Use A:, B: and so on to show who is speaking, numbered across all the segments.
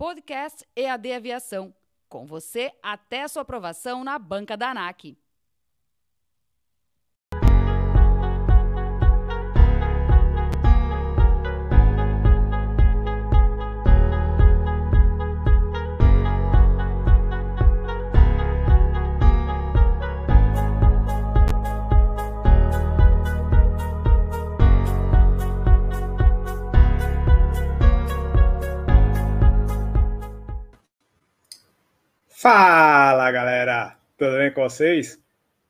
A: Podcast EAD Aviação. Com você até sua aprovação na banca da ANAC.
B: Fala galera, tudo bem com vocês?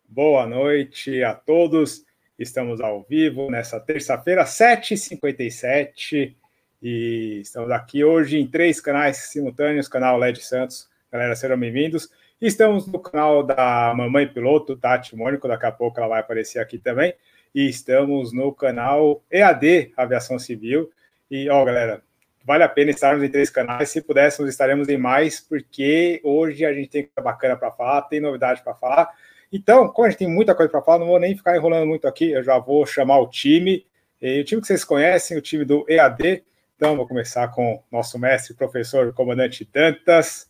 B: Boa noite a todos. Estamos ao vivo nessa terça-feira, 7h57, e estamos aqui hoje em três canais simultâneos: canal LED Santos. Galera, sejam bem-vindos. Estamos no canal da Mamãe Piloto, Tati Mônico, daqui a pouco ela vai aparecer aqui também. E estamos no canal EAD Aviação Civil. E, ó, galera, vale a pena estarmos em três canais. Se pudéssemos, estaremos em mais, porque hoje a gente tem coisa bacana para falar, tem novidade para falar. Então, como a gente tem muita coisa para falar, não vou nem ficar enrolando muito aqui, eu já vou chamar o time. E o time que vocês conhecem, o time do EAD. Então, vou começar com nosso mestre, professor, comandante Dantas.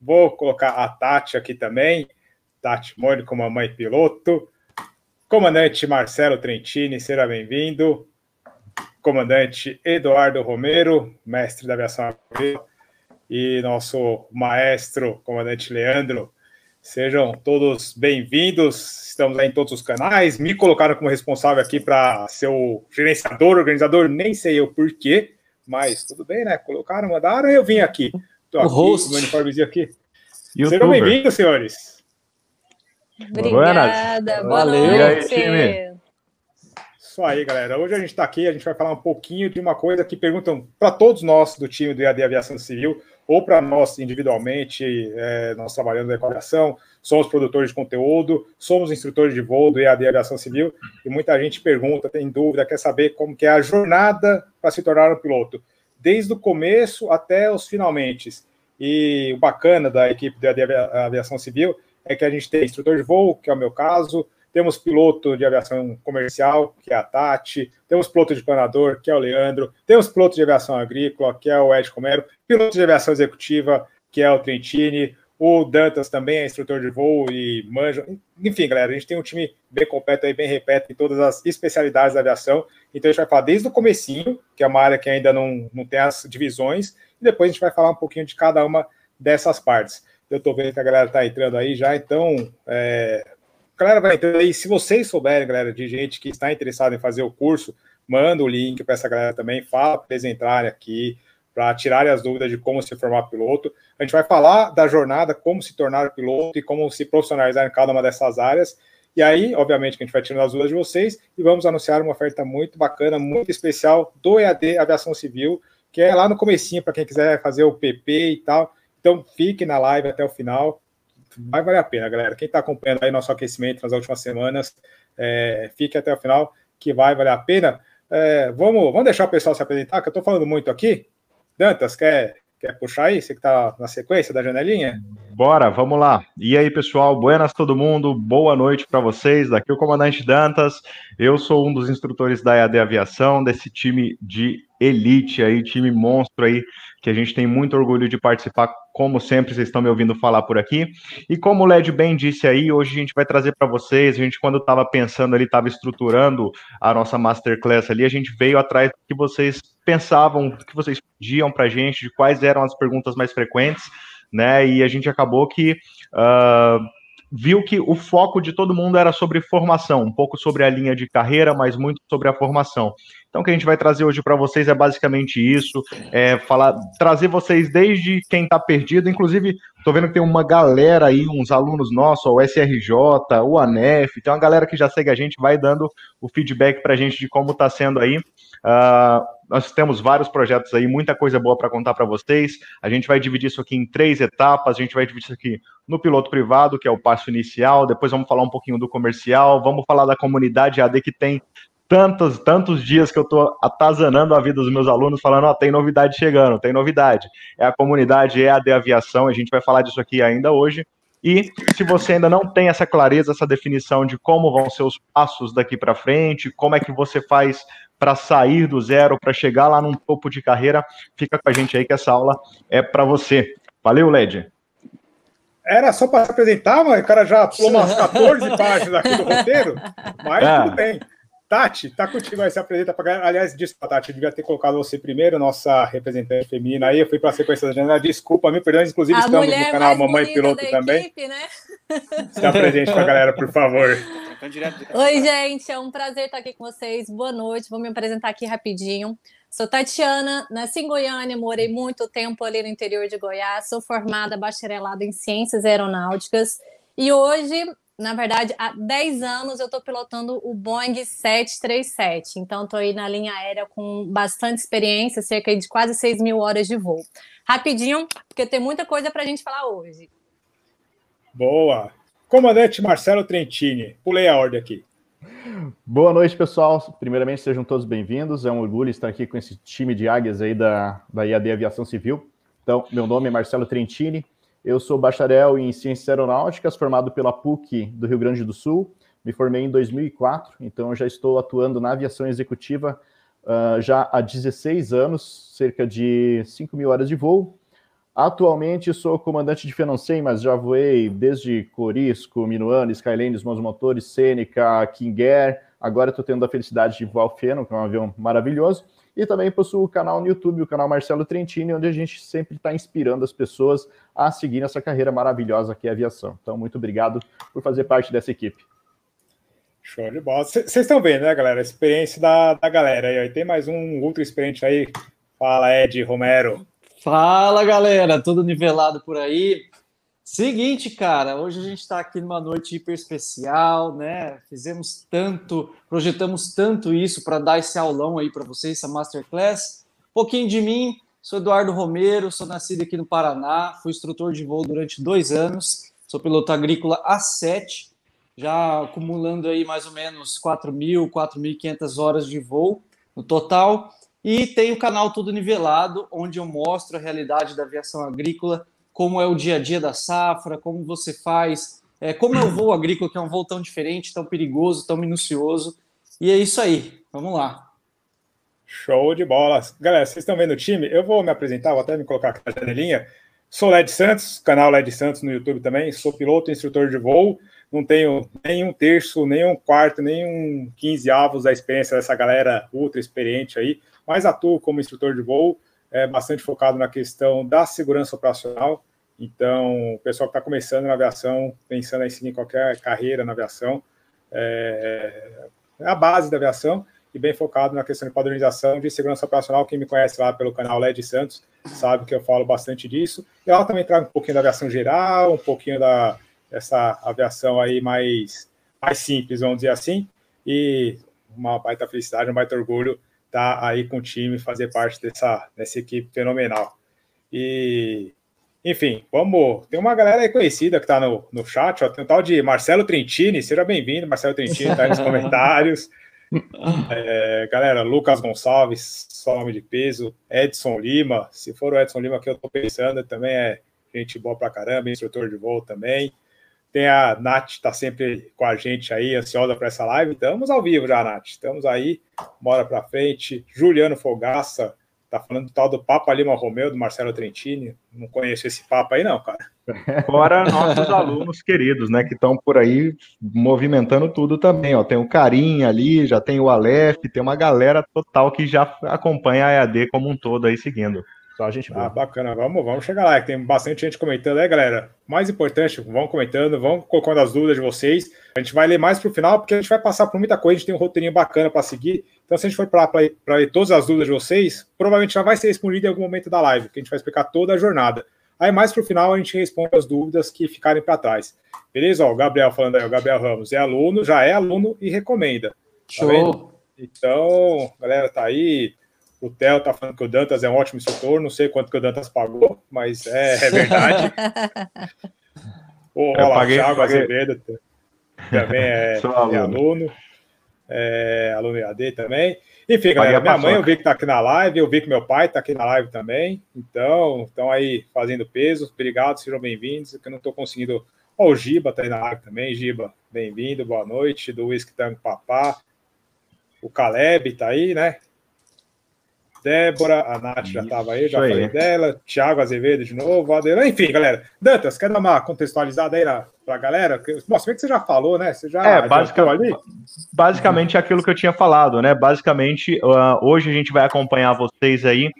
B: Vou colocar a Tati aqui também. Tati Mônica, mamãe piloto. Comandante Marcelo Trentini, seja bem-vindo comandante Eduardo Romero, mestre da aviação e nosso maestro, comandante Leandro. Sejam todos bem-vindos. Estamos aí em todos os canais. Me colocaram como responsável aqui para ser o gerenciador, organizador, nem sei eu porquê, mas tudo bem, né? Colocaram, mandaram e eu vim aqui. Estou aqui,
C: host.
B: com o meu uniformezinho aqui.
C: YouTuber.
B: Sejam bem-vindos, senhores.
D: Obrigada, boa
C: Valeu.
D: noite.
B: Isso aí, galera. Hoje a gente está aqui, a gente vai falar um pouquinho de uma coisa que perguntam para todos nós do time do EAD Aviação Civil, ou para nós individualmente, é, nós trabalhando com aviação, somos produtores de conteúdo, somos instrutores de voo do EAD Aviação Civil, e muita gente pergunta, tem dúvida, quer saber como que é a jornada para se tornar um piloto, desde o começo até os finalmente. E o bacana da equipe do EAD Aviação Civil é que a gente tem instrutor de voo, que é o meu caso, temos piloto de aviação comercial, que é a Tati, temos piloto de planador, que é o Leandro, temos piloto de aviação agrícola, que é o Ed Comero, piloto de aviação executiva, que é o Trentini, o Dantas também é instrutor de voo e manja. Enfim, galera, a gente tem um time bem completo aí, bem repleto em todas as especialidades da aviação. Então a gente vai falar desde o comecinho, que é uma área que ainda não, não tem as divisões, e depois a gente vai falar um pouquinho de cada uma dessas partes. Eu estou vendo que a galera está entrando aí já, então é, galera vai entrando aí. Se vocês souberem, galera, de gente que está interessada em fazer o curso, manda o link para essa galera também. Fala para eles entrarem aqui, para tirarem as dúvidas de como se formar piloto. A gente vai falar da jornada, como se tornar piloto e como se profissionalizar em cada uma dessas áreas. E aí, obviamente, que a gente vai tirando as dúvidas de vocês e vamos anunciar uma oferta muito bacana, muito especial do EAD Aviação Civil, que é lá no comecinho para quem quiser fazer o PP e tal. Então, fique na live até o final vai valer a pena, galera. Quem está acompanhando aí nosso aquecimento nas últimas semanas, é, fique até o final, que vai valer a pena. É, vamos, vamos deixar o pessoal se apresentar, que eu estou falando muito aqui. Dantas, quer, quer puxar aí? Você que está na sequência da janelinha?
C: Bora, vamos lá. E aí, pessoal, buenas todo mundo, boa noite para vocês. Daqui é o comandante Dantas. Eu sou um dos instrutores da EAD Aviação, desse time de elite aí, time monstro aí, que a gente tem muito orgulho de participar, como sempre, vocês estão me ouvindo falar por aqui. E como o Led bem disse aí, hoje a gente vai trazer para vocês, a gente quando estava pensando ali, estava estruturando a nossa masterclass ali, a gente veio atrás do que vocês pensavam, do que vocês pediam para gente, de quais eram as perguntas mais frequentes, né? E a gente acabou que uh, viu que o foco de todo mundo era sobre formação, um pouco sobre a linha de carreira, mas muito sobre a formação. Então, o que a gente vai trazer hoje para vocês é basicamente isso: é falar, trazer vocês desde quem está perdido, inclusive, estou vendo que tem uma galera aí, uns alunos nossos, o SRJ, o ANEF, tem uma galera que já segue a gente, vai dando o feedback para a gente de como está sendo aí. Uh, nós temos vários projetos aí, muita coisa boa para contar para vocês. A gente vai dividir isso aqui em três etapas. A gente vai dividir isso aqui no piloto privado, que é o passo inicial. Depois vamos falar um pouquinho do comercial. Vamos falar da comunidade AD que tem tantos, tantos dias que eu estou atazanando a vida dos meus alunos, falando, ó, oh, tem novidade chegando, tem novidade. É a comunidade EAD Aviação, a gente vai falar disso aqui ainda hoje. E se você ainda não tem essa clareza, essa definição de como vão ser os passos daqui para frente, como é que você faz para sair do zero, para chegar lá num topo de carreira, fica com a gente aí que essa aula é para você. Valeu, Led.
B: Era só para apresentar, mas o cara já pulou umas 14 páginas aqui do roteiro, mas é. tudo bem. Tati, tá contigo aí, se apresenta para Aliás, desculpa, Tati, eu devia ter colocado você primeiro, nossa representante feminina aí, eu fui para a sequência da janela, desculpa, me perdoe, inclusive a estamos no canal Mamãe Piloto também. Equipe, né? Se apresente para a galera, por favor.
D: Oi, gente, é um prazer estar aqui com vocês, boa noite, vou me apresentar aqui rapidinho. Sou Tatiana, nasci em Goiânia, morei muito tempo ali no interior de Goiás, sou formada bacharelada em Ciências Aeronáuticas e hoje na verdade, há 10 anos eu estou pilotando o Boeing 737. Então, estou aí na linha aérea com bastante experiência, cerca de quase 6 mil horas de voo. Rapidinho, porque tem muita coisa para a gente falar hoje.
B: Boa! Comandante Marcelo Trentini, pulei a ordem aqui.
E: Boa noite, pessoal. Primeiramente, sejam todos bem-vindos. É um orgulho estar aqui com esse time de águias aí da, da IAD Aviação Civil. Então, meu nome é Marcelo Trentini, eu sou bacharel em Ciências Aeronáuticas, formado pela PUC do Rio Grande do Sul. Me formei em 2004, então já estou atuando na aviação executiva uh, já há 16 anos, cerca de 5 mil horas de voo. Atualmente sou comandante de Fenoncem, mas já voei desde Corisco, Minuano, Skylanes, Mons Motores, Seneca, King Air. Agora estou tendo a felicidade de voar o Feno, que é um avião maravilhoso. E também possuo o canal no YouTube, o canal Marcelo Trentini, onde a gente sempre está inspirando as pessoas a seguir essa carreira maravilhosa que é a aviação. Então, muito obrigado por fazer parte dessa equipe.
B: Show de bola. Vocês estão vendo, né, galera? A experiência da, da galera aí. Tem mais um outro experiente aí. Fala, Ed Romero.
F: Fala, galera. Tudo nivelado por aí. Seguinte, cara, hoje a gente está aqui numa noite hiper especial, né? Fizemos tanto, projetamos tanto isso para dar esse aulão aí para vocês, essa masterclass. Um pouquinho de mim, sou Eduardo Romero, sou nascido aqui no Paraná, fui instrutor de voo durante dois anos, sou piloto agrícola há sete, já acumulando aí mais ou menos 4.000, 4.500 horas de voo no total. E tenho o canal Tudo Nivelado, onde eu mostro a realidade da aviação agrícola como é o dia a dia da safra, como você faz, é, como é o voo agrícola, que é um voo tão diferente, tão perigoso, tão minucioso. E é isso aí, vamos lá.
B: Show de bola. Galera, vocês estão vendo o time? Eu vou me apresentar, vou até me colocar aqui na janelinha. Sou Led Santos, canal Led Santos no YouTube também. Sou piloto e instrutor de voo. Não tenho nem um terço, nem um quarto, nem um quinze avos da experiência dessa galera ultra experiente aí, mas atuo como instrutor de voo, é bastante focado na questão da segurança operacional. Então, o pessoal que está começando na aviação, pensando em seguir qualquer carreira na aviação, é, é, a base da aviação e bem focado na questão de padronização de segurança operacional. Quem me conhece lá pelo canal LED Santos sabe que eu falo bastante disso. E lá também trago um pouquinho da aviação geral, um pouquinho da essa aviação aí mais, mais simples, vamos dizer assim. E uma baita felicidade, um baita orgulho estar tá aí com o time, fazer parte dessa, dessa equipe fenomenal. E enfim, vamos. Tem uma galera aí conhecida que está no, no chat, ó. Tem um tal de Marcelo Trentini, seja bem-vindo, Marcelo Trentini, tá aí nos comentários. É, galera, Lucas Gonçalves, só nome de peso, Edson Lima, se for o Edson Lima que eu estou pensando, também é gente boa pra caramba, instrutor de voo também. Tem a Nath, está sempre com a gente aí, ansiosa para essa live. Estamos ao vivo já, Nath. Estamos aí, bora para frente. Juliano Fogaça, Tá falando do tal do Papa Lima Romeu, do Marcelo Trentini. Não conheço esse Papa aí, não, cara.
C: Fora nossos alunos queridos, né, que estão por aí movimentando tudo também. Ó. Tem o Carinha ali, já tem o Aleph, tem uma galera total que já acompanha a EAD como um todo aí seguindo.
B: Só a gente Ah, bacana. Vamos, vamos chegar lá, tem bastante gente comentando aí, galera. Mais importante, vão comentando, vão colocando as dúvidas de vocês. A gente vai ler mais para o final, porque a gente vai passar por muita coisa, a gente tem um roteirinho bacana para seguir. Então, se a gente for para ler todas as dúvidas de vocês, provavelmente já vai ser respondido em algum momento da live, que a gente vai explicar toda a jornada. Aí, mais para o final, a gente responde as dúvidas que ficarem para trás. Beleza? Ó, o Gabriel falando aí, o Gabriel Ramos é aluno, já é aluno e recomenda. Tá
F: Show! Vendo?
B: Então, galera, tá aí. O Theo tá falando que o Dantas é um ótimo instrutor, não sei quanto que o Dantas pagou, mas é, é verdade. o Olá, paguei, Thiago paguei. Azevedo também é, aluno. é aluno. É, aluno EAD também. Enfim, galera, minha mãe eu vi que tá aqui na live, eu vi que meu pai tá aqui na live também. Então, estão aí fazendo peso. Obrigado, sejam bem-vindos. Que eu não tô conseguindo. Ó, o Giba tá aí na live também. Giba, bem-vindo, boa noite. Do Whisky Tango Papá. o Caleb tá aí, né? Débora, a Nath já estava aí, já falei dela, Thiago Azevedo de novo, Adela, enfim, galera. Dantas, quer dar uma contextualizada aí para a galera? Bom, se que você já falou, né? Você já
C: é, basicamente, basicamente aquilo que eu tinha falado, né? Basicamente, uh, hoje a gente vai acompanhar vocês aí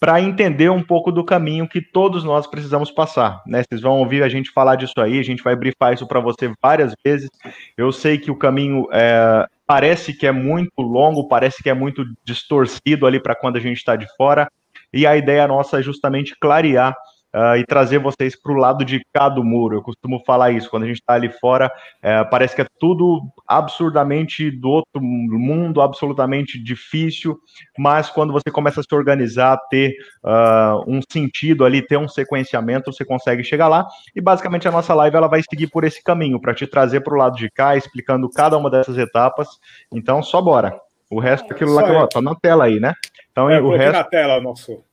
C: para entender um pouco do caminho que todos nós precisamos passar, né? Vocês vão ouvir a gente falar disso aí, a gente vai brifar isso para você várias vezes. Eu sei que o caminho é, parece que é muito longo, parece que é muito distorcido ali para quando a gente está de fora. E a ideia nossa é justamente clarear uh, e trazer vocês para o lado de cá do muro. Eu costumo falar isso, quando a gente está ali fora, uh, parece que é tudo absurdamente do outro mundo, absolutamente difícil, mas quando você começa a se organizar, ter uh, um sentido ali, ter um sequenciamento, você consegue chegar lá. E basicamente a nossa live ela vai seguir por esse caminho, para te trazer para o lado de cá, explicando cada uma dessas etapas. Então, só bora. O resto é aquilo lá que eu, tá na tela aí, né?
B: Então, é, o resto na tela nosso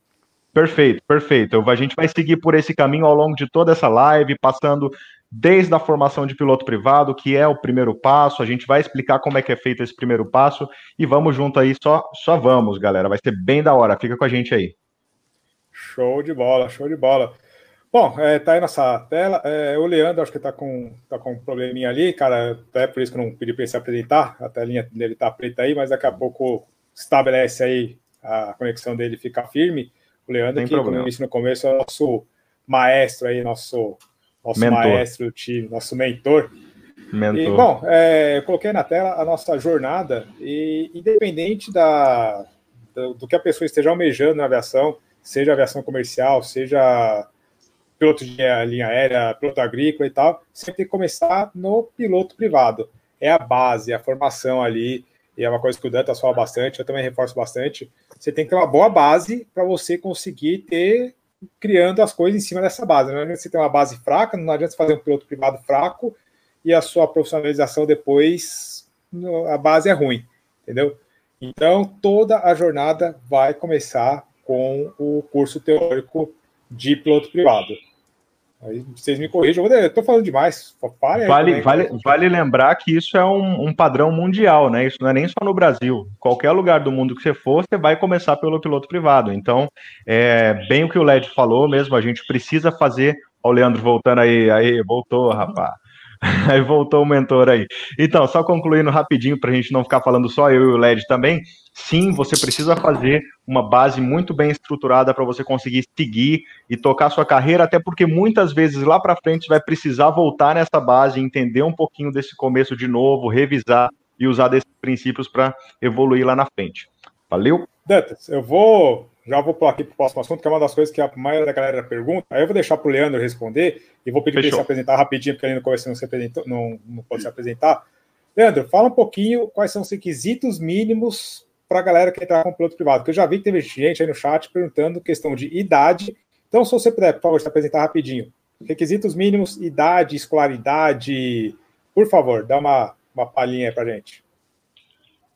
C: Perfeito, perfeito. A gente vai seguir por esse caminho ao longo de toda essa live, passando desde a formação de piloto privado, que é o primeiro passo. A gente vai explicar como é que é feito esse primeiro passo e vamos junto aí, só, só vamos, galera. Vai ser bem da hora. Fica com a gente aí.
B: Show de bola, show de bola. Bom, é, tá aí nossa tela. É, o Leandro, acho que tá com, tá com um probleminha ali, cara. Até por isso que eu não pedi para ele se apresentar. A telinha dele tá preta aí, mas daqui a pouco estabelece aí a conexão dele ficar firme. O Leandro, que, como eu disse no começo, é o nosso maestro aí, nosso, nosso maestro do time, nosso mentor. mentor. E, bom, é, eu coloquei na tela a nossa jornada, e independente da, do, do que a pessoa esteja almejando na aviação, seja aviação comercial, seja piloto de linha aérea, piloto agrícola e tal, sempre tem que começar no piloto privado. É a base, a formação ali, e é uma coisa que o Dantas fala bastante, eu também reforço bastante. Você tem que ter uma boa base para você conseguir ter criando as coisas em cima dessa base. Não adianta você ter uma base fraca, não adianta você fazer um piloto privado fraco e a sua profissionalização depois a base é ruim, entendeu? Então toda a jornada vai começar com o curso teórico de piloto privado. Aí vocês me corrijam, eu estou falando demais.
C: vale, vale, vale lembrar que isso é um, um, padrão mundial, né? Isso não é nem só no Brasil. Qualquer lugar do mundo que você for, você vai começar pelo piloto privado. Então, é bem o que o Led falou mesmo, a gente precisa fazer. O Leandro voltando aí, aí, voltou, rapaz. Aí voltou o mentor aí. Então, só concluindo rapidinho, para a gente não ficar falando só eu e o LED também. Sim, você precisa fazer uma base muito bem estruturada para você conseguir seguir e tocar sua carreira, até porque muitas vezes lá para frente você vai precisar voltar nessa base, entender um pouquinho desse começo de novo, revisar e usar desses princípios para evoluir lá na frente. Valeu?
B: Dantas, eu vou já vou pular aqui para o próximo assunto, que é uma das coisas que a maioria da galera pergunta. Aí eu vou deixar para o Leandro responder e vou pedir para ele se apresentar rapidinho, porque ele no começo não, se apresentou, não, não pode se apresentar. Leandro, fala um pouquinho quais são os requisitos mínimos para a galera que entrar com piloto privado, porque eu já vi que teve gente aí no chat perguntando questão de idade. Então, se você puder, por favor, se apresentar rapidinho. Requisitos mínimos, idade, escolaridade. Por favor, dá uma, uma palhinha para gente.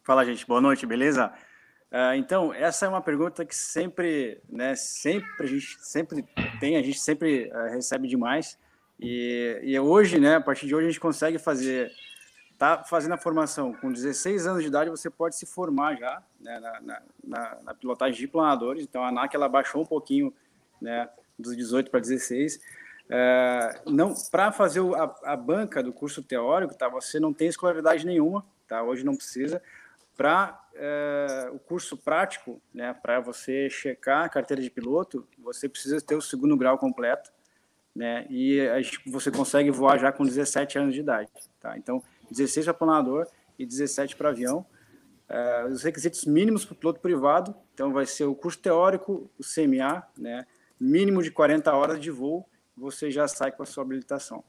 G: Fala, gente. Boa noite, beleza? Uh, então, essa é uma pergunta que sempre, né, sempre a gente sempre tem, a gente sempre uh, recebe demais. E, e hoje, né, a partir de hoje, a gente consegue fazer, tá fazendo a formação com 16 anos de idade, você pode se formar já né, na, na, na, na, pilotagem de planadores. Então, a ANAC ela baixou um pouquinho né, dos 18 para 16. Uh, não, para fazer a, a banca do curso teórico, tá, você não tem escolaridade nenhuma, tá? Hoje não precisa para é, o curso prático, né, para você checar a carteira de piloto, você precisa ter o segundo grau completo, né, e você consegue voar já com 17 anos de idade, tá? Então, 16 para planador e 17 para avião. É, os requisitos mínimos para o piloto privado, então vai ser o curso teórico, o CMA, né, mínimo de 40 horas de voo, você já sai com a sua habilitação.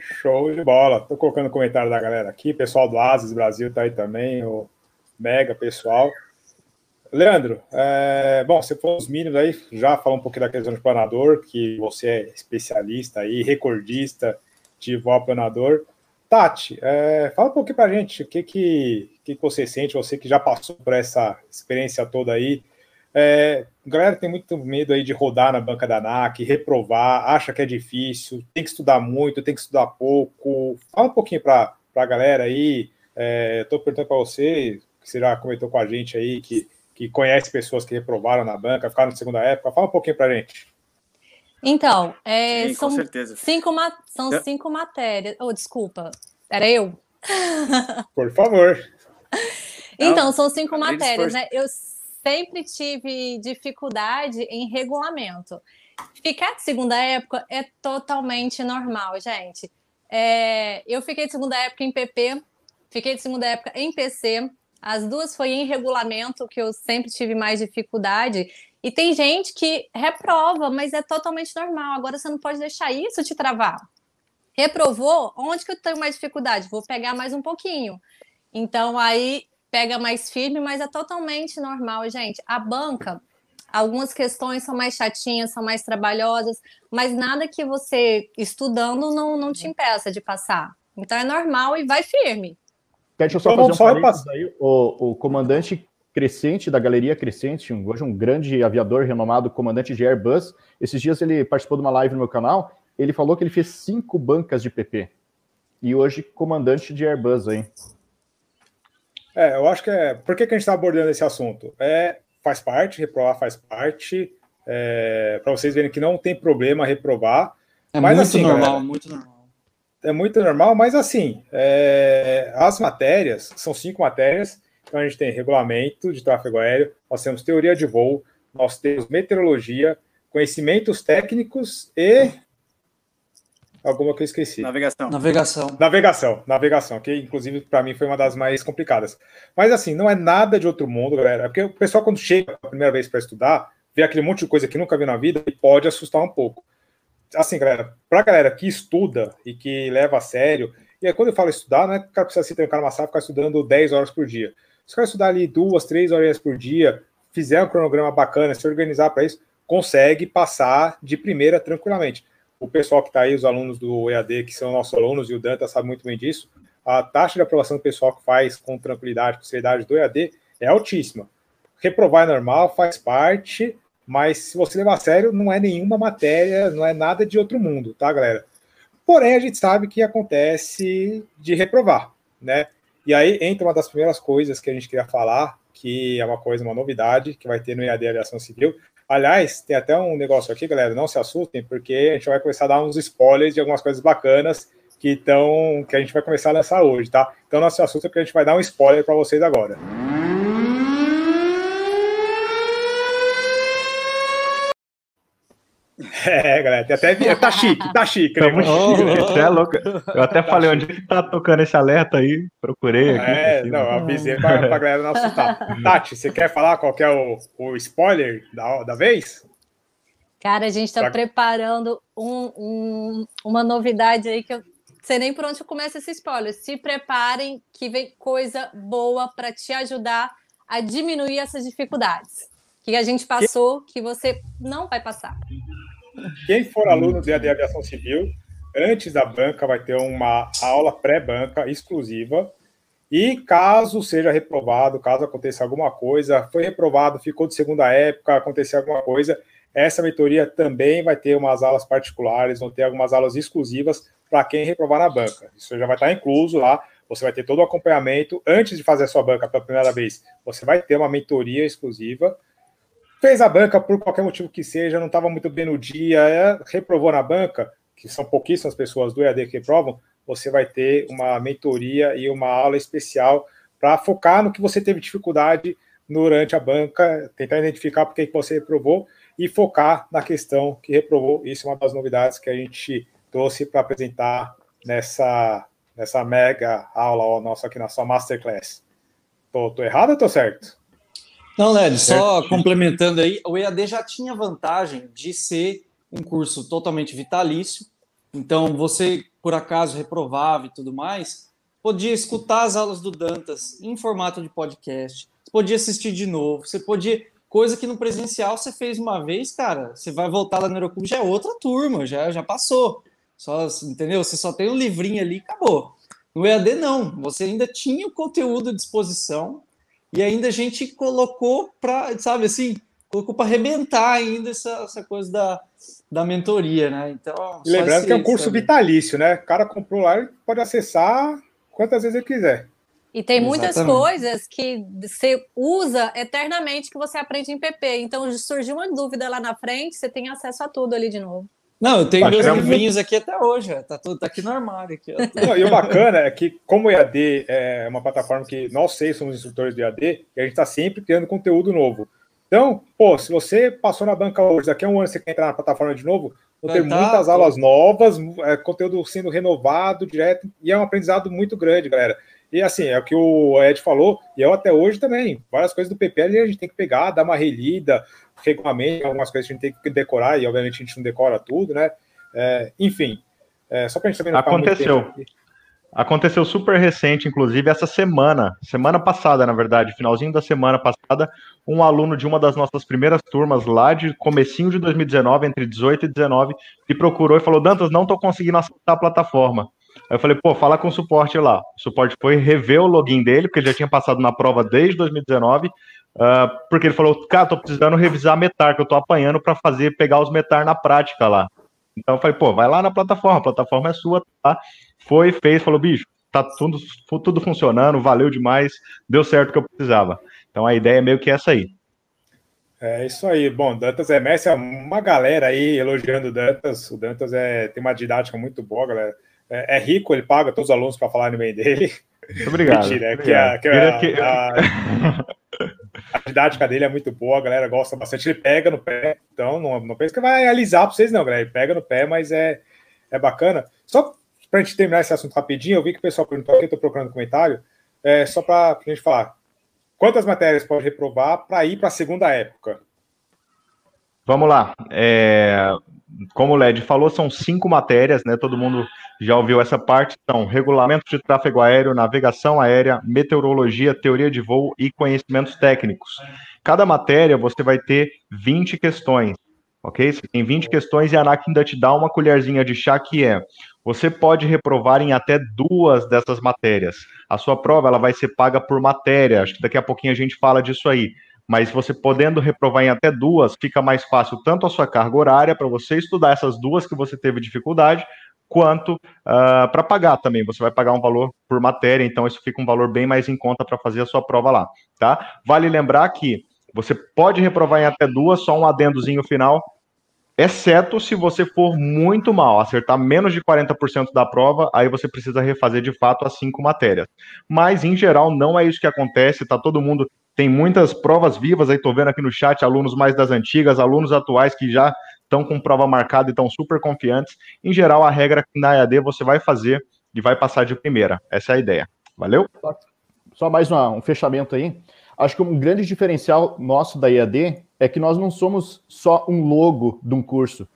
B: Show de bola. Tô colocando comentário da galera aqui. Pessoal do Asas Brasil tá aí também. O Mega pessoal. Leandro, é, bom, você falou os mínimos aí, já falou um pouquinho da questão de planador, que você é especialista aí, recordista de voo planador. Tati, é, fala um pouquinho pra gente o que, que, que você sente, você que já passou por essa experiência toda aí, é, a galera tem muito medo aí de rodar na banca da ANAC, reprovar, acha que é difícil, tem que estudar muito, tem que estudar pouco. Fala um pouquinho para a galera aí Estou é, perguntando para você, que você já comentou com a gente aí, que, que conhece pessoas que reprovaram na banca, ficaram na segunda época. Fala um pouquinho para a gente.
D: Então, é, Sim, são, cinco, são eu... cinco matérias. Oh, desculpa, era eu?
B: Por favor.
D: Então, Não, são cinco matérias, né? Eu sempre tive dificuldade em regulamento. Ficar de segunda época é totalmente normal, gente. É, eu fiquei de segunda época em PP, fiquei de segunda época em PC. As duas foi em regulamento, que eu sempre tive mais dificuldade. E tem gente que reprova, mas é totalmente normal. Agora você não pode deixar isso te travar. Reprovou, onde que eu tenho mais dificuldade? Vou pegar mais um pouquinho. Então aí pega mais firme, mas é totalmente normal, gente. A banca, algumas questões são mais chatinhas, são mais trabalhosas, mas nada que você estudando não, não te impeça de passar. Então é normal e vai firme.
E: Deixa eu só fazer um parênteses aí. O, o comandante Crescente, da Galeria Crescente, hoje um grande aviador renomado, comandante de Airbus. Esses dias ele participou de uma live no meu canal. Ele falou que ele fez cinco bancas de PP. E hoje, comandante de Airbus aí.
B: É, eu acho que é. Por que, que a gente está abordando esse assunto? É, faz parte, reprovar faz parte. É, para vocês verem que não tem problema reprovar.
F: É mas, muito assim, normal, galera, muito normal.
B: É muito normal, mas assim, é, as matérias, são cinco matérias, então a gente tem regulamento de tráfego aéreo, nós temos teoria de voo, nós temos meteorologia, conhecimentos técnicos e alguma que eu esqueci.
F: Navegação. Navegação.
B: Navegação, navegação, que inclusive para mim foi uma das mais complicadas. Mas assim, não é nada de outro mundo, galera. Porque o pessoal, quando chega a primeira vez para estudar, vê aquele monte de coisa que nunca viu na vida e pode assustar um pouco. Assim, galera, para galera que estuda e que leva a sério, e aí, quando eu falo estudar, não é que o cara precisa se trancar numa sala e ficar estudando 10 horas por dia. Se o cara estudar ali duas, três horas por dia, fizer um cronograma bacana, se organizar para isso, consegue passar de primeira tranquilamente. O pessoal que está aí, os alunos do EAD, que são nossos alunos, e o Danta sabe muito bem disso, a taxa de aprovação do pessoal que faz com tranquilidade, com seriedade do EAD é altíssima. Reprovar é normal, faz parte, mas se você levar a sério, não é nenhuma matéria, não é nada de outro mundo, tá, galera? Porém, a gente sabe que acontece de reprovar, né? E aí entra uma das primeiras coisas que a gente queria falar, que é uma coisa, uma novidade que vai ter no EAD Aviação Civil. Aliás, tem até um negócio aqui, galera, não se assustem, porque a gente vai começar a dar uns spoilers de algumas coisas bacanas que, estão, que a gente vai começar a lançar hoje, tá? Então não se assustem, porque a gente vai dar um spoiler para vocês agora. É, galera, até tá chique, tá chique. Tá
C: muito chique, oh, é louco. Eu até tá falei, onde que tá tocando esse alerta aí? Procurei aqui.
B: É, não, avisei pra, pra galera não assustar. Tati, você quer falar qual que é o, o spoiler da, da vez?
D: Cara, a gente tá pra... preparando um, um, uma novidade aí que eu sei nem por onde começa esse spoiler. Se preparem que vem coisa boa para te ajudar a diminuir essas dificuldades que a gente passou, que você não vai passar.
B: Quem for aluno de aviação civil, antes da banca vai ter uma aula pré-banca exclusiva. E caso seja reprovado, caso aconteça alguma coisa, foi reprovado, ficou de segunda época, aconteceu alguma coisa, essa mentoria também vai ter umas aulas particulares, vão ter algumas aulas exclusivas para quem reprovar na banca. Isso já vai estar incluso lá. Você vai ter todo o acompanhamento antes de fazer a sua banca pela primeira vez. Você vai ter uma mentoria exclusiva fez a banca por qualquer motivo que seja, não estava muito bem no dia, é, reprovou na banca, que são pouquíssimas pessoas do EAD que reprovam, você vai ter uma mentoria e uma aula especial para focar no que você teve dificuldade durante a banca, tentar identificar por que você reprovou e focar na questão que reprovou. Isso é uma das novidades que a gente trouxe para apresentar nessa, nessa mega aula ó, nossa aqui na sua Masterclass. Tô, errado ou tô certo?
F: Não, Led, só complementando aí, o EAD já tinha vantagem de ser um curso totalmente vitalício. Então, você, por acaso, reprovava e tudo mais, podia escutar as aulas do Dantas em formato de podcast, podia assistir de novo, você podia. Coisa que no presencial você fez uma vez, cara, você vai voltar lá no Aeroclube, já é outra turma, já, já passou. Só, entendeu? Você só tem um livrinho ali e acabou. No EAD, não. Você ainda tinha o conteúdo à disposição, e ainda a gente colocou para, sabe assim, colocou para arrebentar ainda essa, essa coisa da, da mentoria, né? Então,
B: e lembrando que é um curso sabe? vitalício, né? O cara comprou lá e pode acessar quantas vezes ele quiser.
D: E tem muitas Exatamente. coisas que você usa eternamente que você aprende em PP. Então, surgiu uma dúvida lá na frente, você tem acesso a tudo ali de novo.
F: Não, eu tenho meus livrinhos aqui até hoje, tá tudo tá aqui no armário. Aqui,
B: Não, e o bacana é que, como o EAD é uma plataforma que nós seis somos instrutores de EAD, e a gente está sempre criando conteúdo novo. Então, pô, se você passou na banca hoje, daqui a um ano você quer entrar na plataforma de novo, vão ter muitas aulas novas, é, conteúdo sendo renovado direto, e é um aprendizado muito grande, galera. E assim, é o que o Ed falou, e eu até hoje também. Várias coisas do PPL a gente tem que pegar, dar uma relida, regulamento, algumas coisas a gente tem que decorar, e obviamente a gente não decora tudo, né? É, enfim, é, só para a gente também
C: não Aconteceu. Aconteceu super recente, inclusive, essa semana, semana passada, na verdade, finalzinho da semana passada, um aluno de uma das nossas primeiras turmas lá de comecinho de 2019, entre 18 e 19, me procurou e falou, Dantas, não estou conseguindo acessar a plataforma. Aí eu falei, pô, fala com o suporte lá. O suporte foi rever o login dele, porque ele já tinha passado na prova desde 2019, Uh, porque ele falou, cara, tô precisando revisar metar, que eu tô apanhando para fazer, pegar os metar na prática lá. Então eu falei, pô, vai lá na plataforma, a plataforma é sua, tá? Foi, fez, falou, bicho, tá tudo, tudo funcionando, valeu demais, deu certo o que eu precisava. Então a ideia é meio que essa aí.
B: É isso aí. Bom, Dantas é mestre, uma galera aí elogiando o Dantas. O Dantas é, tem uma didática muito boa, galera. É, é rico, ele paga todos os alunos para falarem bem dele.
C: Muito obrigado. Mentira,
B: é que, a, que, a, a, a, didática dele é muito boa, a galera gosta bastante. Ele pega no pé, então não, não pensa que vai alisar para vocês, não, galera. Ele pega no pé, mas é, é bacana. Só para a gente terminar esse assunto rapidinho, eu vi que o pessoal perguntou aqui, estou procurando comentário, é, só para a gente falar. Quantas matérias pode reprovar para ir para a segunda época?
C: Vamos lá. É, como o LED falou, são cinco matérias, né? Todo mundo já ouviu essa parte. São regulamento de tráfego aéreo, navegação aérea, meteorologia, teoria de voo e conhecimentos técnicos. Cada matéria você vai ter 20 questões, ok? Você tem 20 questões e a ANAC ainda te dá uma colherzinha de chá que é você pode reprovar em até duas dessas matérias. A sua prova ela vai ser paga por matéria. Acho que daqui a pouquinho a gente fala disso aí mas você podendo reprovar em até duas, fica mais fácil tanto a sua carga horária para você estudar essas duas que você teve dificuldade, quanto uh, ah, para pagar também. Você vai pagar um valor por matéria, então isso fica um valor bem mais em conta para fazer a sua prova lá, tá? Vale lembrar que você pode reprovar em até duas, só um adendozinho final, exceto se você for muito mal, acertar menos de 40% da prova, aí você precisa refazer de fato as cinco matérias. Mas, em geral, não é isso que acontece, tá todo mundo tem muitas provas vivas, aí estou vendo aqui no chat alunos mais das antigas, alunos atuais que já estão com prova marcada e estão super confiantes. Em geral, a regra na EAD você vai fazer e vai passar de primeira. Essa é a ideia. Valeu?
E: Só mais uma, um fechamento aí. Acho que um grande diferencial nosso da EAD é que nós não somos só um logo de um curso.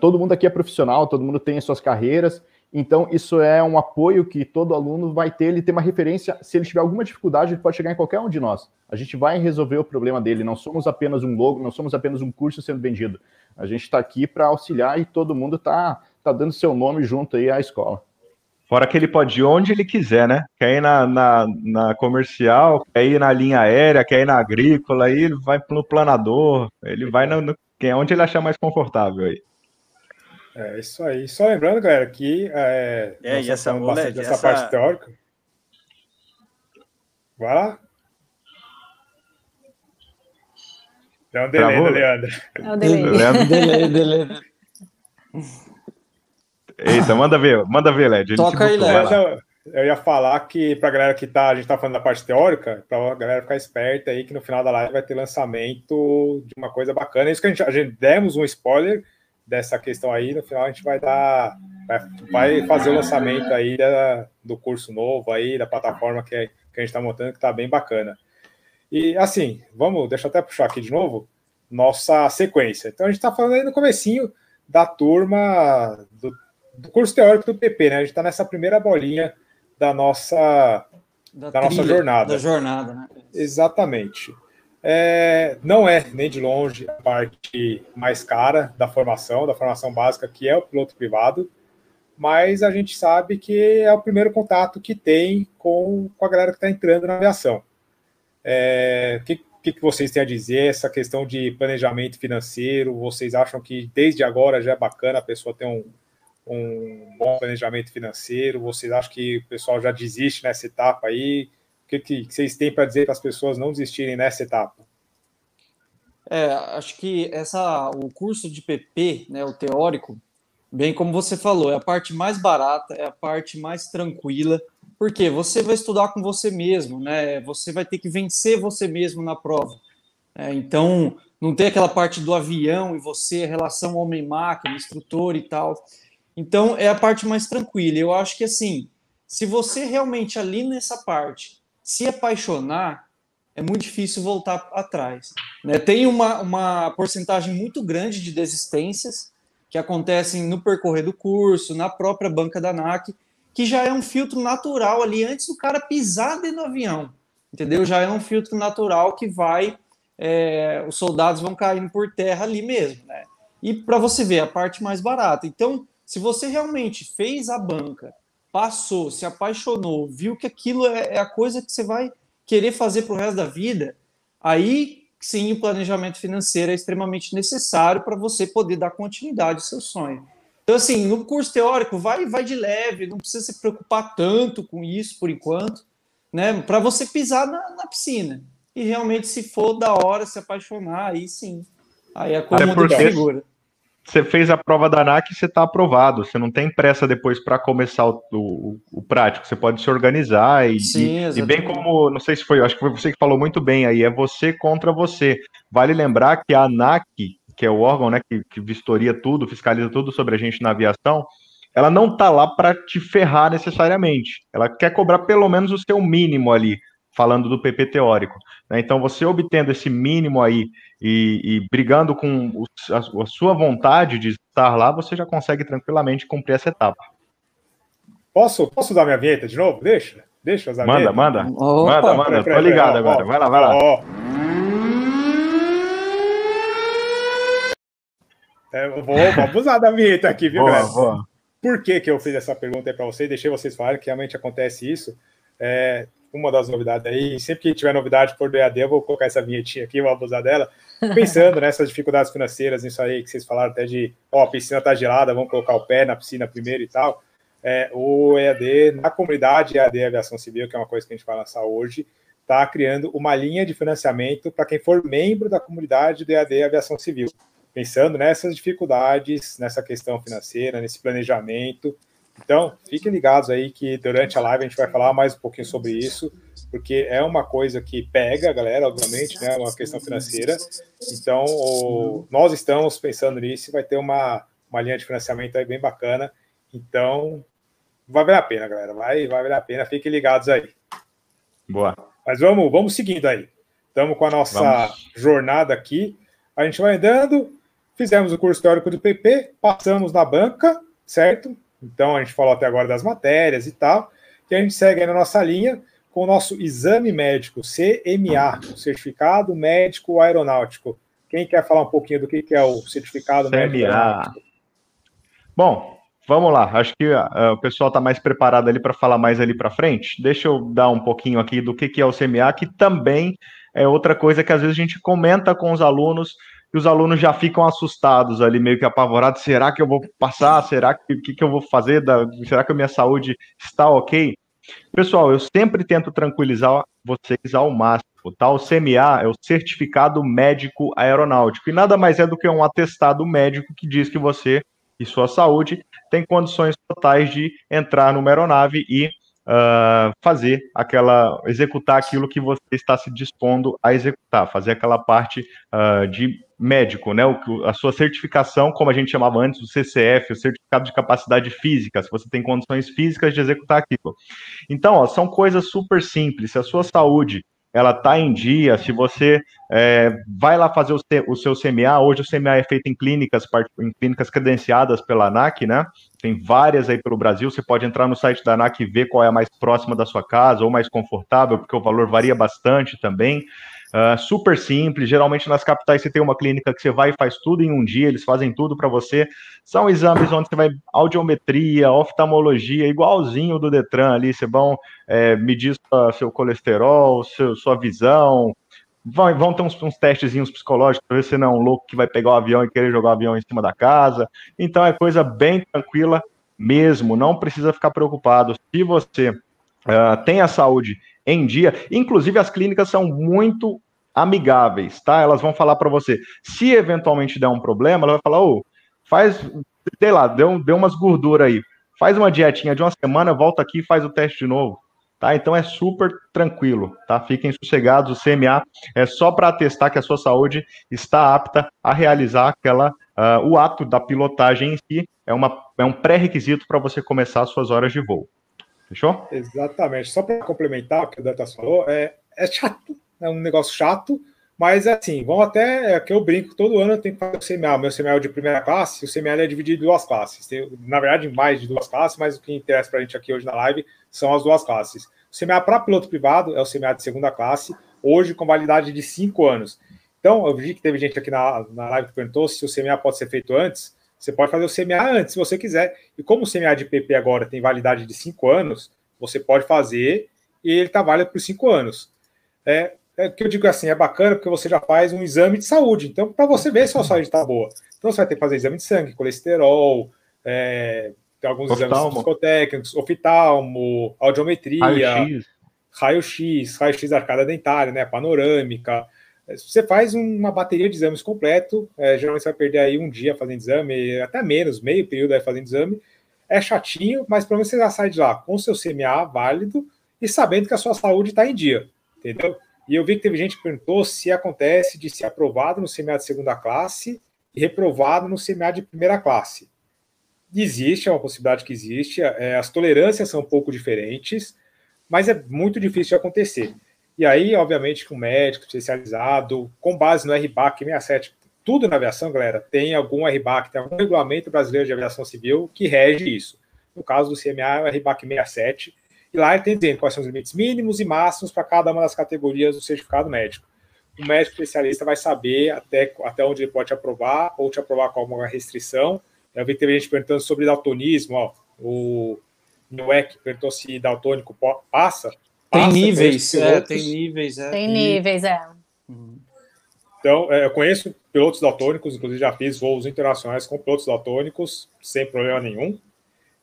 E: Todo mundo aqui é profissional, todo mundo tem as suas carreiras então, isso é um apoio que todo aluno vai ter, ele tem uma referência. Se ele tiver alguma dificuldade, ele pode chegar em qualquer um de nós. A gente vai resolver o problema dele. Não somos apenas um logo, não somos apenas um curso sendo vendido. A gente está aqui para auxiliar e todo mundo está tá dando seu nome junto aí à escola.
C: Fora que ele pode ir onde ele quiser, né? Quer ir na, na, na comercial, quer ir na linha aérea, quer ir na agrícola, aí ele vai no planador, ele vai no, no, onde ele achar mais confortável aí.
B: É isso aí. Só lembrando, galera, que é,
G: é e essa,
B: bastante dessa essa... parte teórica. Vai lá. É um delay Leandro. É um delay.
D: Leandro,
F: delay, delay.
C: Eita, manda ver, manda ver, Led.
F: Toca aí, Led.
B: Eu ia falar que pra galera que tá, a gente tá falando da parte teórica, pra galera ficar esperta aí que no final da live vai ter lançamento de uma coisa bacana. Isso que a gente, a gente demos um spoiler, dessa questão aí. No final a gente vai dar, vai, fazer o lançamento aí da, do curso novo aí, da plataforma que, que a gente está montando, que está bem bacana. E assim, vamos, deixa eu até puxar aqui de novo, nossa sequência. Então a gente está falando aí no comecinho da turma do, do curso teórico do PP, né? A gente está nessa primeira bolinha da nossa da, da nossa jornada.
F: Da jornada, né?
B: Exatamente. É, não é nem de longe a parte mais cara da formação, da formação básica, que é o piloto privado, mas a gente sabe que é o primeiro contato que tem com, com a galera que está entrando na aviação. É, o que, que, vocês têm a dizer? Essa questão de planejamento financeiro, vocês acham que desde agora já é bacana a pessoa ter um, um bom planejamento financeiro? Vocês acham que o pessoal já desiste nessa etapa aí? O que, que vocês têm para dizer para as pessoas não desistirem nessa etapa?
F: É, acho que essa, o curso de PP, né, o teórico, bem como você falou, é a parte mais barata, é a parte mais tranquila, porque você vai estudar com você mesmo, né? Você vai ter que vencer você mesmo na prova. É, então, não tem aquela parte do avião e você, relação homem-máquina, instrutor e tal. Então, é a parte mais tranquila. Eu acho que, assim, se você realmente ali nessa parte se apaixonar, é muito difícil voltar atrás. Né? Tem uma, uma porcentagem muito grande de desistências que acontecem no percorrer do curso, na própria banca da NAC, que já é um filtro natural ali antes do cara pisar dentro do avião, entendeu? Já é um filtro natural que vai, é, os soldados vão caindo por terra ali mesmo, né? E para você ver, a parte mais barata. Então, se você realmente fez a banca, passou, se apaixonou, viu que aquilo é, é a coisa que você vai querer fazer para o resto da vida, aí sim o planejamento financeiro é extremamente necessário para você poder dar continuidade ao seu sonho. Então, assim, no curso teórico, vai, vai de leve, não precisa se preocupar tanto com isso por enquanto, né? Para você pisar na, na, piscina. E realmente, se for da hora se apaixonar, aí sim. Aí a coisa muda de figura
C: você fez a prova da ANAC e você está aprovado. Você não tem pressa depois para começar o, o, o, prático. Você pode se organizar e, Sim, e, e, bem como, não sei se foi, acho que foi você que falou muito bem aí, é você contra você. Vale lembrar que a ANAC, que é o órgão né, que, que vistoria tudo, fiscaliza tudo sobre a gente na aviação, ela não está lá para te ferrar necessariamente. Ela quer cobrar pelo menos o seu mínimo ali falando do PP teórico. Né? Então, você obtendo esse mínimo aí e, e brigando com o, a, a, sua vontade de estar lá, você já consegue tranquilamente cumprir essa etapa.
B: Posso, posso dar minha vinheta de novo? Deixa, deixa usar
C: Manda, manda, Opa, manda, manda. Tô ligado ó, agora. Ó, vai lá, vai lá. Ó.
B: É, vou, vou abusar da vinheta aqui, viu, boa? Boa. Por que, que eu fiz essa pergunta aí para vocês? Deixei vocês falarem que realmente acontece isso. É, uma das novidades aí. Sempre que tiver novidade por EAD, eu vou colocar essa vinhetinha aqui, vou abusar dela. Pensando nessas dificuldades financeiras, nisso aí que vocês falaram até de, ó, a piscina tá gelada, vamos colocar o pé na piscina primeiro e tal. É, o EAD, na comunidade EAD Aviação Civil, que é uma coisa que a gente vai lançar hoje, está criando uma linha de financiamento para quem for membro da comunidade do EAD Aviação Civil. Pensando nessas dificuldades, nessa questão financeira, nesse planejamento, então, fiquem ligados aí que durante a live a gente vai falar mais um pouquinho sobre isso, porque é uma coisa que pega a galera, obviamente, né? Uma questão financeira. Então, o, nós estamos pensando nisso e vai ter uma, uma linha de financiamento aí bem bacana. Então, vai valer a pena, galera. Vai, vai valer a pena. Fiquem ligados aí.
C: Boa.
B: Mas vamos, vamos seguindo aí. Estamos com a nossa vamos. jornada aqui. A gente vai andando, fizemos o curso teórico do PP, passamos na banca, certo? Então, a gente falou até agora das matérias e tal, e a gente segue aí na nossa linha com o nosso exame médico, CMA, Certificado Médico Aeronáutico. Quem quer falar um pouquinho do que é o Certificado CMA. Médico Aeronáutico?
C: Bom, vamos lá. Acho que uh, o pessoal está mais preparado ali para falar mais ali para frente. Deixa eu dar um pouquinho aqui do que, que é o CMA, que também é outra coisa que às vezes a gente comenta com os alunos, e os alunos já ficam assustados ali, meio que apavorados. Será que eu vou passar? Será que o que, que eu vou fazer? Da, será que a minha saúde está ok? Pessoal, eu sempre tento tranquilizar vocês ao máximo. Tá? O CMA é o Certificado Médico Aeronáutico, e nada mais é do que um atestado médico que diz que você e sua saúde tem condições totais de entrar numa aeronave e uh, fazer aquela, executar aquilo que você está se dispondo a executar, fazer aquela parte uh, de médico, né? O, a sua certificação, como a gente chamava antes, o CCF, o certificado de capacidade física, se você tem condições físicas de executar aquilo. Então, ó, são coisas super simples. Se a sua saúde ela está em dia, se você é, vai lá fazer o, o, seu CMA, hoje o CMA é feito em clínicas, em clínicas credenciadas pela ANAC, né? Tem várias aí pelo Brasil, você pode entrar no site da ANAC e ver qual é a mais próxima da sua casa, ou mais confortável, porque o valor varia bastante também. Uh, super simples. Geralmente nas capitais você tem uma clínica que você vai e faz tudo em um dia, eles fazem tudo para você. São exames onde você vai audiometria, oftalmologia, igualzinho do Detran ali. Você vão é, medir seu colesterol, seu, sua visão. Vão, vão ter uns, uns testezinhos psicológicos para ver se não é um louco que vai pegar o avião e querer jogar o avião em cima da casa. Então é coisa bem tranquila mesmo, não precisa ficar preocupado. Se você uh, tem a saúde em dia, inclusive as clínicas são muito amigáveis, tá? Elas vão falar para você, se eventualmente der um problema, ela vai falar, ô, oh, faz, sei lá, deu, deu umas gorduras aí, faz uma dietinha de uma semana, volta aqui e faz o teste de novo. Tá? Então é super tranquilo, tá? Fiquem sossegados, o CMA é só para atestar que a sua saúde está apta a realizar aquela uh, o ato da pilotagem em si é, uma, é um pré-requisito para você começar as suas horas de voo. Fechou?
B: Exatamente. Só para complementar o que o Dantas falou, é, é chato, é um negócio chato, mas assim, vão até é que eu brinco, todo ano eu tenho que fazer o CMA. Meu CMA é de primeira classe, o CMA é dividido em duas classes. Tem, na verdade, mais de duas classes, mas o que interessa para a gente aqui hoje na live são as duas classes. O CMA para piloto privado é o CMA de segunda classe, hoje com validade de cinco anos. Então, eu vi que teve gente aqui na, na live que perguntou se o CMA pode ser feito antes. Você pode fazer o CMA antes, se você quiser. E como o CMA de PP agora tem validade de cinco anos, você pode fazer e ele está válido por cinco anos. É, é que eu digo assim, é bacana porque você já faz um exame de saúde. Então, para você ver se a sua saúde está boa. Então, você vai ter que fazer exame de sangue, colesterol, é, alguns oftalmo. exames psicotécnicos, oftalmo, audiometria, raio-x, raio-x arcada dentária, né, panorâmica. Você faz uma bateria de exames completo, é, geralmente você vai perder aí um dia fazendo exame, até menos, meio período aí fazendo exame. É chatinho, mas pelo menos você já sai de lá com seu CMA válido e sabendo que a sua saúde está em dia, entendeu? E eu vi que teve gente que perguntou se acontece de ser aprovado no CMA de segunda classe e reprovado no CMA de primeira classe existe, é uma possibilidade que existe, é, as tolerâncias são um pouco diferentes, mas é muito difícil de acontecer. E aí, obviamente, com um médico especializado, com base no RBAC 67, tudo na aviação, galera, tem algum RBAC, tem algum regulamento brasileiro de aviação civil que rege isso. No caso do CMA, é o RBAC 67, e lá ele tem dizendo quais são os limites mínimos e máximos para cada uma das categorias do certificado médico. O médico especialista vai saber até, até onde ele pode te aprovar ou te aprovar com alguma restrição, eu vi que teve gente perguntando sobre daltonismo, ó. O Newek perguntou se daltônico passa.
F: Tem passa níveis, é, tem níveis, é.
D: Tem níveis, é.
B: Então, é, eu conheço pilotos daltônicos, inclusive já fiz voos internacionais com pilotos daltônicos, sem problema nenhum.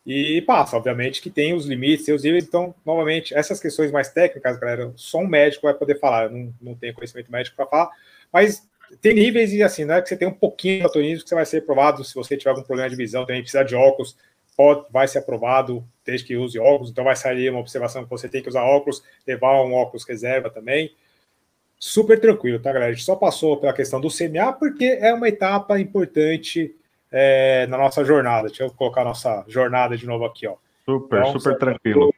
B: E passa, obviamente, que tem os limites, tem os níveis. Então, novamente, essas questões mais técnicas, galera, só um médico vai poder falar. Eu não, não tenho conhecimento médico para falar, mas tem níveis e assim, não é que você tem um pouquinho de daltonismo que você vai ser aprovado se você tiver algum problema de visão, também precisa de óculos, pode, vai ser aprovado desde que use óculos, então vai sair uma observação que você tem que usar óculos, levar um óculos reserva também. Super tranquilo, tá, galera? A gente só passou pela questão do CMA porque é uma etapa importante é, na nossa jornada. Deixa eu colocar a nossa jornada de novo aqui, ó.
C: Super, então, super tranquilo.
B: Do,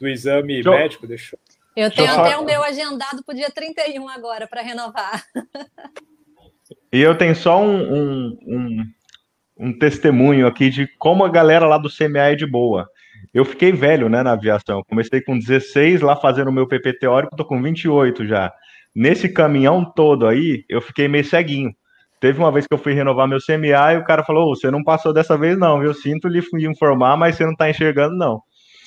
B: do exame médico, deixa eu
D: eu tenho só... até o meu agendado para o dia 31 agora para renovar.
C: E eu tenho só um, um, um, um, testemunho aqui de como a galera lá do CMA é de boa. Eu fiquei velho, né, na aviação. Comecei com 16 lá fazendo o meu PP teórico, tô com 28 já. Nesse caminhão todo aí, eu fiquei meio ceguinho. Teve uma vez que eu fui renovar meu CMA e o cara falou: você não passou dessa vez, não, viu? Sinto lhe informar, mas você não tá enxergando, não.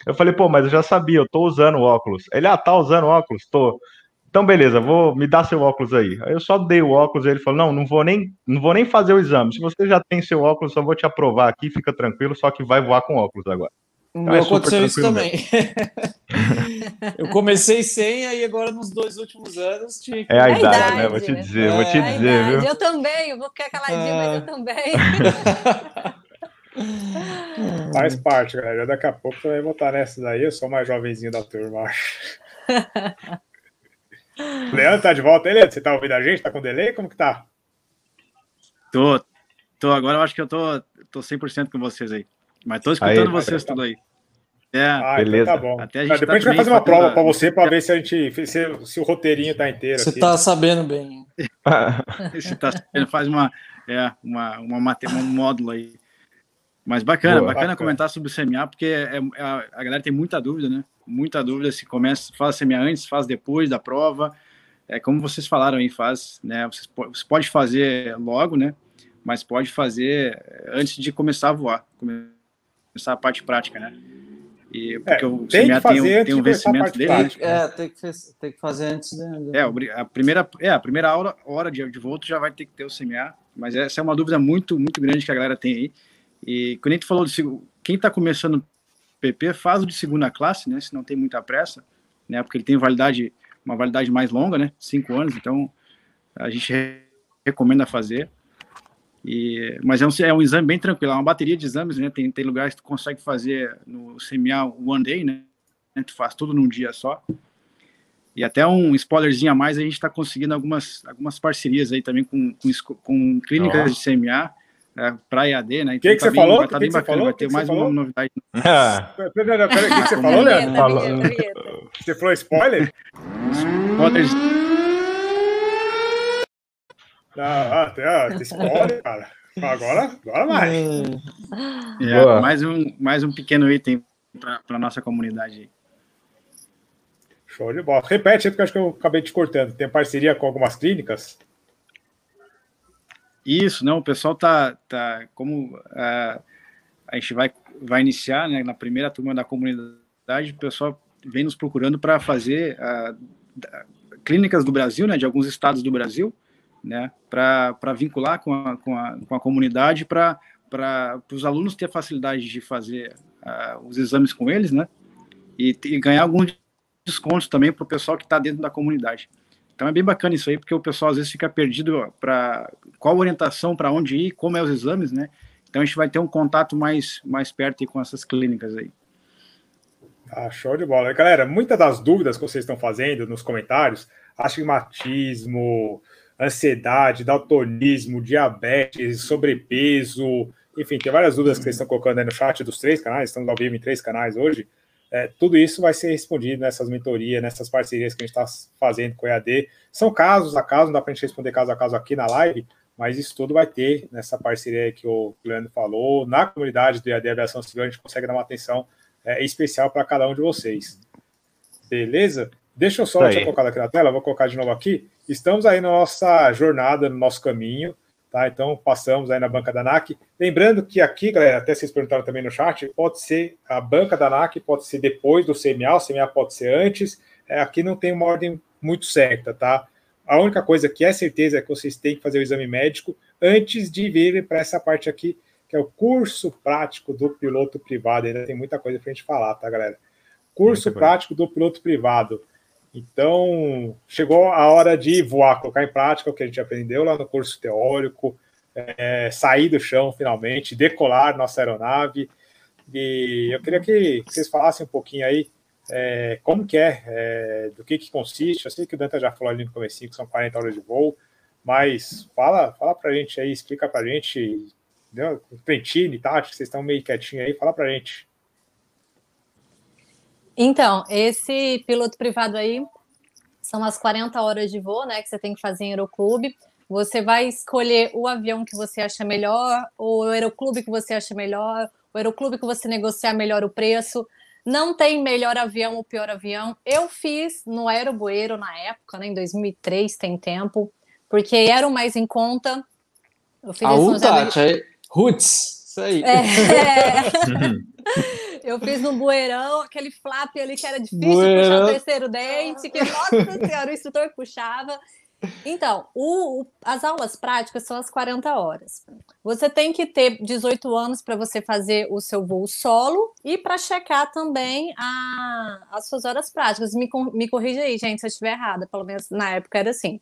C: Eu falei, pô, mas eu já sabia, eu tô usando óculos. Ele, ah, tá usando óculos? Tô. Então, beleza, vou me dar seu óculos aí. Aí eu só dei o óculos e ele falou: não, não vou nem, não vou nem fazer o exame. Se você já tem seu óculos, só vou te aprovar aqui, fica tranquilo, só que vai voar com óculos agora.
F: Então, é aconteceu isso também. eu comecei sem, aí agora nos dois últimos anos
C: tinha que... É a, é idade, idade, né? Vou te dizer, é, vou te é dizer, viu?
D: Eu também, eu vou ficar caladinho, ah. mas eu também.
B: Faz parte, galera. Daqui a pouco você vai votar nessa daí. Eu sou mais jovenzinho da turma, acho. Leandro tá de volta aí, Leandro? Você tá ouvindo a gente? Tá com delay? Como que tá?
G: Tô. Tô. Agora eu acho que eu tô, tô 100% com vocês aí. Mas tô escutando aí, vocês tá tudo aí.
B: É, ah, então beleza. Então tá bom. Até a gente depois tá a gente vai fazer uma prova para você para ver se a gente se, se, o roteirinho tá inteiro.
F: Você aqui. tá sabendo bem.
G: você tá sabendo, faz uma, é, uma, uma, um módulo aí. Mas bacana, Boa, bacana, bacana, comentar sobre o CMA, porque é, é, a, a, galera tem muita dúvida, né? Muita dúvida se começa, faz CMA antes, faz depois da prova. É como vocês falaram aí, faz, né? Você pode, você pode fazer logo, né? Mas pode fazer antes de começar a voar, começar a parte prática, né?
B: E, porque é, o CMA tem, um, tem um vencimento dele.
F: Né? É, tem que, tem que fazer antes.
G: É, a primeira, é, a primeira hora, hora de, de voo já vai ter que ter o CMA, mas essa é uma dúvida muito, muito grande que a galera tem aí. E quando a gente falou de quem está começando PP faz o de segunda classe, né? Se não tem muita pressa, né? Porque ele tem validade, uma validade mais longa, né? Cinco anos, então a gente recomenda fazer. E, mas é um, é um exame bem tranquilo, é uma bateria de exames, né? Tem, tem lugares que tu consegue fazer no CMA One Day, né? Tu faz tudo num dia só. E até um spoilerzinho a mais, a gente está conseguindo algumas, algumas parcerias aí também com, com, com clínicas oh. de CMA é, para EAD, né?
B: O então, que, que tá você bem, falou? Vai, tá bem bacana, vai ter mais uma novidade. Ah. Peraí, peraí, o que, você falou, Leandro? Você falou spoiler? Spoilers. Ah, ah, tem, ah, tem spoiler, cara. Agora, agora mais.
G: É, mais, um, mais um pequeno item para a nossa comunidade.
B: Show de bola. Repete, porque eu acho que eu acabei te cortando. Tem parceria com algumas clínicas?
G: Isso, não, o pessoal tá, tá como uh, a gente vai, vai iniciar, né, na primeira turma da comunidade, o pessoal vem nos procurando para fazer uh, clínicas do Brasil, né, de alguns estados do Brasil, né, para vincular com a, com, a, com a comunidade, para os alunos ter facilidade de fazer uh, os exames com eles, né, e, e ganhar alguns descontos também para o pessoal que está dentro da comunidade. Então é bem bacana isso aí, porque o pessoal às vezes fica perdido para qual orientação, para onde ir, como é os exames, né? Então a gente vai ter um contato mais, mais perto com essas clínicas aí.
B: Ah, show de bola. Galera, muitas das dúvidas que vocês estão fazendo nos comentários, astigmatismo, ansiedade, daltonismo, diabetes, sobrepeso, enfim, tem várias dúvidas que vocês estão colocando aí no chat dos três canais, estamos ao vivo em três canais hoje. É, tudo isso vai ser respondido nessas mentorias, nessas parcerias que a gente está fazendo com o EAD. São casos a caso, não dá para a gente responder caso a caso aqui na live, mas isso tudo vai ter nessa parceria que o Leandro falou. Na comunidade do EAD Aviação Civil, a gente consegue dar uma atenção é, especial para cada um de vocês. Beleza? Deixa eu só, deixa eu colocar aqui na tela, vou colocar de novo aqui. Estamos aí na nossa jornada, no nosso caminho. Tá? Então, passamos aí na banca da NAC. Lembrando que aqui, galera, até vocês perguntaram também no chat, pode ser a banca da NAC, pode ser depois do CMA, o CMA pode ser antes. É, aqui não tem uma ordem muito certa, tá? A única coisa que é certeza é que vocês têm que fazer o exame médico antes de vir para essa parte aqui, que é o curso prático do piloto privado. Ainda tem muita coisa para a gente falar, tá, galera? Curso prático do piloto privado. Então, chegou a hora de voar, colocar em prática o que a gente aprendeu lá no curso teórico, é, sair do chão finalmente, decolar nossa aeronave. E eu queria que vocês falassem um pouquinho aí é, como que é, é, do que, que consiste. Eu sei que o Danta já falou ali no começo que são 40 horas de voo, mas fala, fala pra gente aí, explica pra gente, Trentini, Tati, vocês estão meio quietinhos aí, fala pra gente.
D: Então, esse piloto privado aí são as 40 horas de voo, né, que você tem que fazer em aeroclube. Você vai escolher o avião que você acha melhor, ou o aeroclube que você acha melhor, o aeroclube que você negociar melhor o preço. Não tem melhor avião ou pior avião. Eu fiz no Aerobueiro na época, né, em 2003, tem tempo, porque era o mais em conta.
F: Eu fiz a UTAT, é Roots, isso aí.
D: É. Eu fiz no bueirão, aquele flap ali que era difícil bueirão. puxar o terceiro dente, que, nossa senhora, o instrutor puxava. Então, o, o, as aulas práticas são as 40 horas. Você tem que ter 18 anos para você fazer o seu voo solo e para checar também a, as suas horas práticas. Me, me corrija aí, gente, se eu estiver errada, pelo menos na época era assim.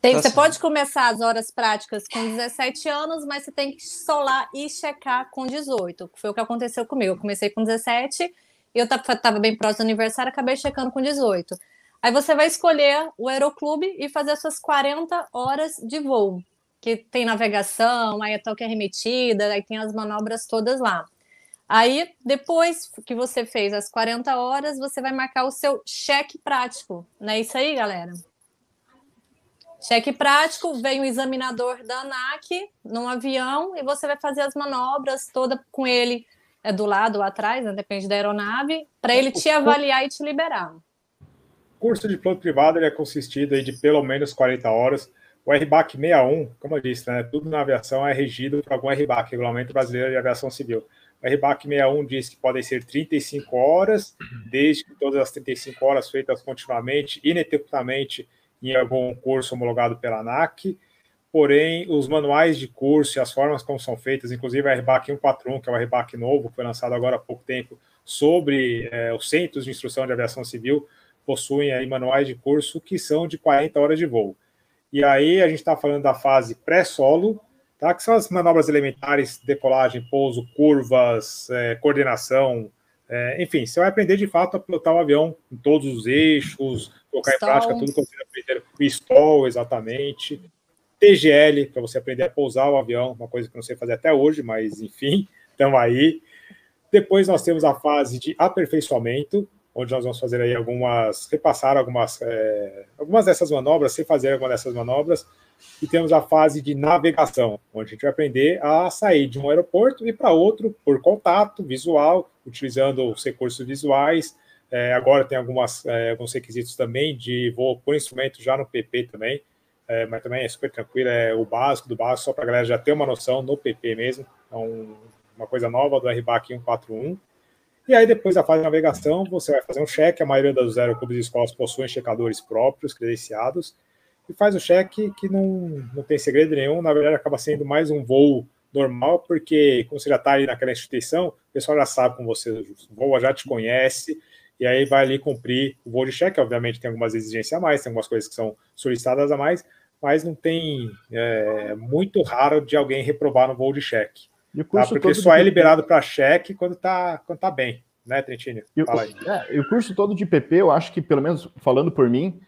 D: Tem, você pode começar as horas práticas com 17 anos, mas você tem que solar e checar com 18. Foi o que aconteceu comigo. Eu comecei com 17 e eu estava bem próximo do aniversário, acabei checando com 18. Aí você vai escolher o aeroclube e fazer as suas 40 horas de voo, que tem navegação, aí a toque é remetida, aí tem as manobras todas lá. Aí, depois que você fez as 40 horas, você vai marcar o seu cheque prático. Não é isso aí, galera? Cheque prático, vem o examinador da ANAC num avião e você vai fazer as manobras toda com ele é do lado ou atrás, né, depende da aeronave, para ele te avaliar e te liberar.
B: O curso de piloto privado ele é consistido aí de pelo menos 40 horas. O RBAC 61, como eu disse, né, tudo na aviação é regido por algum RBAC, Regulamento Brasileiro de Aviação Civil. O RBAC 61 diz que podem ser 35 horas, desde que todas as 35 horas feitas continuamente, ininterruptamente, em algum curso homologado pela ANAC. porém os manuais de curso e as formas como são feitas, inclusive a RBAC 141, que é o RBAC novo, foi lançado agora há pouco tempo, sobre é, os centros de instrução de aviação civil, possuem aí manuais de curso que são de 40 horas de voo. E aí a gente está falando da fase pré-solo, tá? que são as manobras elementares, decolagem, pouso, curvas, é, coordenação, é, enfim, você vai aprender de fato a pilotar o avião em todos os eixos, colocar stall. em prática tudo que você aprender, o stall, exatamente, TGL, para você aprender a pousar o avião, uma coisa que não sei fazer até hoje, mas enfim, estamos aí. Depois nós temos a fase de aperfeiçoamento, onde nós vamos fazer aí algumas, repassar algumas, é, algumas dessas manobras, sem fazer alguma dessas manobras, e temos a fase de navegação, onde a gente vai aprender a sair de um aeroporto e para outro por contato visual, utilizando os recursos visuais. É, agora tem algumas, é, alguns requisitos também de voo por instrumento já no PP também, é, mas também é super tranquilo, é o básico do básico, só para a galera já ter uma noção no PP mesmo, é um, uma coisa nova do RBAC 141. E aí, depois da fase de navegação, você vai fazer um cheque. A maioria dos aeroclubes e escolas possuem checadores próprios, credenciados, e faz o cheque que não, não tem segredo nenhum. Na verdade, acaba sendo mais um voo normal, porque como você já está aí naquela instituição, o pessoal já sabe com você voa, já te conhece, e aí vai ali cumprir o voo de cheque. Obviamente, tem algumas exigências a mais, tem algumas coisas que são solicitadas a mais, mas não tem é, muito raro de alguém reprovar no voo de cheque. Tá? Porque só é liberado para cheque quando está quando tá bem, né, Trentini?
E: Fala aí. É, o curso todo de PP, eu acho que, pelo menos falando por mim,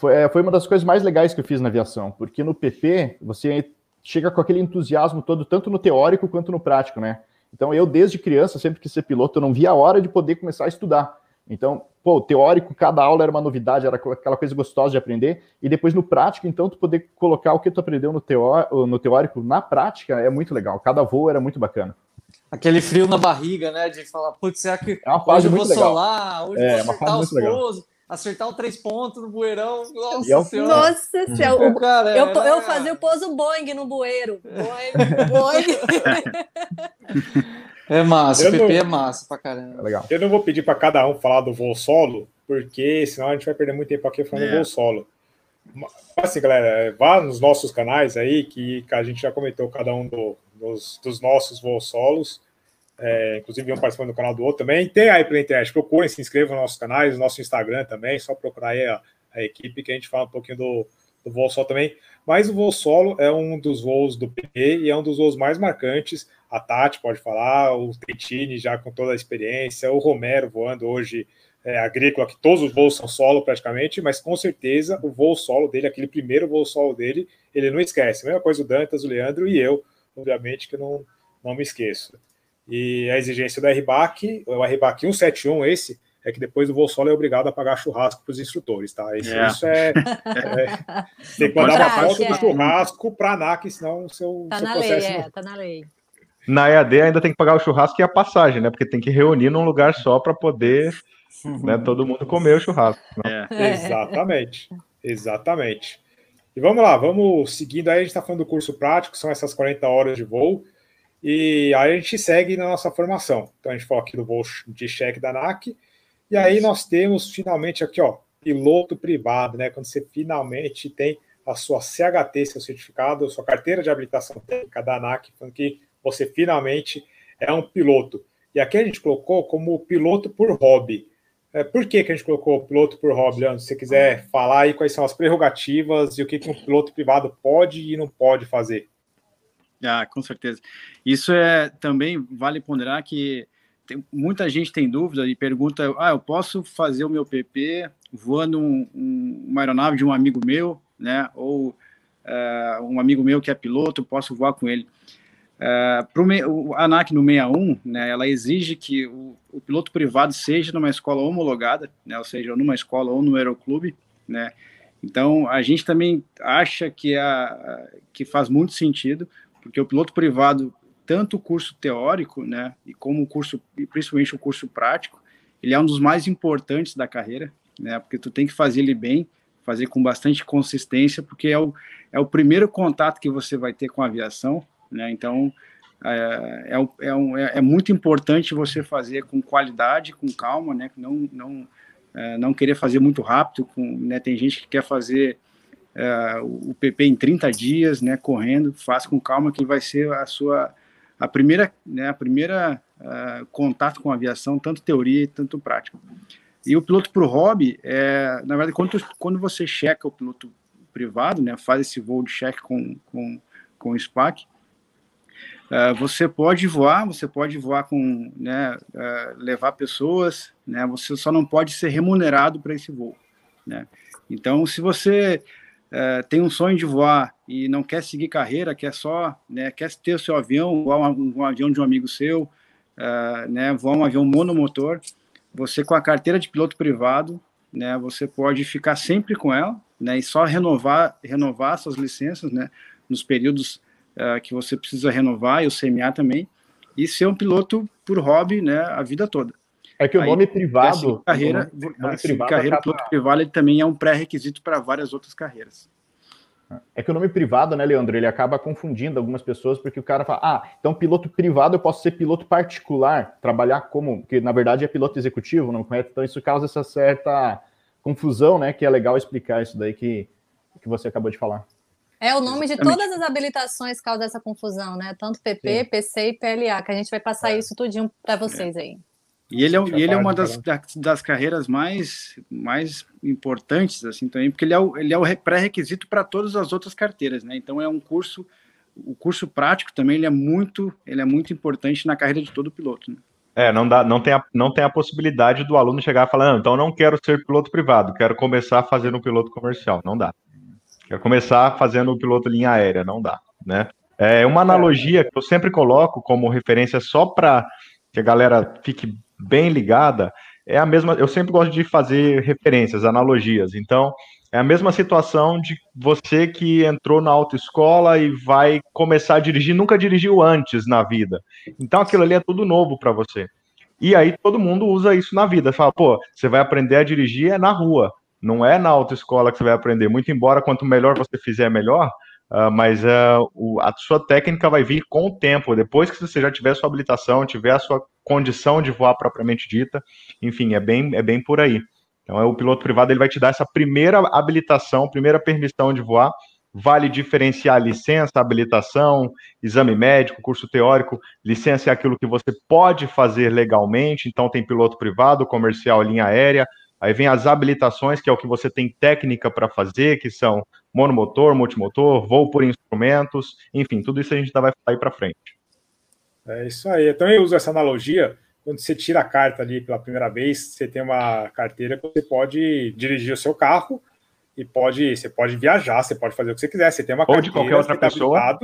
E: foi, é, foi uma das coisas mais legais que eu fiz na aviação, porque no PP você chega com aquele entusiasmo todo, tanto no teórico quanto no prático, né? Então eu, desde criança, sempre quis ser piloto, eu não via a hora de poder começar a estudar. Então, pô, teórico, cada aula era uma novidade, era aquela coisa gostosa de aprender, e depois no prático, então, tu poder colocar o que tu aprendeu no, teó no teórico na prática é muito legal. Cada voo era muito bacana.
F: Aquele frio na barriga, né? De falar, putz, será que
E: é uma fase
F: hoje eu
E: vou
F: legal. solar, hoje
E: é,
F: eu vou acertar os pousos, acertar o três pontos no bueirão. Nossa
D: é senhora. Nossa senhora. Cara, eu, era... eu fazia o pouso Boeing no bueiro. Boeing, Boeing.
F: É massa, o PP não, é massa pra caramba.
B: É legal. Eu não vou pedir para cada um falar do voo solo, porque senão a gente vai perder muito tempo aqui falando é. do voo solo. Assim, galera, vá nos nossos canais aí, que a gente já comentou cada um do, dos, dos, nossos voos solos. É, inclusive, um participando do canal do outro também. Tem aí pela internet, procurem, se inscrevam nos nossos canais, no nosso Instagram também, só procurar aí a, a equipe que a gente fala um pouquinho do, do voo solo também. Mas o voo solo é um dos voos do PP e é um dos voos mais marcantes a Tati pode falar, o Trentini já com toda a experiência, o Romero voando hoje é, agrícola, que todos os voos são solo praticamente, mas com certeza o voo solo dele, aquele primeiro voo solo dele, ele não esquece. A mesma coisa o Dantas, o Leandro e eu, obviamente que não, não me esqueço. E a exigência do RBAC, o RBAC 171, esse, é que depois do voo solo é obrigado a pagar churrasco para os instrutores, tá? Isso é. Isso é, é tem que mandar uma foto do churrasco para a ANAC, senão o seu,
D: tá
B: seu
D: na lei, é, tá na lei.
C: Na EAD ainda tem que pagar o churrasco e a passagem, né? Porque tem que reunir num lugar só para poder né, todo mundo comer o churrasco.
B: Né? É. Exatamente. Exatamente. E vamos lá, vamos seguindo aí. A gente está falando do curso prático, são essas 40 horas de voo. E aí a gente segue na nossa formação. Então a gente fala aqui do voo de cheque da NAC. E aí nós temos finalmente aqui, ó, piloto privado, né? Quando você finalmente tem a sua CHT, seu certificado, sua carteira de habilitação técnica da ANAC, falando que você finalmente é um piloto. E aqui a gente colocou como piloto por hobby. É, por que, que a gente colocou piloto por hobby, Leandro? Se você quiser falar aí quais são as prerrogativas e o que, que um piloto privado pode e não pode fazer.
G: Ah, com certeza. Isso é também vale ponderar que tem, muita gente tem dúvida e pergunta: ah, eu posso fazer o meu PP voando um, um, uma aeronave de um amigo meu, né? Ou uh, um amigo meu que é piloto, posso voar com ele. Uh, pro, o ANAC no 61, né, ela exige que o, o, piloto privado seja numa escola homologada, né, ou seja, numa escola ou no aeroclube, né, então a gente também acha que, a, que faz muito sentido, porque o piloto privado, tanto o curso teórico, né, e como o curso, principalmente o curso prático, ele é um dos mais importantes da carreira, né, porque tu tem que fazer ele bem, fazer com bastante consistência, porque é o, é o primeiro contato que você vai ter com a aviação, né? Então, é, é, é, um, é, é, muito importante você fazer com qualidade, com calma, né? Não, não, é, não querer fazer muito rápido. Com, né? Tem gente que quer fazer é, o PP em 30 dias, né, correndo, faça com calma que vai ser a sua a primeira, né, a primeira uh, contato com a aviação, tanto teoria tanto prática. E o piloto para o hobby, é, na verdade, quando, quando você checa o piloto privado, né, faz esse voo de cheque com, com, com o SPAC, uh, você pode voar, você pode voar com, né, uh, levar pessoas, né, você só não pode ser remunerado para esse voo, né. Então, se você é, tem um sonho de voar e não quer seguir carreira, quer só, né, quer ter o seu avião, voar um, um avião de um amigo seu, uh, né, voar um avião monomotor, você com a carteira de piloto privado, né, você pode ficar sempre com ela, né, e só renovar, renovar suas licenças, né, nos períodos uh, que você precisa renovar e o CMA também, e ser um piloto por hobby, né, a vida toda.
E: É que o nome privado. Assim,
G: carreira, nome, nome assim, privado carreira acaba... piloto privado ele também é um pré-requisito para várias outras carreiras.
E: É que o nome privado, né, Leandro, ele acaba confundindo algumas pessoas, porque o cara fala, ah, então piloto privado eu posso ser piloto particular, trabalhar como, que na verdade é piloto executivo, não conhece? Então isso causa essa certa confusão, né, que é legal explicar isso daí que, que você acabou de falar.
D: É, o nome de todas as habilitações causa essa confusão, né? Tanto PP, Sim. PC e PLA, que a gente vai passar é. isso tudinho para vocês aí.
G: E ele é, e ele é uma das, das carreiras mais, mais importantes, assim, também, porque ele é o, ele é o pré-requisito para todas as outras carteiras, né? Então é um curso, o curso prático também ele é muito, ele é muito importante na carreira de todo piloto, né?
C: É, não, dá, não, tem a, não tem a possibilidade do aluno chegar e falar, não, então não quero ser piloto privado, quero começar fazendo um piloto comercial. Não dá. Quero começar fazendo o piloto linha aérea, não dá, né? É uma analogia que eu sempre coloco como referência só para que a galera fique bem ligada, é a mesma. Eu sempre gosto de fazer referências, analogias. Então, é a mesma situação de você que entrou na autoescola e vai começar a dirigir, nunca dirigiu antes na vida. Então, aquilo ali é tudo novo para você. E aí todo mundo usa isso na vida. Fala, pô, você vai aprender a dirigir é na rua, não é na autoescola que você vai aprender. Muito embora quanto melhor você fizer, melhor. Uh, mas uh, o, a sua técnica vai vir com o tempo, depois que você já tiver sua habilitação, tiver a sua condição de voar propriamente dita, enfim, é bem, é bem por aí. Então, é, o piloto privado ele vai te dar essa primeira habilitação, primeira permissão de voar, vale diferenciar licença, habilitação, exame médico, curso teórico. Licença é aquilo que você pode fazer legalmente, então tem piloto privado, comercial, linha aérea. Aí vem as habilitações, que é o que você tem técnica para fazer, que são monomotor, multimotor, voo por instrumentos, enfim, tudo isso a gente ainda vai falar aí para frente.
B: É isso aí. Eu também uso essa analogia. Quando você tira a carta ali pela primeira vez, você tem uma carteira que você pode dirigir o seu carro e pode, você pode viajar, você pode fazer o que você quiser. Você tem uma
C: ou carteira de qualquer outra tá pessoa.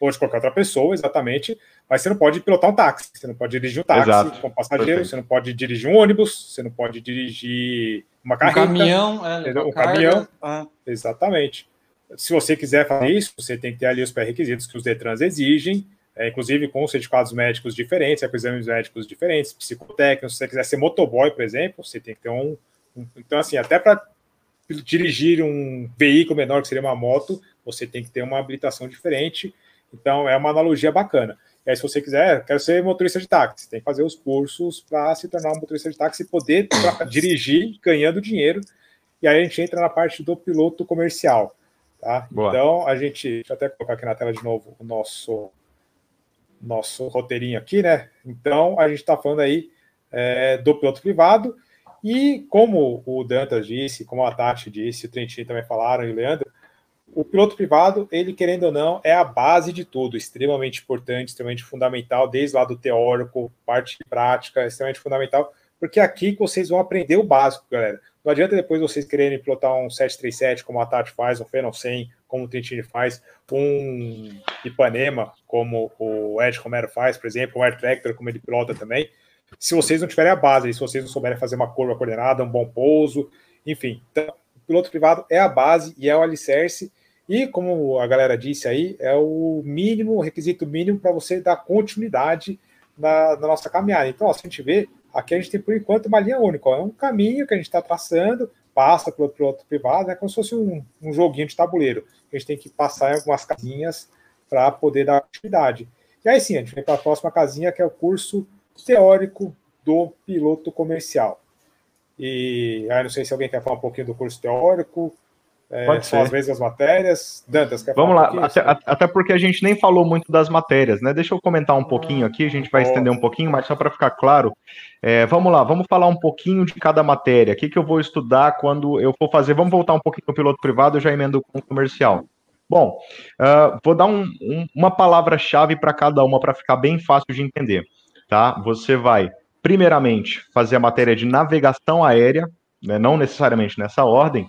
B: ou de qualquer outra pessoa, exatamente. Mas você não pode pilotar um táxi, você não pode dirigir um táxi Exato. com passageiro, Perfeito. você não pode dirigir um ônibus, você não pode dirigir uma carreta.
F: Um caminhão, é,
B: um caminhão. Ah. Exatamente se você quiser fazer isso, você tem que ter ali os pré-requisitos que os Detrans exigem, é, inclusive com certificados médicos diferentes, é, com exames médicos diferentes, psicotécnicos. Se você quiser ser motoboy, por exemplo, você tem que ter um. um então, assim, até para dirigir um veículo menor, que seria uma moto, você tem que ter uma habilitação diferente. Então, é uma analogia bacana. E aí, se você quiser, quero ser motorista de táxi, tem que fazer os cursos para se tornar um motorista de táxi e poder dirigir ganhando dinheiro. E aí a gente entra na parte do piloto comercial. Tá? Então, a gente. Deixa eu até colocar aqui na tela de novo o nosso, nosso roteirinho aqui, né? Então, a gente está falando aí é, do piloto privado. E como o Dantas disse, como a Tati disse, o Trentinho também falaram e o Leandro, o piloto privado, ele querendo ou não, é a base de tudo, extremamente importante, extremamente fundamental, desde lá do teórico, parte prática, extremamente fundamental, porque é aqui que vocês vão aprender o básico, galera. Não adianta depois vocês quererem pilotar um 737, como a Tati faz, um Phenom 100, como o Trentini faz, um Ipanema, como o Ed Romero faz, por exemplo, um Air Tractor, como ele pilota também. Se vocês não tiverem a base, se vocês não souberem fazer uma curva coordenada, um bom pouso, enfim. Então, o piloto privado é a base e é o alicerce. E, como a galera disse aí, é o mínimo, o requisito mínimo para você dar continuidade na, na nossa caminhada. Então, ó, se a gente vê, Aqui a gente tem, por enquanto, uma linha única. É um caminho que a gente está traçando, passa pelo piloto privado, é como se fosse um, um joguinho de tabuleiro. A gente tem que passar em algumas casinhas para poder dar atividade. E aí sim, a gente vem para a próxima casinha, que é o curso teórico do piloto comercial. E aí não sei se alguém quer falar um pouquinho do curso teórico. É, Pode são ser. as mesmas matérias.
C: Dantas, quer Vamos lá, um até, até, porque a gente nem falou muito das matérias, né? Deixa eu comentar um pouquinho aqui, a gente vai estender um pouquinho, mas só para ficar claro, é, vamos lá, vamos falar um pouquinho de cada matéria. O que, que eu vou estudar quando eu for fazer? Vamos voltar um pouquinho no piloto privado, eu já emendo com o comercial. Bom, uh, vou dar um, um, uma palavra-chave para cada uma para ficar bem fácil de entender, tá? Você vai, primeiramente, fazer a matéria de navegação aérea, né, não necessariamente nessa ordem,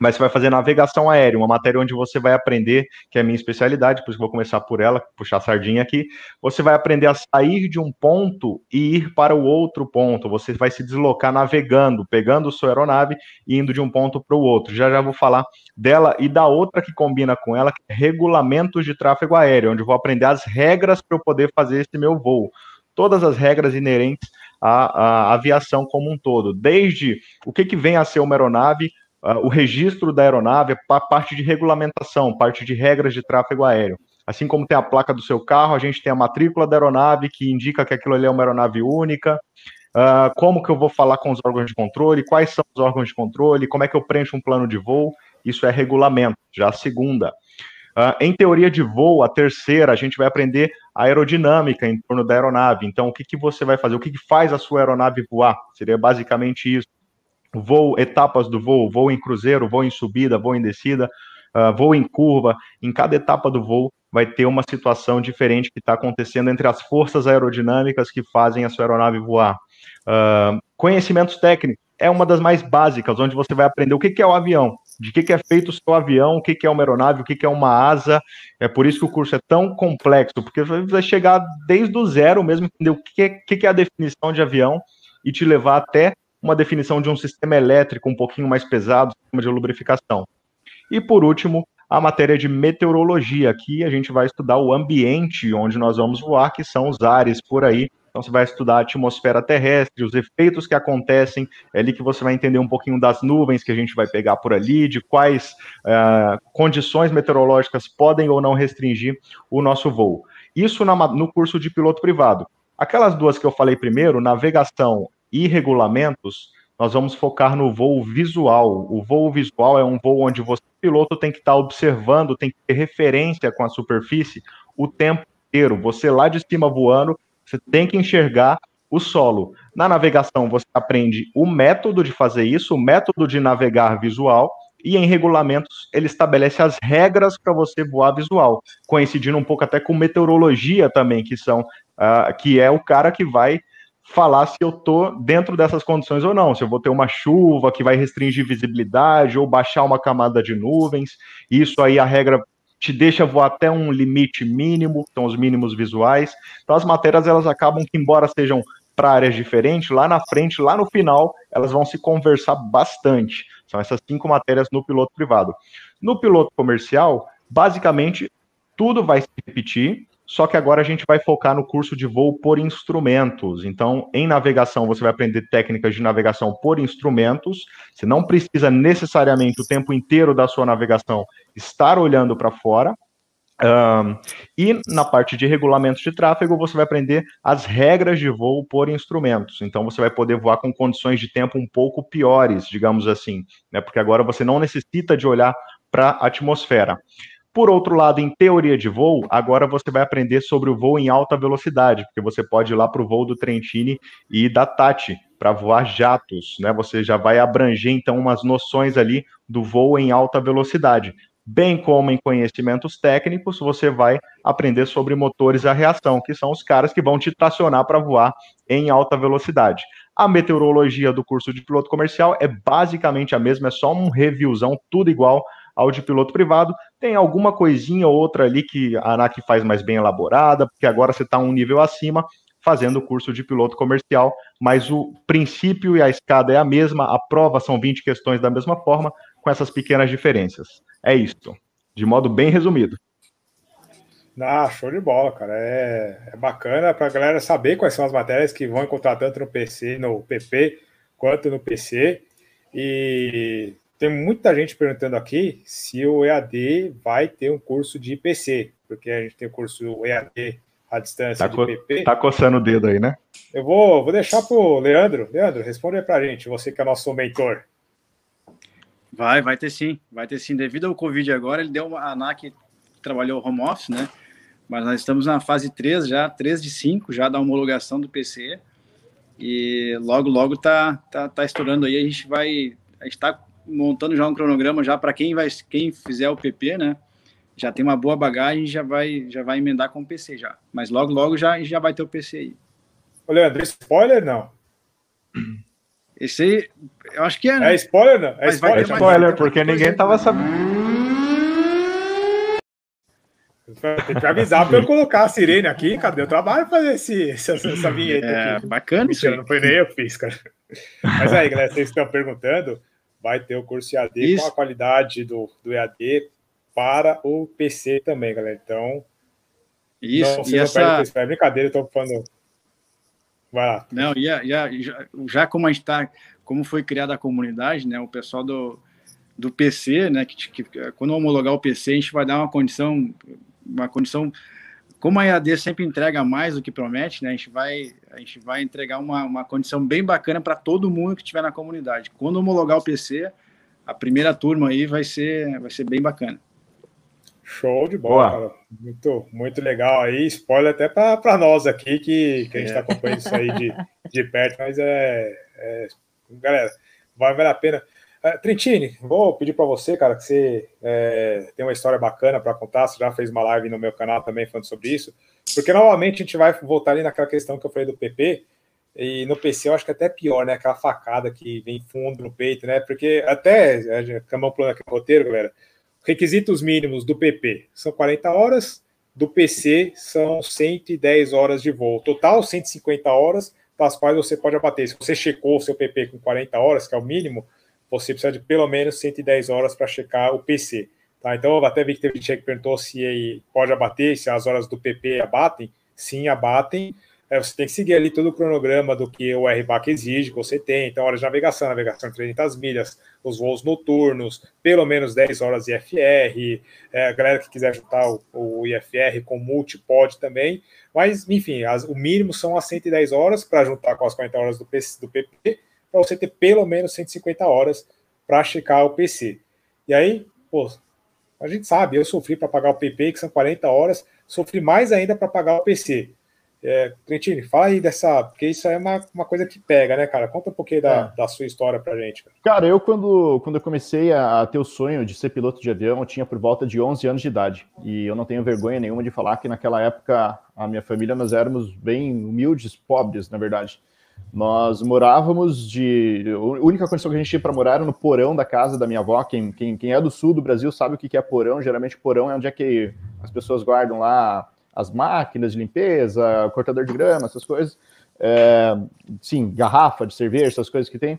C: mas você vai fazer navegação aérea, uma matéria onde você vai aprender, que é a minha especialidade, por isso vou começar por ela, puxar a sardinha aqui. Você vai aprender a sair de um ponto e ir para o outro ponto. Você vai se deslocar navegando, pegando sua aeronave e indo de um ponto para o outro. Já já vou falar dela e da outra que combina com ela, que é regulamentos de tráfego aéreo, onde eu vou aprender as regras para eu poder fazer esse meu voo. Todas as regras inerentes à, à aviação como um todo, desde o que, que vem a ser uma aeronave, uh, o registro da aeronave, a parte de regulamentação, parte de regras de tráfego aéreo. Assim como tem a placa do seu carro, a gente tem a matrícula da aeronave, que indica que aquilo ali é uma aeronave única. Uh, como que eu vou falar com os órgãos de controle, quais são os órgãos de controle, como é que eu preencho um plano de voo, isso é regulamento, já a segunda. Uh, em teoria de voo, a terceira, a gente vai aprender a aerodinâmica em torno da aeronave. Então, o que, que você vai fazer? O que, que faz a sua aeronave voar? Seria basicamente isso voo, etapas do voo, voo em cruzeiro, voo em subida, voo em descida, uh, voo em curva. Em cada etapa do voo vai ter uma situação diferente que está acontecendo entre as forças aerodinâmicas que fazem a sua aeronave voar. Uh, conhecimentos técnicos é uma das mais básicas, onde você vai aprender o que, que é o avião, de que, que é feito o seu avião, o que, que é uma aeronave, o que, que é uma asa. É por isso que o curso é tão complexo, porque você vai chegar desde o zero mesmo, entender o que, que, que é a definição de avião e te levar até uma definição de um sistema elétrico um pouquinho mais pesado, sistema de lubrificação. E por último, a matéria de meteorologia. Aqui a gente vai estudar o ambiente onde nós vamos voar, que são os ares por aí. Então você vai estudar a atmosfera terrestre, os efeitos que acontecem, é ali que você vai entender um pouquinho das nuvens que a gente vai pegar por ali, de quais uh, condições meteorológicas podem ou não restringir o nosso voo. Isso na, no curso de piloto privado. Aquelas duas que eu falei primeiro, navegação e regulamentos, nós vamos focar no voo visual. O voo visual é um voo onde você, piloto, tem que estar observando, tem que ter referência com a superfície o tempo inteiro. Você lá de cima voando, você tem que enxergar o solo. Na navegação, você aprende o método de fazer isso, o método de navegar visual, e em regulamentos ele estabelece as regras para você voar visual, coincidindo um pouco até com meteorologia também, que são uh, que é o cara que vai falar se eu tô dentro dessas condições ou não, se eu vou ter uma chuva que vai restringir visibilidade ou baixar uma camada de nuvens. Isso aí a regra te deixa voar até um limite mínimo, são os mínimos visuais. Então as matérias elas acabam que embora sejam para áreas diferentes, lá na frente, lá no final, elas vão se conversar bastante. São essas cinco matérias no piloto privado. No piloto comercial, basicamente tudo vai se repetir, só que agora a gente vai focar no curso de voo por instrumentos. Então, em navegação, você vai aprender técnicas de navegação por instrumentos. Você não precisa necessariamente o tempo inteiro da sua navegação estar olhando para fora. Um, e na parte de regulamentos de tráfego, você vai aprender as regras de voo por instrumentos. Então, você vai poder voar com condições de tempo um pouco piores, digamos assim, né? porque agora você não necessita de olhar para a atmosfera. Por outro lado, em teoria de voo, agora você vai aprender sobre o voo em alta velocidade, porque você pode ir lá para o voo do Trentini e da Tati para voar jatos, né? Você já vai abranger então umas noções ali do voo em alta velocidade. Bem como em conhecimentos técnicos, você vai aprender sobre motores a reação, que são os caras que vão te tracionar para voar em alta velocidade. A meteorologia do curso de piloto comercial é basicamente a mesma, é só um reviewzão, tudo igual ao de piloto privado. Tem alguma coisinha ou outra ali que a ANAC faz mais bem elaborada, porque agora você está um nível acima fazendo o curso de piloto comercial, mas o princípio e a escada é a mesma, a prova são 20 questões da mesma forma, com essas pequenas diferenças. É isso, de modo bem resumido.
B: Ah, show de bola, cara. É, é bacana para a galera saber quais são as matérias que vão encontrar tanto no PC, no PP, quanto no PC. E tem muita gente perguntando aqui se o EAD vai ter um curso de IPC, porque a gente tem o curso EAD à distância
C: tá de PP. Tá coçando o dedo aí, né?
B: Eu vou, vou deixar para o Leandro. Leandro, responde aí para a gente, você que é nosso mentor.
G: Vai, vai ter sim, vai ter sim. Devido ao Covid agora, ele deu uma. A ANAC trabalhou home office, né? Mas nós estamos na fase 3 já, 3 de 5 já da homologação do PC. E logo, logo tá, tá, tá estourando aí. A gente vai. A gente está montando já um cronograma já para quem vai quem fizer o PP, né? Já tem uma boa bagagem, já vai já vai emendar com o PC já. Mas logo logo já já vai ter o PC aí.
B: Ô, Leandro, spoiler não?
G: Esse aí, eu acho que é,
B: né? É spoiler não? É
C: spoiler, é spoiler porque ninguém tava sabendo.
B: Tem que avisar para eu colocar a sirene aqui, cadê o trabalho fazer esse, essa, essa vinheta
G: é,
B: aqui?
G: Bacana
B: Mentira, isso. Não foi nem eu que fiz, cara. Mas aí, galera, vocês estão perguntando, vai ter o curso EAD isso. com a qualidade do, do EAD para o PC também, galera. Então,
G: isso,
B: não, e essa... É brincadeira, eu tô falando...
G: Vai lá. Não, e já, já, já como a gente tá, como foi criada a comunidade, né, o pessoal do, do PC, né, que, que quando homologar o PC, a gente vai dar uma condição uma condição como a EAD sempre entrega mais do que promete, né, a gente vai, a gente vai entregar uma, uma condição bem bacana para todo mundo que estiver na comunidade. Quando homologar o PC, a primeira turma aí vai ser, vai ser bem bacana.
B: Show de bola, cara. Muito, muito legal aí. Spoiler até para nós aqui que, que a gente está é. acompanhando isso aí de, de perto, mas é, é galera, vai valer a pena. Uh, Trentini, vou pedir para você, cara, que você é, tem uma história bacana para contar. Você já fez uma live no meu canal também falando sobre isso. Porque novamente a gente vai voltar ali naquela questão que eu falei do PP. E no PC eu acho que é até pior, né? Aquela facada que vem fundo no peito, né? Porque até, acabamos plano aqui no roteiro, galera. Requisitos mínimos do PP são 40 horas, do PC são 110 horas de voo. Total, 150 horas, das quais você pode abater. Se você checou o seu PP com 40 horas, que é o mínimo, você precisa de pelo menos 110 horas para checar o PC. Tá? Então, eu até vi que teve gente que perguntou se pode abater, se as horas do PP abatem. Sim, abatem. É, você tem que seguir ali todo o cronograma do que o RBAC exige, que você tem. Então, horas de navegação, navegação de 300 milhas, os voos noturnos, pelo menos 10 horas IFR. É, a galera que quiser juntar o, o IFR com multi pode também. Mas, enfim, as, o mínimo são as 110 horas para juntar com as 40 horas do, PC, do PP para você ter pelo menos 150 horas para checar o PC. E aí, pô, a gente sabe, eu sofri para pagar o PP, que são 40 horas, sofri mais ainda para pagar o PC. É, Trentini, fala aí dessa, porque isso é uma, uma coisa que pega, né, cara? Conta um pouquinho da, é. da sua história pra gente.
E: Cara, cara eu quando, quando eu comecei a, a, ter o sonho de ser piloto de avião, eu tinha por volta de 11 anos de idade. E eu não tenho vergonha nenhuma de falar que naquela época a minha família nós éramos bem humildes, pobres, na verdade. Nós morávamos de. A única condição que a gente tinha para morar era no porão da casa da minha avó. Quem, quem, quem é do sul do Brasil sabe o que é porão. Geralmente, porão é onde é que as pessoas guardam lá as máquinas de limpeza, cortador de grama, essas coisas. É, sim, garrafa de cerveja, essas coisas que tem.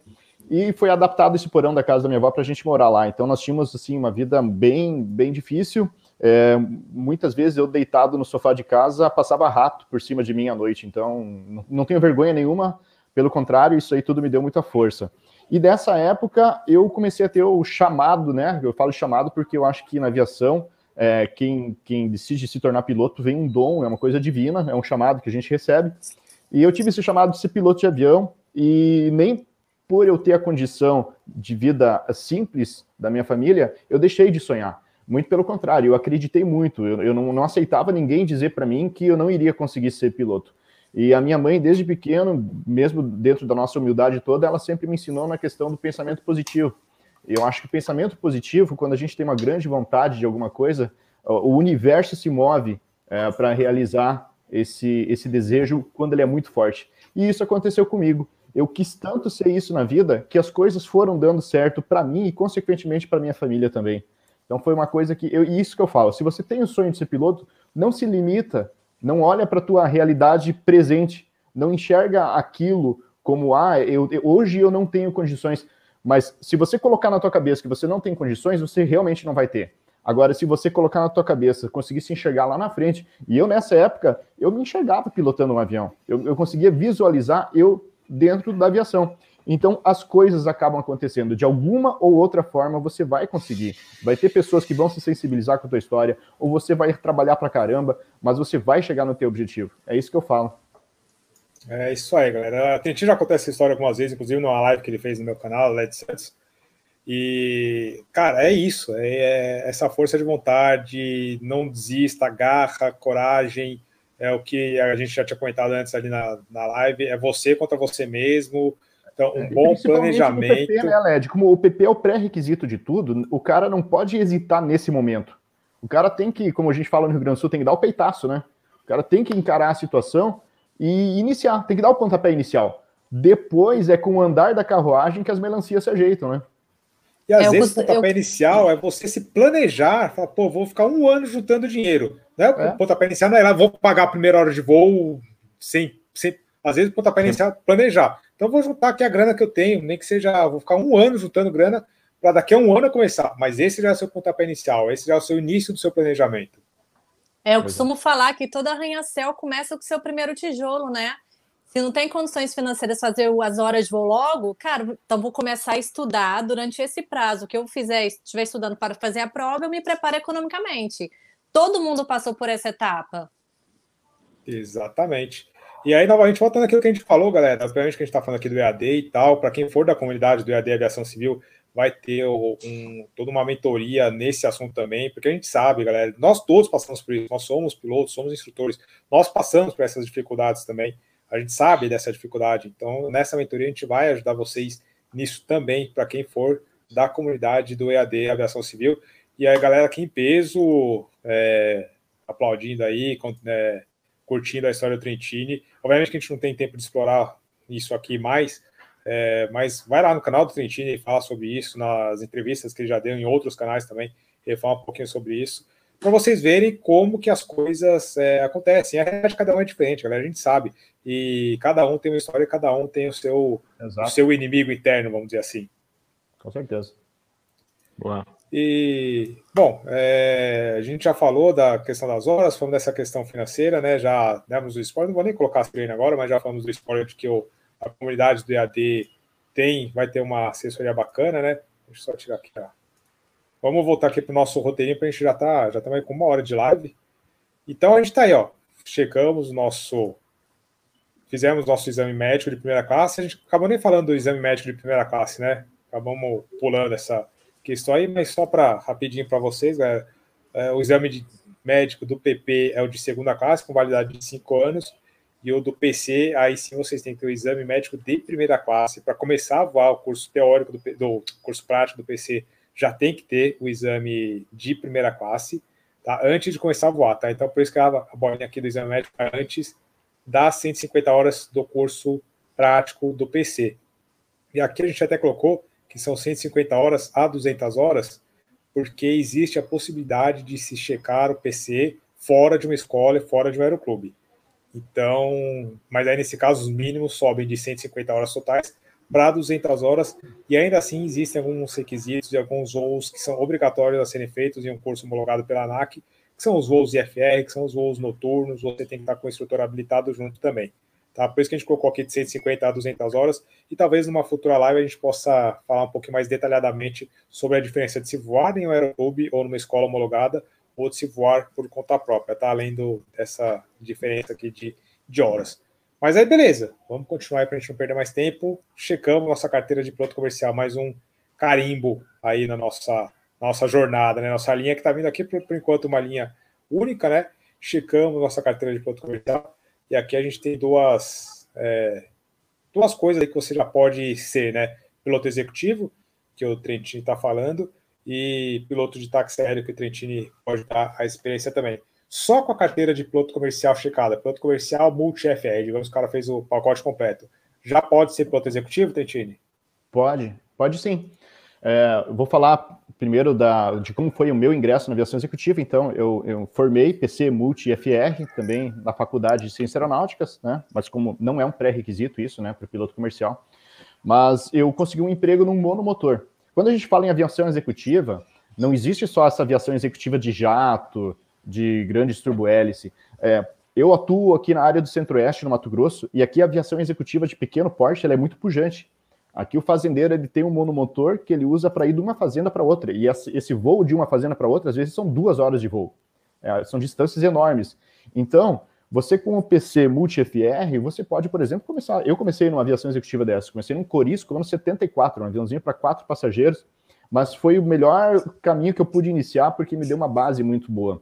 E: E foi adaptado esse porão da casa da minha avó para a gente morar lá. Então, nós tínhamos assim uma vida bem, bem difícil. É, muitas vezes eu deitado no sofá de casa passava rato por cima de mim à noite. Então, não tenho vergonha nenhuma pelo contrário, isso aí tudo me deu muita força. E dessa época eu comecei a ter o chamado, né? Eu falo chamado porque eu acho que na aviação, é, quem, quem decide se tornar piloto vem um dom, é uma coisa divina, é um chamado que a gente recebe. E eu tive esse chamado de ser piloto de avião, e nem por eu ter a condição de vida simples da minha família, eu deixei de sonhar. Muito pelo contrário, eu acreditei muito. Eu, eu não, não aceitava ninguém dizer para mim que eu não iria conseguir ser piloto. E a minha mãe, desde pequeno, mesmo dentro da nossa humildade toda, ela sempre me ensinou na questão do pensamento positivo. Eu acho que o pensamento positivo, quando a gente tem uma grande vontade de alguma coisa, o universo se move é, para realizar esse, esse desejo quando ele é muito forte. E isso aconteceu comigo. Eu quis tanto ser isso na vida que as coisas foram dando certo para mim e, consequentemente, para minha família também. Então foi uma coisa que eu, isso que eu falo. Se você tem o sonho de ser piloto, não se limita não olha para a tua realidade presente, não enxerga aquilo como ah, eu, eu, hoje eu não tenho condições, mas se você colocar na tua cabeça que você não tem condições, você realmente não vai ter. Agora, se você colocar na tua cabeça, conseguir se enxergar lá na frente, e eu nessa época, eu me enxergava pilotando um avião, eu, eu conseguia visualizar eu dentro da aviação. Então, as coisas acabam acontecendo. De alguma ou outra forma, você vai conseguir. Vai ter pessoas que vão se sensibilizar com a tua história, ou você vai trabalhar pra caramba, mas você vai chegar no teu objetivo. É isso que eu falo.
B: É isso aí, galera. A Tentinho já acontece essa história algumas vezes, inclusive numa live que ele fez no meu canal, Led Santos. E, cara, é isso, é, é essa força de vontade, não desista, garra, coragem, é o que a gente já tinha comentado antes ali na, na live, é você contra você mesmo, então, um é, bom planejamento.
E: PP, né, Led? Como o PP é o pré-requisito de tudo, o cara não pode hesitar nesse momento. O cara tem que, como a gente fala no Rio Grande do Sul, tem que dar o peitaço, né? O cara tem que encarar a situação e iniciar, tem que dar o pontapé inicial. Depois é com o andar da carruagem que as melancias se ajeitam, né?
B: E às é, vezes o pontapé eu... inicial é você se planejar, falar, pô, vou ficar um ano juntando dinheiro. Né? O é. pontapé inicial não é lá, vou pagar a primeira hora de voo sem. sem... Às vezes o pontapé inicial é planejar. Então vou juntar aqui a grana que eu tenho, nem que seja, vou ficar um ano juntando grana para daqui a um ano começar. Mas esse já é o seu pontapé inicial, esse já é o seu início do seu planejamento.
D: É, eu costumo falar que toda arranha-céu começa com o seu primeiro tijolo, né? Se não tem condições financeiras fazer as horas de voo logo, cara, então vou começar a estudar durante esse prazo que eu fizer, estiver estudando para fazer a prova, eu me preparo economicamente. Todo mundo passou por essa etapa.
B: Exatamente. E aí, novamente, voltando aquilo que a gente falou, galera, obviamente que a gente está falando aqui do EAD e tal, para quem for da comunidade do EAD Aviação Civil, vai ter um, toda uma mentoria nesse assunto também, porque a gente sabe, galera, nós todos passamos por isso, nós somos pilotos, somos instrutores, nós passamos por essas dificuldades também, a gente sabe dessa dificuldade, então nessa mentoria a gente vai ajudar vocês nisso também, para quem for da comunidade do EAD Aviação Civil, e aí, galera, aqui em peso, é, aplaudindo aí, é, curtindo a história do Trentini. Obviamente que a gente não tem tempo de explorar isso aqui mais, é, mas vai lá no canal do Trentini e fala sobre isso, nas entrevistas que ele já deu em outros canais também, ele fala um pouquinho sobre isso, para vocês verem como que as coisas é, acontecem. A realidade de cada um é diferente, galera, a gente sabe. E cada um tem uma história, cada um tem o seu, o seu inimigo interno, vamos dizer assim.
E: Com certeza.
B: Boa. E, bom, é, a gente já falou da questão das horas, falamos dessa questão financeira, né? Já demos o spoiler, não vou nem colocar a treino agora, mas já falamos do spoiler de que o, a comunidade do EAD tem, vai ter uma assessoria bacana, né? Deixa eu só tirar aqui. Ó. Vamos voltar aqui para o nosso roteirinho, para a gente já tá, já tá com uma hora de live. Então a gente está aí, ó. Chegamos nosso. Fizemos nosso exame médico de primeira classe. A gente acabou nem falando do exame médico de primeira classe, né? Acabamos pulando essa questão aí, mas só para rapidinho para vocês, galera, é, o exame de médico do PP é o de segunda classe, com validade de cinco anos, e o do PC, aí sim vocês têm que ter o exame médico de primeira classe. Para começar a voar o curso teórico do, do, curso prático do PC, já tem que ter o exame de primeira classe, tá? Antes de começar a voar, tá? Então, por isso que a, a bolinha aqui do exame médico é antes das 150 horas do curso prático do PC. E aqui a gente até colocou que são 150 horas a 200 horas, porque existe a possibilidade de se checar o PC fora de uma escola e fora de um aeroclube. Então, mas aí nesse caso os mínimos sobem de 150 horas totais para 200 horas e ainda assim existem alguns requisitos e alguns voos que são obrigatórios a serem feitos em um curso homologado pela ANAC, que são os voos IFR, que são os voos noturnos, você tem que estar com o instrutor habilitado junto também. Tá? Por isso que a gente colocou aqui de 150 a 200 horas e talvez numa futura live a gente possa falar um pouquinho mais detalhadamente sobre a diferença de se voar em um aeroclube ou numa escola homologada ou de se voar por conta própria, tá? Além do, dessa diferença aqui de, de horas. Mas aí, beleza. Vamos continuar aí para a gente não perder mais tempo. Checamos nossa carteira de piloto comercial, mais um carimbo aí na nossa, nossa jornada, né? Nossa linha que está vindo aqui, por, por enquanto, uma linha única, né? Checamos nossa carteira de piloto comercial e aqui a gente tem duas, é, duas coisas que você já pode ser, né? Piloto executivo, que o Trentini está falando, e piloto de táxi aéreo, que o Trentini pode dar a experiência também. Só com a carteira de piloto comercial checada, piloto comercial multi-FR, digamos que o cara fez o pacote completo. Já pode ser piloto executivo, Trentini?
E: Pode, pode sim. É, vou falar primeiro da, de como foi o meu ingresso na aviação executiva. Então, eu, eu formei PC Multi FR também na Faculdade de Ciências Aeronáuticas, né? Mas como não é um pré-requisito isso, né, para o piloto comercial, mas eu consegui um emprego num monomotor. Quando a gente fala em aviação executiva, não existe só essa aviação executiva de jato, de grandes turbohélice. É, eu atuo aqui na área do Centro-Oeste, no Mato Grosso, e aqui a aviação executiva de pequeno porte é muito pujante. Aqui o fazendeiro ele tem um monomotor que ele usa para ir de uma fazenda para outra. E esse voo de uma fazenda para outra, às vezes, são duas horas de voo. É, são distâncias enormes. Então, você com o PC multi-FR, você pode, por exemplo, começar. Eu comecei numa aviação executiva dessa, comecei num Corisco, ano 74, um aviãozinho para quatro passageiros. mas foi o melhor caminho que eu pude iniciar porque me deu uma base muito boa.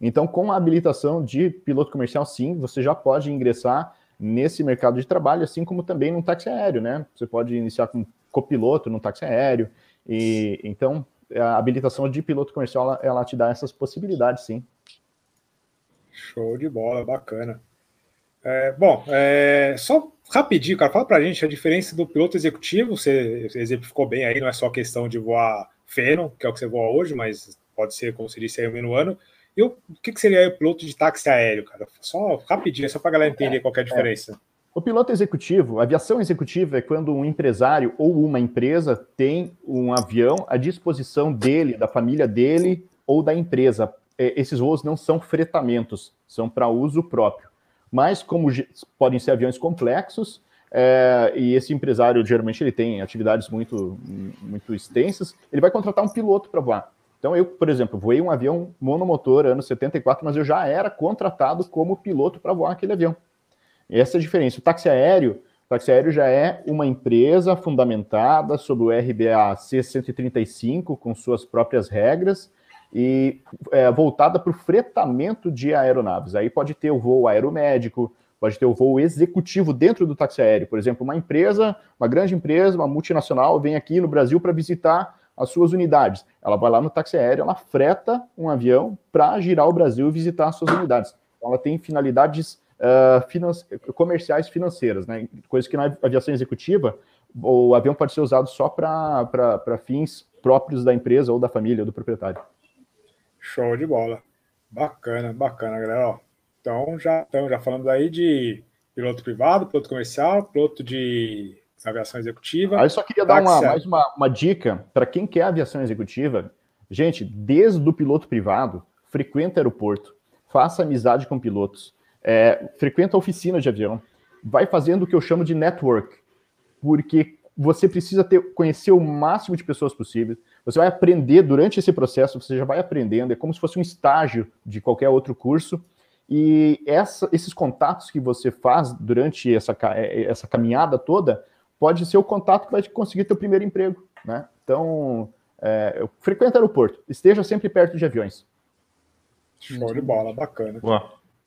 E: Então, com a habilitação de piloto comercial, sim, você já pode ingressar nesse mercado de trabalho, assim como também no táxi aéreo, né? Você pode iniciar como copiloto no táxi aéreo. E então, a habilitação de piloto comercial ela, ela te dá essas possibilidades, sim.
B: Show de bola, bacana. É, bom, é, só rapidinho, cara, fala pra gente a diferença do piloto executivo. Você exemplificou bem aí, não é só questão de voar feno, que é o que você voa hoje, mas pode ser, como se disse aí, um ano. E o, que, que seria o piloto de táxi aéreo, cara? Só rapidinho, só para a galera entender qual é a diferença. É.
E: O piloto executivo, a aviação executiva é quando um empresário ou uma empresa tem um avião à disposição dele, da família dele ou da empresa. É, esses voos não são fretamentos, são para uso próprio. Mas, como podem ser aviões complexos, é, e esse empresário geralmente ele tem atividades muito, muito extensas, ele vai contratar um piloto para voar. Então, eu, por exemplo, voei um avião monomotor ano 74, mas eu já era contratado como piloto para voar aquele avião. Essa é a diferença. O táxi aéreo, o táxi aéreo já é uma empresa fundamentada sob o RBAC 135, com suas próprias regras, e é, voltada para o fretamento de aeronaves. Aí pode ter o voo aeromédico, pode ter o voo executivo dentro do táxi aéreo. Por exemplo, uma empresa, uma grande empresa, uma multinacional, vem aqui no Brasil para visitar as suas unidades. Ela vai lá no táxi aéreo, ela freta um avião para girar o Brasil e visitar as suas unidades. Então, ela tem finalidades uh, comerciais financeiras, né? Coisa que na aviação executiva, o avião pode ser usado só para fins próprios da empresa ou da família, ou do proprietário.
B: Show de bola. Bacana, bacana, galera. Ó, então, já estamos já falando aí de piloto privado, piloto comercial, piloto de aviação executiva.
E: Aí só queria dar uma, mais uma, uma dica para quem quer aviação executiva. Gente, desde o piloto privado, frequenta aeroporto, faça amizade com pilotos, é, frequenta oficina de avião, vai fazendo o que eu chamo de network, porque você precisa ter, conhecer o máximo de pessoas possível. Você vai aprender durante esse processo, você já vai aprendendo, é como se fosse um estágio de qualquer outro curso. E essa, esses contatos que você faz durante essa, essa caminhada toda pode ser o contato que vai conseguir teu primeiro emprego, né? Então, é, frequenta aeroporto, esteja sempre perto de aviões.
B: Show de bola, bacana.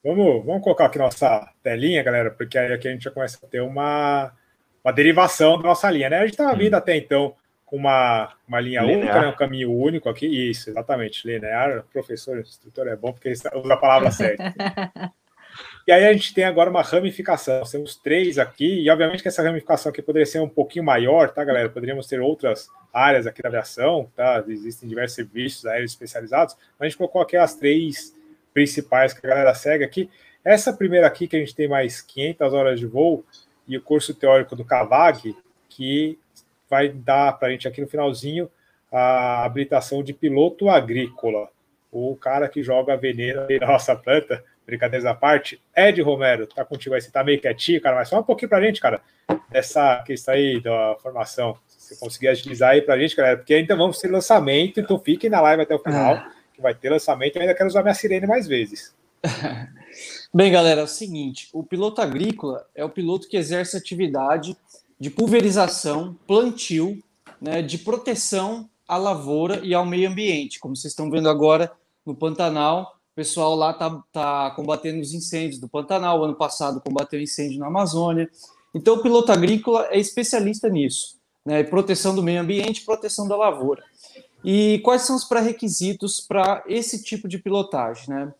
B: Vamos, vamos colocar aqui nossa telinha, galera, porque aí aqui a gente já começa a ter uma, uma derivação da nossa linha, né? A gente estava vindo hum. até então com uma, uma linha linear. única, né? um caminho único aqui. Isso, exatamente, linear. Professor, instrutor é bom porque ele usa a palavra certa. E aí a gente tem agora uma ramificação. Nós temos três aqui, e obviamente que essa ramificação aqui poderia ser um pouquinho maior, tá, galera? Poderíamos ter outras áreas aqui da aviação, tá? Existem diversos serviços aéreos especializados, mas a gente colocou aqui as três principais que a galera segue aqui. Essa primeira aqui, que a gente tem mais 500 horas de voo, e o curso teórico do CAVAG, que vai dar para a gente aqui no finalzinho a habilitação de piloto agrícola. O cara que joga veneno na nossa planta brincadeiras à parte. Ed Romero, tá contigo aí, você tá meio quietinho, cara, mas fala um pouquinho pra gente, cara, dessa questão aí da formação. Se você conseguir agilizar aí pra gente, galera, porque ainda vamos ter lançamento, então fiquem na live até o final, ah. que vai ter lançamento, eu ainda quero usar minha sirene mais vezes.
F: Bem, galera, é o seguinte: o piloto agrícola é o piloto que exerce atividade de pulverização, plantio, né, de proteção à lavoura e ao meio ambiente, como vocês estão vendo agora no Pantanal, o pessoal lá tá, tá combatendo os incêndios do Pantanal. Ano passado combateu incêndio na Amazônia. Então, o piloto agrícola é especialista nisso, né? Proteção do meio ambiente, proteção da lavoura. E quais são os pré-requisitos para esse tipo de pilotagem, né?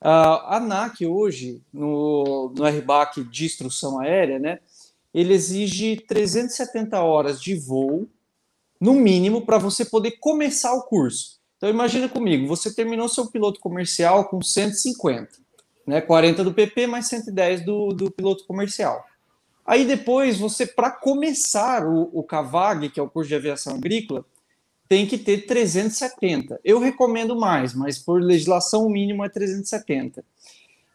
F: A ANAC hoje, no, no RBAC de instrução aérea, né, ele exige 370 horas de voo, no mínimo, para você poder começar o curso. Então imagina comigo, você terminou seu piloto comercial com 150, né? 40 do PP mais 110 do, do piloto comercial. Aí depois você, para começar o, o CAVAG, que é o curso de aviação agrícola, tem que ter 370. Eu recomendo mais, mas por legislação o mínimo é 370.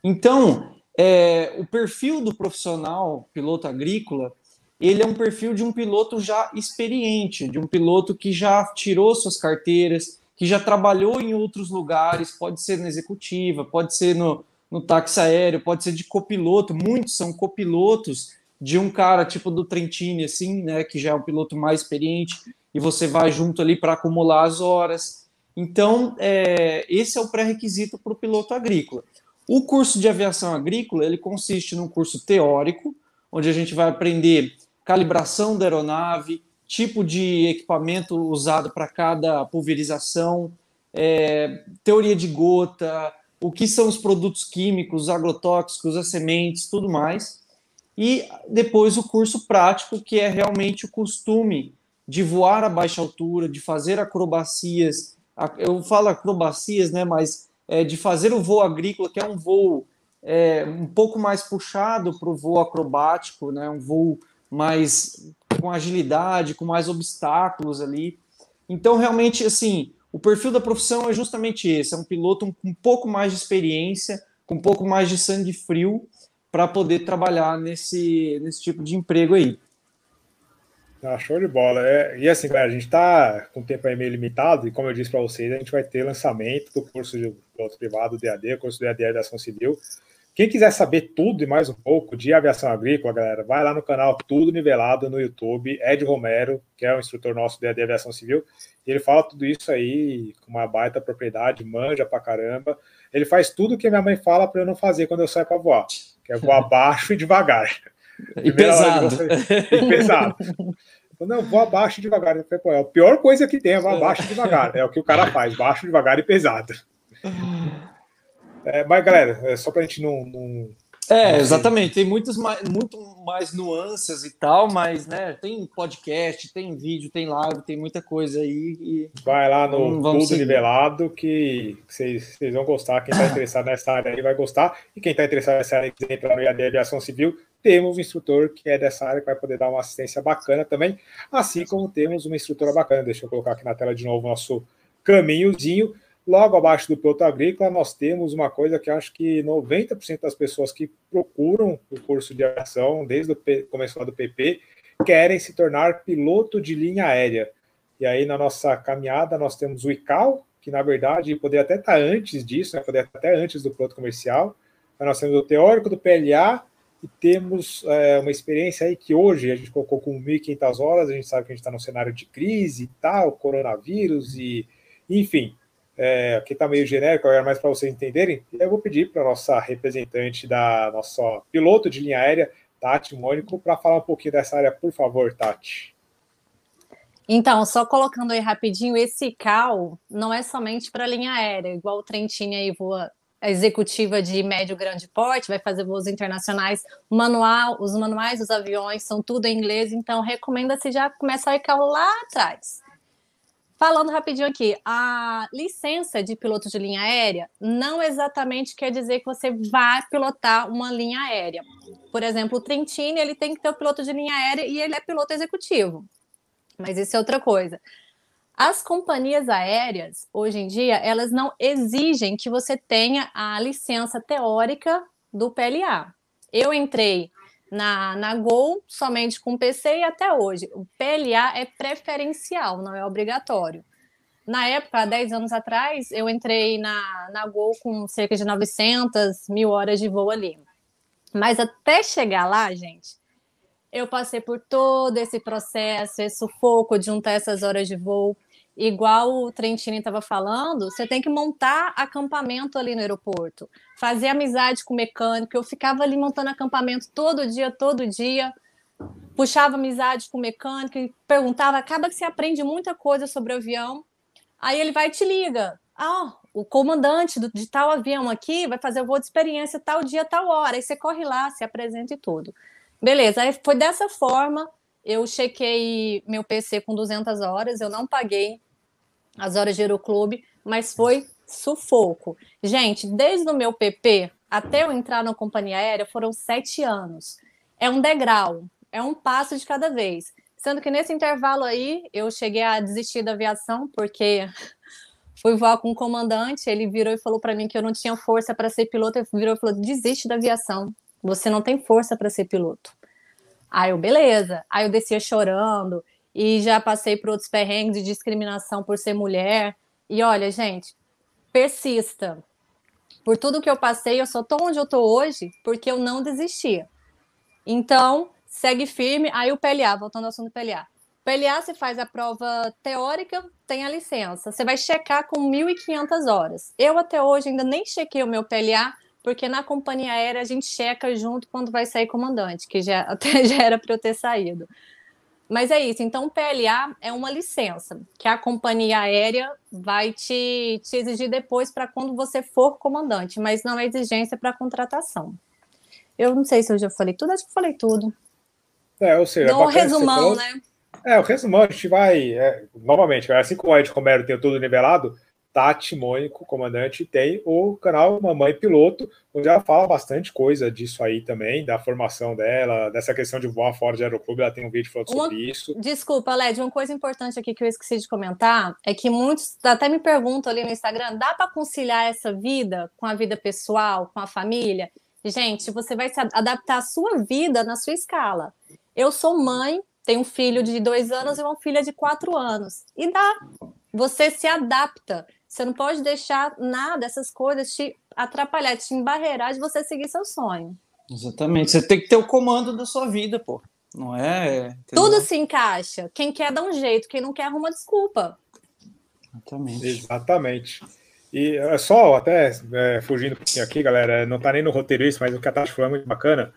F: Então, é, o perfil do profissional piloto agrícola, ele é um perfil de um piloto já experiente, de um piloto que já tirou suas carteiras, que já trabalhou em outros lugares, pode ser na executiva, pode ser no, no táxi aéreo, pode ser de copiloto, muitos são copilotos de um cara tipo do Trentini, assim, né, que já é um piloto mais experiente, e você vai junto ali para acumular as horas. Então, é, esse é o pré-requisito para o piloto agrícola. O curso de aviação agrícola ele consiste num curso teórico, onde a gente vai aprender calibração da aeronave, tipo de equipamento usado para cada pulverização, é, teoria de gota, o que são os produtos químicos, agrotóxicos, as sementes, tudo mais. E depois o curso prático, que é realmente o costume de voar a baixa altura, de fazer acrobacias. Eu falo acrobacias, né, mas é, de fazer o voo agrícola, que é um voo é, um pouco mais puxado para o voo acrobático, né, um voo mais com agilidade, com mais obstáculos ali. Então, realmente, assim, o perfil da profissão é justamente esse: é um piloto com um pouco mais de experiência, com um pouco mais de sangue frio, para poder trabalhar nesse, nesse tipo de emprego aí.
B: Ah, show de bola. É, e assim, galera, a gente está com tempo aí meio limitado, e como eu disse para vocês, a gente vai ter lançamento do curso de piloto privado DAD, curso de DAD de Aviação Civil. Quem quiser saber tudo e mais um pouco de aviação agrícola, galera, vai lá no canal Tudo Nivelado no YouTube, Ed Romero, que é o instrutor nosso de aviação civil, ele fala tudo isso aí com uma baita propriedade, manja pra caramba. Ele faz tudo que minha mãe fala para eu não fazer quando eu saio para voar, que é voar baixo e devagar.
F: E pesado.
B: Você... e pesado. Não, vou abaixo e devagar. Eu falei, Pô, é a pior coisa que tem, é voar abaixo e devagar. É o que o cara faz, baixo, devagar e pesado. É, mas, galera, é só para a gente não, não,
F: É, exatamente. Tem muitos mais, muito mais nuances e tal, mas né, tem podcast, tem vídeo, tem live, tem muita coisa aí. E...
B: Vai lá no Tudo seguir. Nivelado que vocês, vão gostar. Quem está interessado nessa área aí vai gostar. E quem está interessado nessa área e entrar no IAD Aviação Civil, temos um instrutor que é dessa área que vai poder dar uma assistência bacana também, assim como temos uma instrutora bacana. Deixa eu colocar aqui na tela de novo o nosso caminhozinho. Logo abaixo do piloto agrícola, nós temos uma coisa que acho que 90% das pessoas que procuram o curso de aviação, desde o começo do PP, querem se tornar piloto de linha aérea. E aí, na nossa caminhada, nós temos o ICAO, que na verdade poderia até estar antes disso, né? poderia até antes do piloto comercial. Mas nós temos o teórico do PLA e temos é, uma experiência aí que hoje a gente colocou com 1.500 horas, a gente sabe que a gente está num cenário de crise e tal, coronavírus e, enfim, é, aqui está meio genérico, agora mais para vocês entenderem. Eu vou pedir para a nossa representante da nossa piloto de linha aérea, Tati Mônico, para falar um pouquinho dessa área, por favor, Tati.
D: Então, só colocando aí rapidinho, esse CAL não é somente para linha aérea, igual o Trentini aí voa executiva de médio grande porte, vai fazer voos internacionais, o manual, os manuais dos aviões são tudo em inglês, então recomenda-se já começar a ICAO lá atrás. Falando rapidinho aqui, a licença de piloto de linha aérea não exatamente quer dizer que você vai pilotar uma linha aérea. Por exemplo, o Trentini, ele tem que ter o piloto de linha aérea e ele é piloto executivo. Mas isso é outra coisa. As companhias aéreas, hoje em dia, elas não exigem que você tenha a licença teórica do PLA. Eu entrei na, na Gol somente com PC e até hoje. O PLA é preferencial, não é obrigatório. Na época, há 10 anos atrás, eu entrei na, na Gol com cerca de 900 mil horas de voo ali. Mas até chegar lá, gente, eu passei por todo esse processo, esse sufoco de juntar essas horas de voo igual o Trentini estava falando, você tem que montar acampamento ali no aeroporto, fazer amizade com o mecânico. Eu ficava ali montando acampamento todo dia, todo dia, puxava amizade com o mecânico e perguntava. Acaba que você aprende muita coisa sobre o avião. Aí ele vai e te liga. Ah, o comandante de tal avião aqui vai fazer o voo de experiência tal dia, tal hora. Aí você corre lá, se apresenta e tudo. Beleza, aí foi dessa forma eu chequei meu PC com 200 horas, eu não paguei as horas de Aeroclube, mas foi sufoco. Gente, desde o meu PP até eu entrar na companhia aérea foram sete anos. É um degrau, é um passo de cada vez. Sendo que nesse intervalo aí, eu cheguei a desistir da aviação, porque fui voar com um comandante, ele virou e falou para mim que eu não tinha força para ser piloto, ele virou e falou: desiste da aviação, você não tem força para ser piloto. Aí eu, beleza. Aí eu descia chorando e já passei por outros perrengues de discriminação por ser mulher. E olha, gente, persista. Por tudo que eu passei, eu só tô onde eu tô hoje porque eu não desisti. Então, segue firme. Aí o PLA, voltando ao assunto do PLA. PLA você faz a prova teórica, tem a licença. Você vai checar com 1.500 horas. Eu até hoje ainda nem chequei o meu PLA, porque na companhia aérea a gente checa junto quando vai sair comandante, que já até já era para eu ter saído. Mas é isso. Então, o PLA é uma licença que a companhia aérea vai te, te exigir depois para quando você for comandante, mas não é exigência para contratação. Eu não sei se eu já falei tudo, acho que falei tudo.
B: É, ou seja,
D: Dou um resumão, né?
B: É, o resumão a gente vai. É, novamente, assim como a Ed Romero tem tudo nivelado, Tati Mônico, comandante, tem o canal Mamãe Piloto, onde ela fala bastante coisa disso aí também, da formação dela, dessa questão de voar fora de aeroclube, ela tem um vídeo falando uma... sobre isso.
D: Desculpa, Led, uma coisa importante aqui que eu esqueci de comentar é que muitos até me perguntam ali no Instagram, dá para conciliar essa vida com a vida pessoal, com a família? Gente, você vai se adaptar a sua vida na sua escala. Eu sou mãe, tenho um filho de dois anos e uma filha de quatro anos. E dá. Você se adapta. Você não pode deixar nada, essas coisas te atrapalhar, te embarrear de você seguir seu sonho.
F: Exatamente. Você tem que ter o comando da sua vida, pô. Não é.
D: Entendeu? Tudo se encaixa. Quem quer dá um jeito, quem não quer arruma desculpa.
B: Exatamente. Exatamente. E é só, até é, fugindo um pouquinho aqui, galera, não tá nem no roteiro isso, mas o que a Tati falou é muito bacana,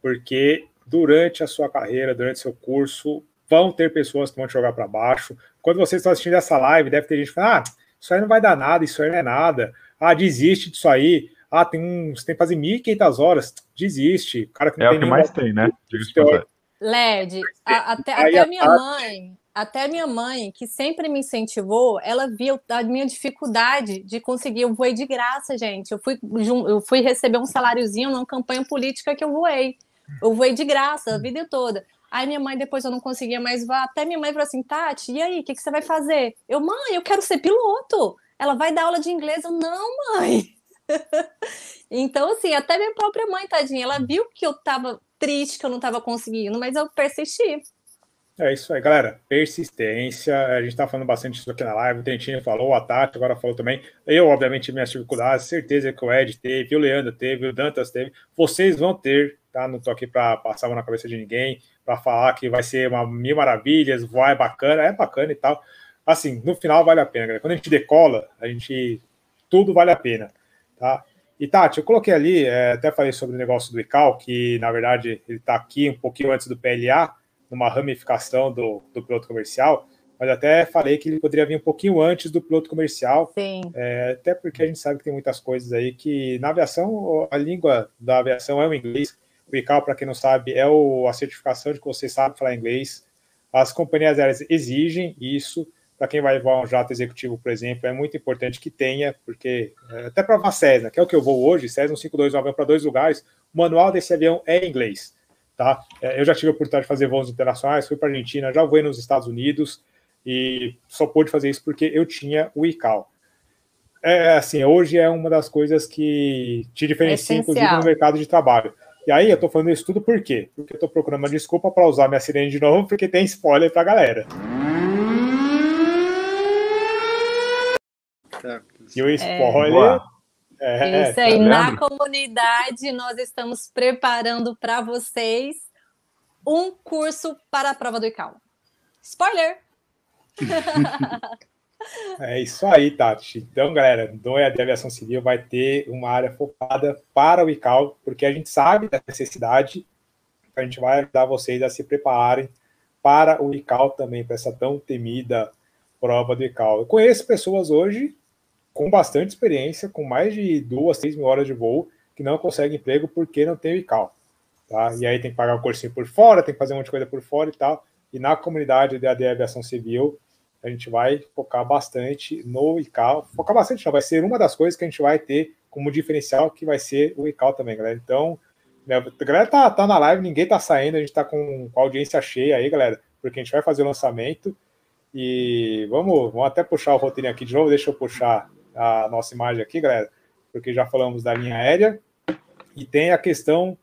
B: porque durante a sua carreira, durante seu curso, vão ter pessoas que vão te jogar para baixo. Quando vocês estão assistindo essa live, deve ter gente falando, ah, isso aí não vai dar nada, isso aí não é nada. Ah, desiste disso aí. Ah, tem você tem que fazer 1.500 horas. Desiste. O cara que não
C: é
B: tem
C: o que mais tem, né?
D: LED, a, até, até a minha mãe, até minha mãe, que sempre me incentivou, ela viu a minha dificuldade de conseguir. Eu voei de graça, gente. Eu fui, eu fui receber um saláriozinho numa campanha política que eu voei. Eu voei de graça a vida toda. Aí minha mãe, depois eu não conseguia mais voar. Até minha mãe falou assim: Tati, e aí, o que, que você vai fazer? Eu, mãe, eu quero ser piloto. Ela vai dar aula de inglês. Eu, não, mãe. então, assim, até minha própria mãe, tadinha, ela viu que eu tava triste, que eu não tava conseguindo, mas eu persisti.
B: É isso aí, galera. Persistência. A gente tá falando bastante disso aqui na live. O Trentinho falou, a Tati agora falou também. Eu, obviamente, minhas dificuldades, certeza que o Ed teve, o Leandro teve, o Dantas teve. Vocês vão ter, tá? Não tô aqui para passar na cabeça de ninguém, para falar que vai ser uma mil maravilhas, voar é bacana, é bacana e tal. Assim, no final vale a pena, galera. Quando a gente decola, a gente. Tudo vale a pena, tá? E Tati, eu coloquei ali, é, até falei sobre o negócio do ICAO, que na verdade ele está aqui um pouquinho antes do PLA numa ramificação do, do piloto comercial, mas até falei que ele poderia vir um pouquinho antes do piloto comercial.
D: Sim.
B: É, até porque a gente sabe que tem muitas coisas aí que na aviação, a língua da aviação é o inglês. O ICAO, para quem não sabe, é o, a certificação de que você sabe falar inglês. As companhias aéreas exigem isso. Para quem vai voar um jato executivo, por exemplo, é muito importante que tenha, porque é, até para a Cessna, que é o que eu vou hoje, Cessna 152 um avião para dois lugares, o manual desse avião é em inglês. Tá? É, eu já tive a oportunidade de fazer voos internacionais, fui para a Argentina, já voei nos Estados Unidos e só pude fazer isso porque eu tinha o ICAO. É assim, hoje é uma das coisas que te diferencia, inclusive, no mercado de trabalho. E aí, eu tô falando isso tudo por quê? Porque eu tô procurando uma desculpa para usar minha sirene de novo, porque tem spoiler pra galera. E o spoiler
D: é... É, Isso aí, tá na comunidade, nós estamos preparando para vocês um curso para a prova do ICAO. Spoiler!
B: é isso aí, Tati. Então, galera, do EAD Aviação Civil vai ter uma área focada para o ICAO, porque a gente sabe da necessidade, a gente vai ajudar vocês a se prepararem para o ICAO também, para essa tão temida prova do ICAO. Eu conheço pessoas hoje com bastante experiência, com mais de duas, três mil horas de voo, que não consegue emprego porque não tem o ICAO. Tá? E aí tem que pagar um cursinho por fora, tem que fazer um monte de coisa por fora e tal. E na comunidade da AD Aviação Civil, a gente vai focar bastante no ICAO. Focar bastante não, vai ser uma das coisas que a gente vai ter como diferencial, que vai ser o ICAO também, galera. Então, né, a galera tá, tá na live, ninguém tá saindo, a gente tá com, com a audiência cheia aí, galera, porque a gente vai fazer o lançamento. E vamos, vamos até puxar o roteirinho aqui de novo, deixa eu puxar a nossa imagem aqui, galera, porque já falamos da linha aérea, e tem a questão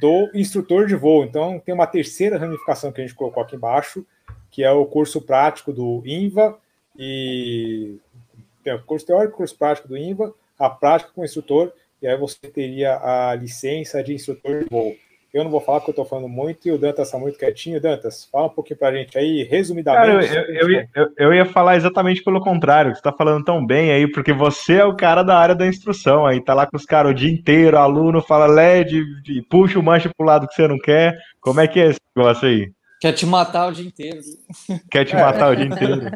B: do instrutor de voo. Então, tem uma terceira ramificação que a gente colocou aqui embaixo, que é o curso prático do INVA, e tem o curso teórico, curso prático do INVA, a prática com o instrutor, e aí você teria a licença de instrutor de voo. Eu não vou falar porque eu estou falando muito e o Dantas está muito quietinho. Dantas, fala um pouquinho para a gente aí, resumidamente.
C: Cara, eu, eu, eu, eu, ia falar exatamente pelo contrário, você está falando tão bem aí, porque você é o cara da área da instrução, aí tá lá com os caras o dia inteiro, aluno fala LED, puxa o manche pro lado que você não quer. Como é que é esse negócio aí?
F: Quer te matar o dia inteiro.
C: Quer te matar é. o dia inteiro.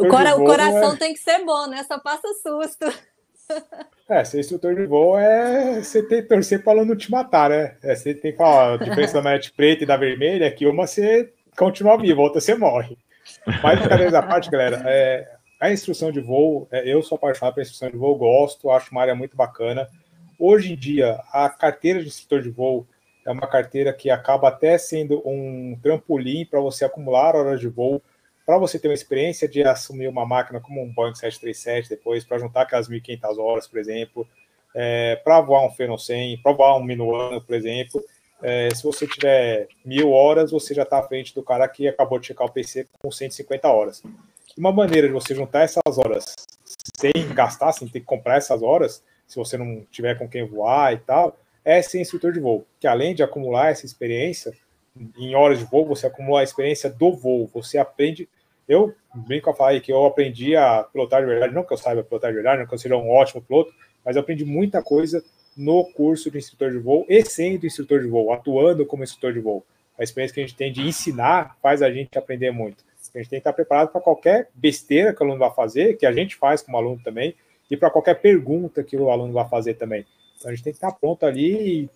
D: o, cora o coração é... tem que ser bom, né? Só passa susto.
B: É, ser instrutor de voo é você ter que torcer para aluno te matar, né? É, você tem que falar, a diferença da manete preta e da vermelha é que uma você continua vivo, a outra você morre. Mas, brincadeira da parte, galera, é, a instrução de voo, é, eu sou apaixonado pela instrução de voo, gosto, acho uma área muito bacana. Hoje em dia, a carteira de instrutor de voo é uma carteira que acaba até sendo um trampolim para você acumular horas de voo para você ter uma experiência de assumir uma máquina como um Boeing 737 depois, para juntar aquelas 1.500 horas, por exemplo, é, para voar um Phenom 100, para voar um Minuano, por exemplo, é, se você tiver mil horas, você já está à frente do cara que acabou de checar o PC com 150 horas. Uma maneira de você juntar essas horas sem gastar, sem ter que comprar essas horas, se você não tiver com quem voar e tal, é ser instrutor de voo, que além de acumular essa experiência, em horas de voo, você acumula a experiência do voo, você aprende eu brinco a falar aí que eu aprendi a pilotar de verdade, não que eu saiba pilotar de verdade, não que eu seja um ótimo piloto, mas eu aprendi muita coisa no curso de instrutor de voo e sendo instrutor de voo, atuando como instrutor de voo. A experiência que a gente tem de ensinar faz a gente aprender muito. A gente tem que estar preparado para qualquer besteira que o aluno vai fazer, que a gente faz como aluno também, e para qualquer pergunta que o aluno vai fazer também. Então a gente tem que estar pronto ali.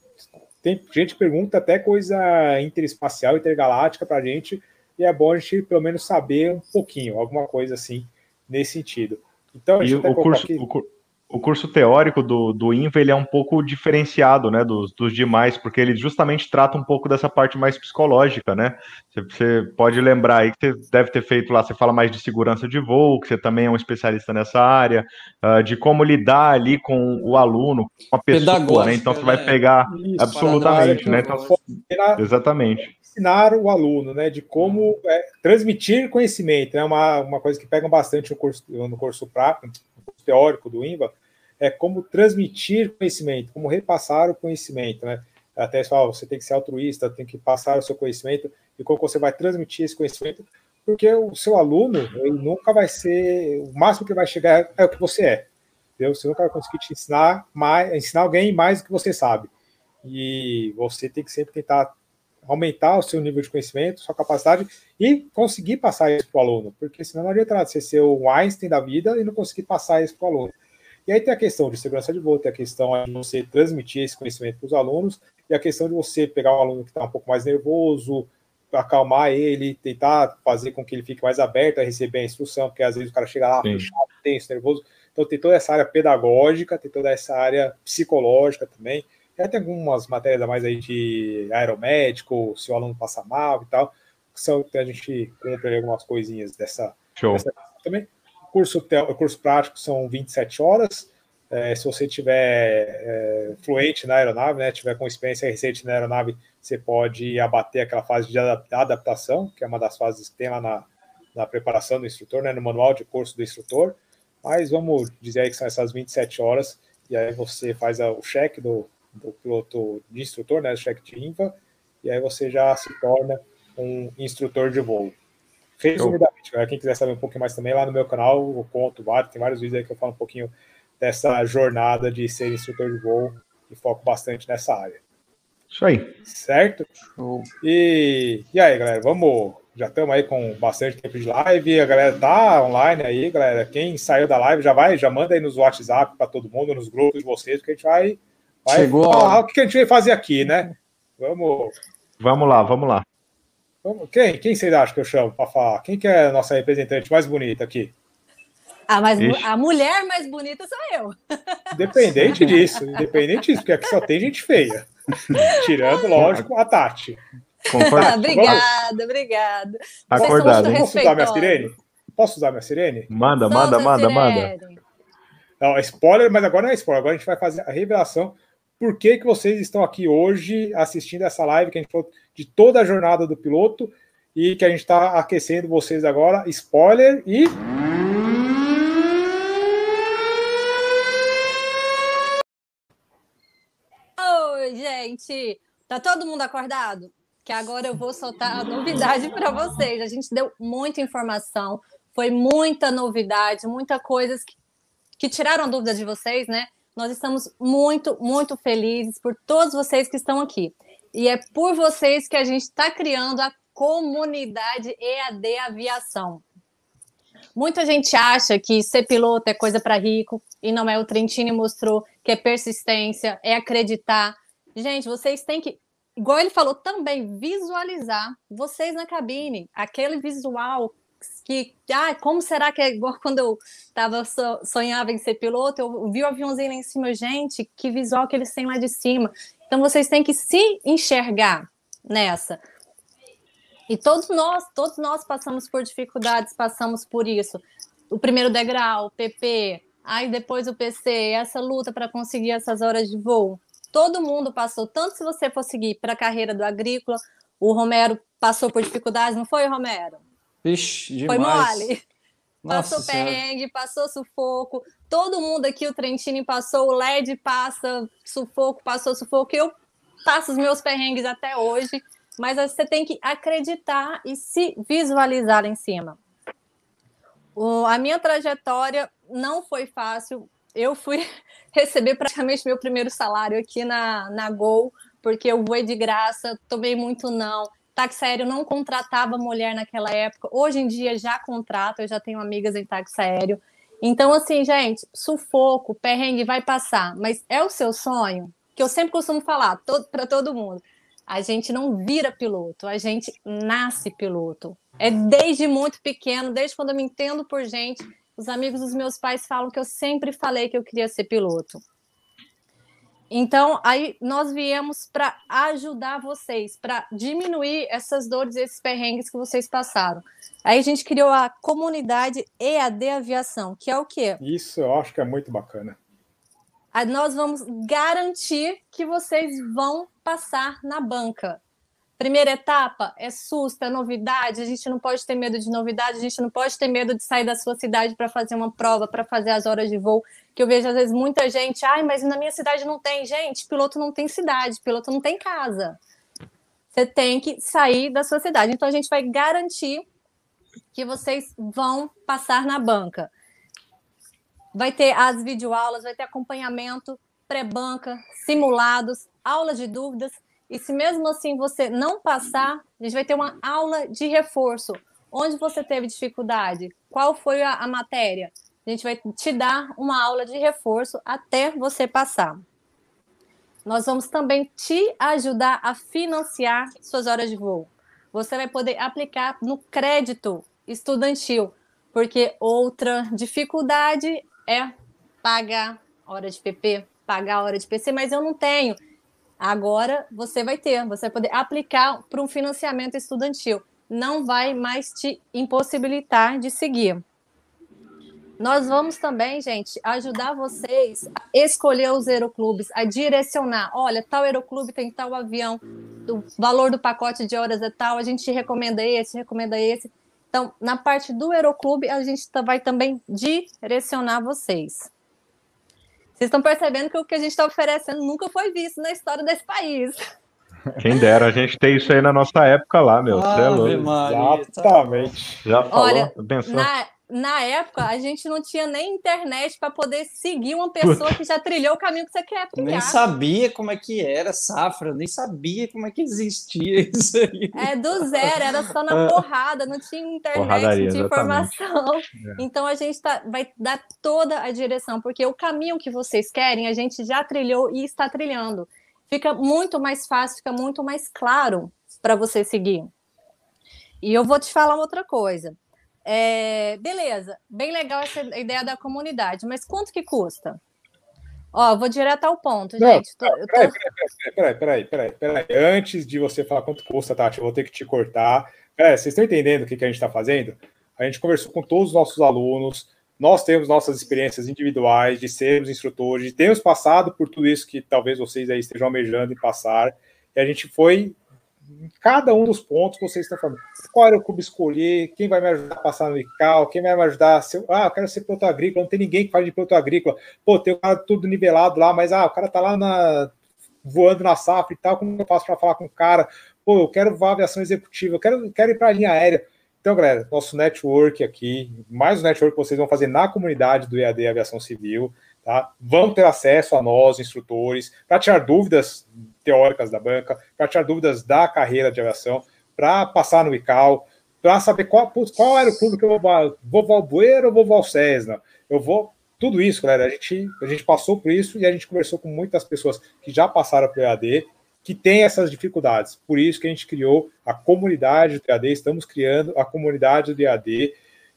B: Tem gente que pergunta até coisa interespacial, intergaláctica para a gente, e é bom a gente pelo menos saber um pouquinho, alguma coisa assim nesse sentido.
C: Então, a gente e o curso, aqui... o, o curso teórico do, do INVA ele é um pouco diferenciado né, dos, dos demais, porque ele justamente trata um pouco dessa parte mais psicológica, né? Você, você, pode lembrar aí que você deve ter feito lá, você fala mais de segurança de voo, que você também é um especialista nessa área, uh, de como lidar ali com o aluno, com a pessoa, né? Então você vai né? pegar Isso, absolutamente, né? Então, exatamente.
B: Ensinar o aluno, né? De como é, transmitir conhecimento, é né, uma, uma coisa que pegam bastante no curso, no curso prático, teórico do INVA, é como transmitir conhecimento, como repassar o conhecimento, né? Até fala, você tem que ser altruísta, tem que passar o seu conhecimento e como você vai transmitir esse conhecimento, porque o seu aluno, ele nunca vai ser, o máximo que vai chegar é o que você é. Entendeu? Você nunca vai conseguir te ensinar mais, ensinar alguém mais do que você sabe. E você tem que sempre tentar aumentar o seu nível de conhecimento, sua capacidade e conseguir passar isso para o aluno, porque senão não adianta nada você ser o Einstein da vida e não conseguir passar isso para o aluno. E aí tem a questão de segurança de voo, tem a questão de você transmitir esse conhecimento para os alunos, e a questão de você pegar um aluno que está um pouco mais nervoso, acalmar ele, tentar fazer com que ele fique mais aberto a receber a instrução, porque às vezes o cara chega lá fechado, tenso, nervoso. Então tem toda essa área pedagógica, tem toda essa área psicológica também. Aí tem algumas matérias a mais aí de aeromédico, se o aluno passa mal e tal, que são que a gente cumpre algumas coisinhas dessa, dessa também curso, curso prático são 27 horas. É, se você tiver é, fluente na aeronave, né, tiver com experiência recente na aeronave, você pode abater aquela fase de adaptação, que é uma das fases que tem lá na, na preparação do instrutor, né, no manual de curso do instrutor. Mas vamos dizer aí que são essas 27 horas, e aí você faz o cheque do, do piloto de instrutor, né, o cheque de INVA, e aí você já se torna um instrutor de voo. Resumidamente, quem quiser saber um pouquinho mais também, lá no meu canal eu conto vários, tem vários vídeos aí que eu falo um pouquinho dessa jornada de ser instrutor de voo e foco bastante nessa área.
C: Isso aí.
B: Certo? E, e aí, galera, vamos. Já estamos aí com bastante tempo de live. A galera tá online aí, galera. Quem saiu da live já vai, já manda aí nos WhatsApp para todo mundo, nos grupos de vocês, que a gente vai, vai
F: Chegou
B: falar o que a gente vai fazer aqui, né? Vamos.
C: Vamos lá, vamos lá.
B: Quem, quem vocês acham que eu chamo para falar? Quem que é a nossa representante mais bonita aqui?
D: Ah, mas a mulher mais bonita sou eu.
B: Independente disso, independente disso, porque aqui só tem gente feia. Tirando, lógico, a Tati.
D: Ah, obrigada, obrigada.
C: Acordado.
B: Posso usar minha sirene? Posso usar minha sirene?
C: Manda, manda, manda, manda.
B: Não, spoiler, mas agora não é spoiler. Agora a gente vai fazer a revelação por que, que vocês estão aqui hoje assistindo essa live que a gente falou de toda a jornada do piloto e que a gente está aquecendo vocês agora. Spoiler e.
D: Oi, gente! Tá todo mundo acordado? Que agora eu vou soltar a novidade para vocês. A gente deu muita informação, foi muita novidade, muita coisas que, que tiraram a dúvida de vocês, né? Nós estamos muito, muito felizes por todos vocês que estão aqui. E é por vocês que a gente está criando a comunidade EAD Aviação. Muita gente acha que ser piloto é coisa para rico, e não é. O Trentini mostrou que é persistência, é acreditar. Gente, vocês têm que, igual ele falou também, visualizar vocês na cabine, aquele visual que, ah, como será que é igual quando eu tava sonhava em ser piloto, eu vi o aviãozinho lá em cima, gente, que visual que eles têm lá de cima. Então vocês têm que se enxergar nessa. E todos nós, todos nós passamos por dificuldades, passamos por isso. O primeiro degrau, o PP, aí depois o PC, essa luta para conseguir essas horas de voo. Todo mundo passou, tanto se você for seguir para a carreira do agrícola, o Romero passou por dificuldades, não foi, Romero?
F: Vixe, demais.
D: Foi mole. Nossa passou senhora. perrengue, passou sufoco. Todo mundo aqui, o Trentini passou, o LED passa sufoco, passou sufoco. Eu passo os meus perrengues até hoje, mas você tem que acreditar e se visualizar em cima. O, a minha trajetória não foi fácil. Eu fui receber praticamente meu primeiro salário aqui na, na Gol, porque eu voei de graça, tomei muito não táxi aéreo não contratava mulher naquela época. Hoje em dia já contrata, eu já tenho amigas em táxi aéreo. Então, assim, gente, sufoco, perrengue vai passar, mas é o seu sonho, que eu sempre costumo falar para todo mundo. A gente não vira piloto, a gente nasce piloto. É desde muito pequeno, desde quando eu me entendo por gente. Os amigos dos meus pais falam que eu sempre falei que eu queria ser piloto. Então, aí nós viemos para ajudar vocês, para diminuir essas dores, esses perrengues que vocês passaram. Aí a gente criou a comunidade EAD Aviação, que é o quê?
B: Isso, eu acho que é muito bacana.
D: Aí nós vamos garantir que vocês vão passar na banca. Primeira etapa é susto, é novidade. A gente não pode ter medo de novidade, a gente não pode ter medo de sair da sua cidade para fazer uma prova, para fazer as horas de voo. Que eu vejo às vezes muita gente, ai, mas na minha cidade não tem. Gente, piloto não tem cidade, piloto não tem casa. Você tem que sair da sua cidade. Então a gente vai garantir que vocês vão passar na banca. Vai ter as videoaulas, vai ter acompanhamento pré-banca, simulados, aulas de dúvidas e se mesmo assim você não passar, a gente vai ter uma aula de reforço. Onde você teve dificuldade? Qual foi a, a matéria? A gente vai te dar uma aula de reforço até você passar. Nós vamos também te ajudar a financiar suas horas de voo. Você vai poder aplicar no crédito estudantil, porque outra dificuldade é pagar hora de PP, pagar hora de PC, mas eu não tenho. Agora você vai ter, você vai poder aplicar para um financiamento estudantil. Não vai mais te impossibilitar de seguir. Nós vamos também, gente, ajudar vocês a escolher os aeroclubes, a direcionar. Olha, tal aeroclube tem tal avião, o valor do pacote de horas é tal, a gente recomenda esse, recomenda esse. Então, na parte do aeroclube, a gente vai também direcionar vocês. Vocês estão percebendo que o que a gente está oferecendo nunca foi visto na história desse país.
C: Quem dera a gente ter isso aí na nossa época lá, meu. Ah,
B: é Exatamente.
C: Já falou,
D: Olha, pensou? Na, na época, a gente não tinha nem internet para poder seguir uma pessoa que já trilhou o caminho que você quer trilhar.
F: Nem sabia como é que era safra, nem sabia como é que existia isso aí.
D: É do zero, era só na porrada, não tinha internet, Porradaria, não tinha informação. É. Então a gente tá, vai dar toda a direção, porque o caminho que vocês querem, a gente já trilhou e está trilhando. Fica muito mais fácil, fica muito mais claro para você seguir. E eu vou te falar outra coisa. É, beleza, bem legal essa ideia da comunidade, mas quanto que custa? Ó, vou direto ao ponto, Não, gente. Tô, peraí,
B: tô... peraí, peraí, peraí, peraí, Antes de você falar quanto custa, Tati, eu vou ter que te cortar. Peraí, vocês estão entendendo o que, que a gente está fazendo? A gente conversou com todos os nossos alunos, nós temos nossas experiências individuais de sermos instrutores, de termos passado por tudo isso que talvez vocês aí estejam almejando em passar, e a gente foi cada um dos pontos que vocês estão falando. Qual era o clube escolher? Quem vai me ajudar a passar no ICAO? Quem vai me ajudar? A ah, eu quero ser piloto agrícola. Não tem ninguém que fale de piloto agrícola. Pô, tem o cara tudo nivelado lá, mas ah, o cara tá lá na voando na safra e tal, como eu faço para falar com o cara? Pô, eu quero voar aviação executiva, eu quero, quero ir para a linha aérea. Então, galera, nosso network aqui, mais um network que vocês vão fazer na comunidade do EAD Aviação Civil, tá? Vão ter acesso a nós, instrutores, para tirar dúvidas teóricas da banca, para tirar dúvidas da carreira de aviação, para passar no ICAO, para saber qual, qual era o clube que eu vou. Vou voar o Bueiro ou vou voar o Cessna? Eu vou. Tudo isso, galera, a gente, a gente passou por isso e a gente conversou com muitas pessoas que já passaram pelo EAD, que tem essas dificuldades. Por isso que a gente criou a comunidade do EAD, estamos criando a comunidade do EAD.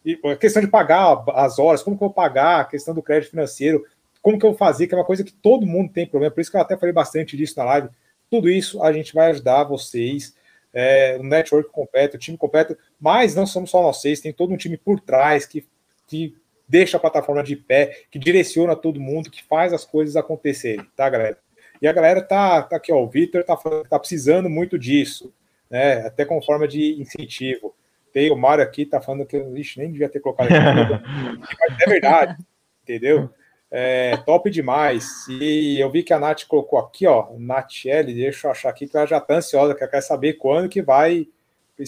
B: E a questão de pagar as horas, como que eu vou pagar, a questão do crédito financeiro, como que eu vou fazer, que é uma coisa que todo mundo tem problema, por isso que eu até falei bastante disso na live. Tudo isso a gente vai ajudar vocês, é, o network completo, o time completo, mas não somos só nós seis, tem todo um time por trás que, que deixa a plataforma de pé, que direciona todo mundo, que faz as coisas acontecerem, tá, galera? E a galera tá, tá aqui, ó, o Vitor tá, tá precisando muito disso, né? Até com forma de incentivo. Tem o Mário aqui, tá falando que, ixi, nem devia ter colocado aqui, mas é verdade, entendeu? É, top demais. E eu vi que a Nath colocou aqui, ó, Nath L, deixa eu achar aqui que ela já tá ansiosa, que ela quer saber quando que vai.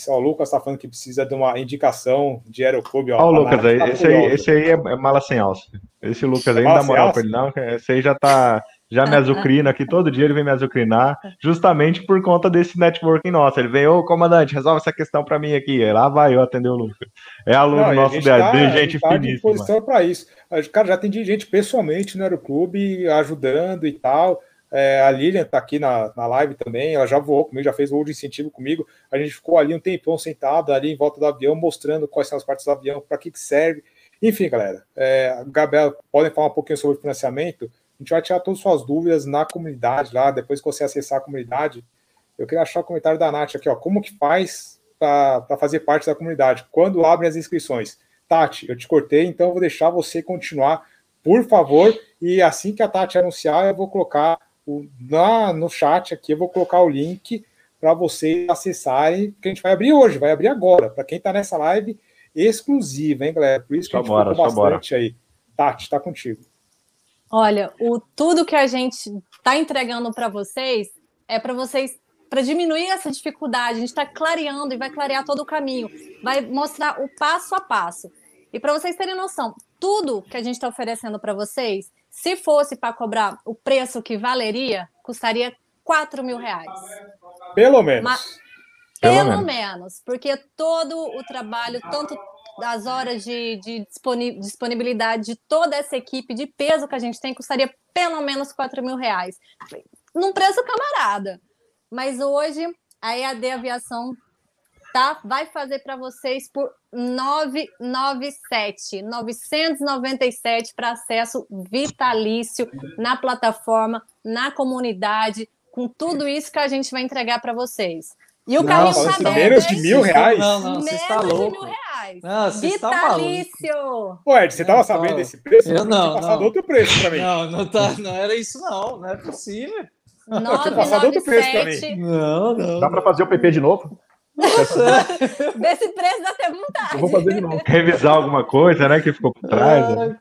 B: O Lucas tá falando que precisa de uma indicação de aeroclube.
C: Ó, ó o Lucas, aí, tá esse, aí, esse aí é mala sem alça. Esse Lucas é aí não dá moral pra ele, não. Esse aí já tá já me azucrina aqui, todo dia ele vem me azucrinar, justamente por conta desse networking nosso. Ele vem, ô comandante, resolve essa questão para mim aqui. Lá vai eu atender o Lucas. É aluno Não, nosso da tá, gente tá finíssima.
B: disposição para isso. Cara, já atendi gente pessoalmente no Aeroclube, ajudando e tal. É, a Lilian tá aqui na, na live também, ela já voou comigo, já fez voo de incentivo comigo. A gente ficou ali um tempão sentado ali em volta do avião, mostrando quais são as partes do avião, para que, que serve. Enfim, galera, é, Gabriel, podem falar um pouquinho sobre financiamento? A gente vai tirar todas as suas dúvidas na comunidade lá, depois que você acessar a comunidade. Eu queria achar o comentário da Nath aqui, ó. Como que faz para fazer parte da comunidade? Quando abrem as inscrições? Tati, eu te cortei, então eu vou deixar você continuar, por favor. E assim que a Tati anunciar, eu vou colocar o, na, no chat aqui, eu vou colocar o link para vocês acessarem, que a gente vai abrir hoje, vai abrir agora, para quem está nessa live exclusiva, hein, galera? Por isso que só a gente bora, bastante bora. aí. Tati, está contigo.
D: Olha, o tudo que a gente está entregando para vocês é para vocês para diminuir essa dificuldade. A gente está clareando e vai clarear todo o caminho, vai mostrar o passo a passo. E para vocês terem noção, tudo que a gente está oferecendo para vocês, se fosse para cobrar o preço que valeria, custaria 4 mil reais.
B: Pelo menos.
D: Mas, pelo, pelo menos. menos, porque todo o trabalho, tanto das horas de, de disponibilidade de toda essa equipe de peso que a gente tem custaria pelo menos 4 mil reais. Num preço camarada. Mas hoje a EAD Aviação tá, vai fazer para vocês por 997, 997 para acesso vitalício na plataforma, na comunidade, com tudo isso que a gente vai entregar para vocês. E o não, tá
B: aberto. Menos de mil reais?
F: Não, não, você está louco. de mil
D: reais. Não, você Vitalício.
B: Ué, Ed, você estava sabendo desse preço?
F: Eu não, não.
B: passado outro preço para mim.
F: Não, não, tá, não era isso não, não é possível.
D: 997.
F: Não, não.
E: Dá para fazer o PP de novo?
D: Desse preço dá até vontade.
E: Eu vou fazer de novo.
C: Revisar alguma coisa, né? Que ficou por trás. né?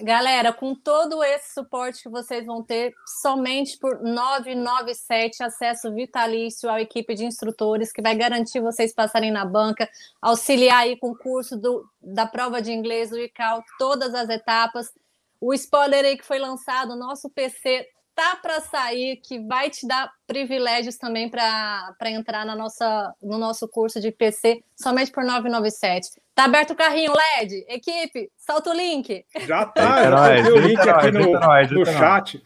D: Galera, com todo esse suporte que vocês vão ter, somente por 997, acesso vitalício à equipe de instrutores, que vai garantir vocês passarem na banca, auxiliar aí com o curso do, da prova de inglês, do ICAO, todas as etapas. O spoiler aí que foi lançado, nosso PC tá para sair, que vai te dar privilégios também para entrar na nossa, no nosso curso de PC, somente por 997. Tá aberto o carrinho LED? Equipe, solta o link.
B: Já tá, já tem o link aqui no, no chat.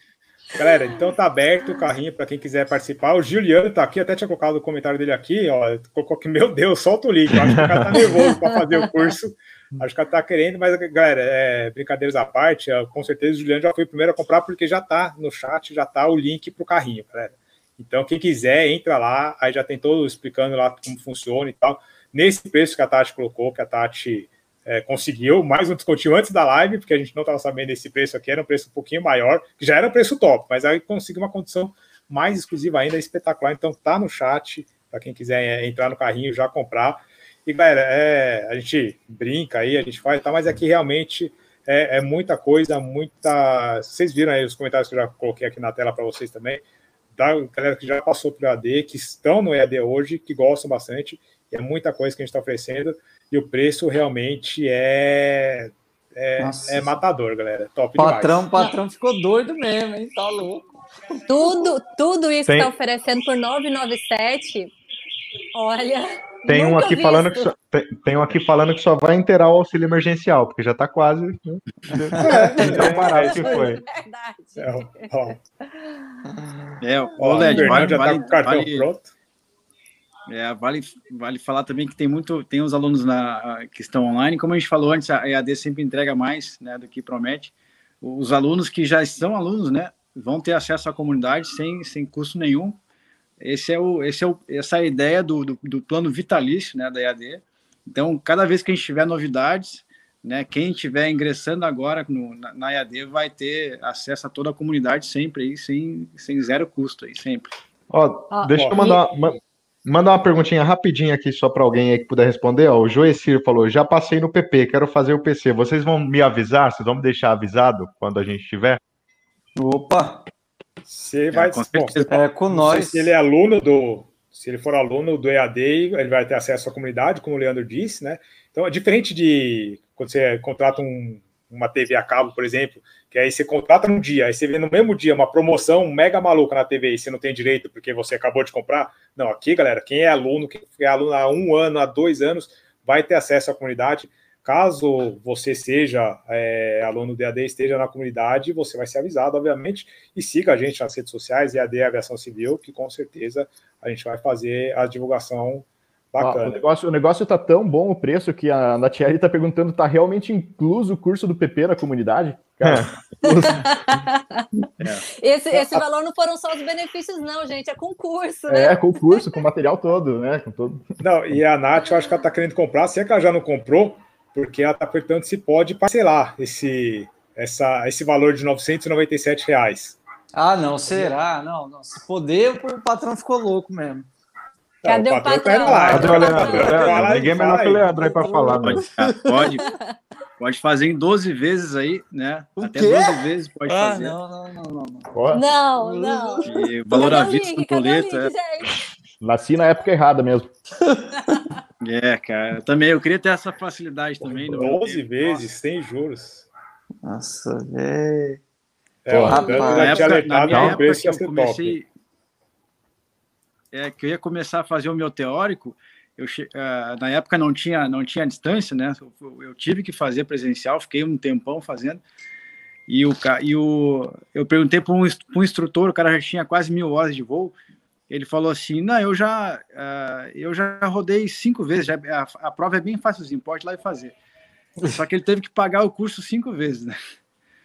B: Galera, então tá aberto o carrinho para quem quiser participar. O Juliano tá aqui, até tinha colocado o comentário dele aqui, ó. Colocou que, meu Deus, solta o link. Eu acho que o cara tá nervoso para fazer o curso. Acho que ela tá querendo, mas, galera, é, brincadeiras à parte, com certeza o Juliano já foi o primeiro a comprar, porque já tá no chat, já tá o link pro carrinho, galera. Então, quem quiser, entra lá, aí já tem todo explicando lá como funciona e tal. Nesse preço que a Tati colocou, que a Tati é, conseguiu, mais um descontinho antes da live, porque a gente não estava sabendo esse preço aqui, era um preço um pouquinho maior, que já era um preço top, mas aí conseguiu uma condição mais exclusiva ainda, espetacular. Então, tá no chat, para quem quiser é, entrar no carrinho já comprar. E, galera, é, a gente brinca aí, a gente faz, tá, mas aqui realmente é, é, muita coisa, muita. Vocês viram aí os comentários que eu já coloquei aqui na tela para vocês também, da galera que já passou por EAD, que estão no EAD hoje, que gostam bastante, é muita coisa que a gente está oferecendo, e o preço realmente é. É, é matador, galera. Top
F: patrão,
B: demais.
F: Patrão ficou doido mesmo, hein? Tá louco.
D: Tudo, tudo isso Tem... que está oferecendo por 997, olha.
C: Tem um, aqui falando que só, tem, tem, um aqui falando que só vai inteirar o auxílio emergencial, porque já está quase. Né?
B: É,
C: parado que foi.
G: É, é o LED, vale, já vale, tá com o cartão vale, pronto. É, vale, vale falar também que tem muito, tem os alunos na, que estão online, como a gente falou antes, a EAD sempre entrega mais né, do que promete. Os alunos que já estão alunos, né, vão ter acesso à comunidade sem, sem custo nenhum. Esse é o, esse é o, essa é a ideia do, do, do plano vitalício né, da EAD. Então, cada vez que a gente tiver novidades, né, quem estiver ingressando agora no, na, na EAD vai ter acesso a toda a comunidade sempre, aí, sem, sem zero custo, aí, sempre.
C: Ó, ah, deixa ó, eu mandar, e... mandar uma perguntinha rapidinha aqui só para alguém aí que puder responder. Ó, o Joecir falou: já passei no PP, quero fazer o PC. Vocês vão me avisar? Vocês vão me deixar avisado quando a gente tiver?
F: Opa!
B: Você é, vai.
F: Com bom, é com nós.
B: Se ele é aluno do. Se ele for aluno do EAD, ele vai ter acesso à comunidade, como o Leandro disse, né? Então, é diferente de quando você contrata um, uma TV a cabo, por exemplo, que aí você contrata num dia, aí você vê no mesmo dia uma promoção mega maluca na TV e você não tem direito porque você acabou de comprar. Não, aqui, galera, quem é aluno, quem é aluno há um ano, há dois anos, vai ter acesso à comunidade. Caso você seja é, aluno do EAD, esteja na comunidade, você vai ser avisado, obviamente, e siga a gente nas redes sociais, EAD Aviação Civil, que com certeza a gente vai fazer a divulgação bacana.
E: o, negócio, o negócio tá tão bom o preço que a Natiele está perguntando, tá realmente incluso o curso do PP na comunidade? Cara,
D: é. esse, esse valor não foram só os benefícios, não, gente, é concurso,
E: né? É, concurso, com material todo, né? Com todo.
B: Não, e a Nath, eu acho que ela está querendo comprar, se é que ela já não comprou, porque ela está perguntando se pode parcelar esse, essa, esse valor de 997 reais.
F: Ah, não, será? Não, não. Se poder, o patrão ficou louco mesmo.
D: Cadê
B: não,
D: o patrão? patrão?
C: Tá Cadê o Leandro? Ninguém é melhor que o Leandro aí para falar.
G: Pode, pode, pode fazer em 12 vezes aí, né?
F: O
G: Até
F: quê?
G: 12 vezes pode
F: ah,
G: fazer.
F: Não, não, não, não.
D: Não, não. não.
G: E valor à vista do boleto. É...
E: Nasci na época errada mesmo.
G: É, cara. Também eu queria ter essa facilidade também.
B: 12 vezes, Nossa. sem juros.
F: Nossa, velho.
B: É, Pô, rapaz,
G: na, época, na minha época que eu comecei. É, que eu ia começar a fazer o meu teórico, eu, uh, na época não tinha, não tinha distância, né? Eu, eu, tive que fazer presencial, fiquei um tempão fazendo. E o, e o eu perguntei para um, um instrutor, o cara já tinha quase mil horas de voo ele falou assim: Não, eu já, uh, eu já rodei cinco vezes, já, a, a, prova é bem fácilzinho, pode ir lá e fazer. Só que ele teve que pagar o curso cinco vezes, né?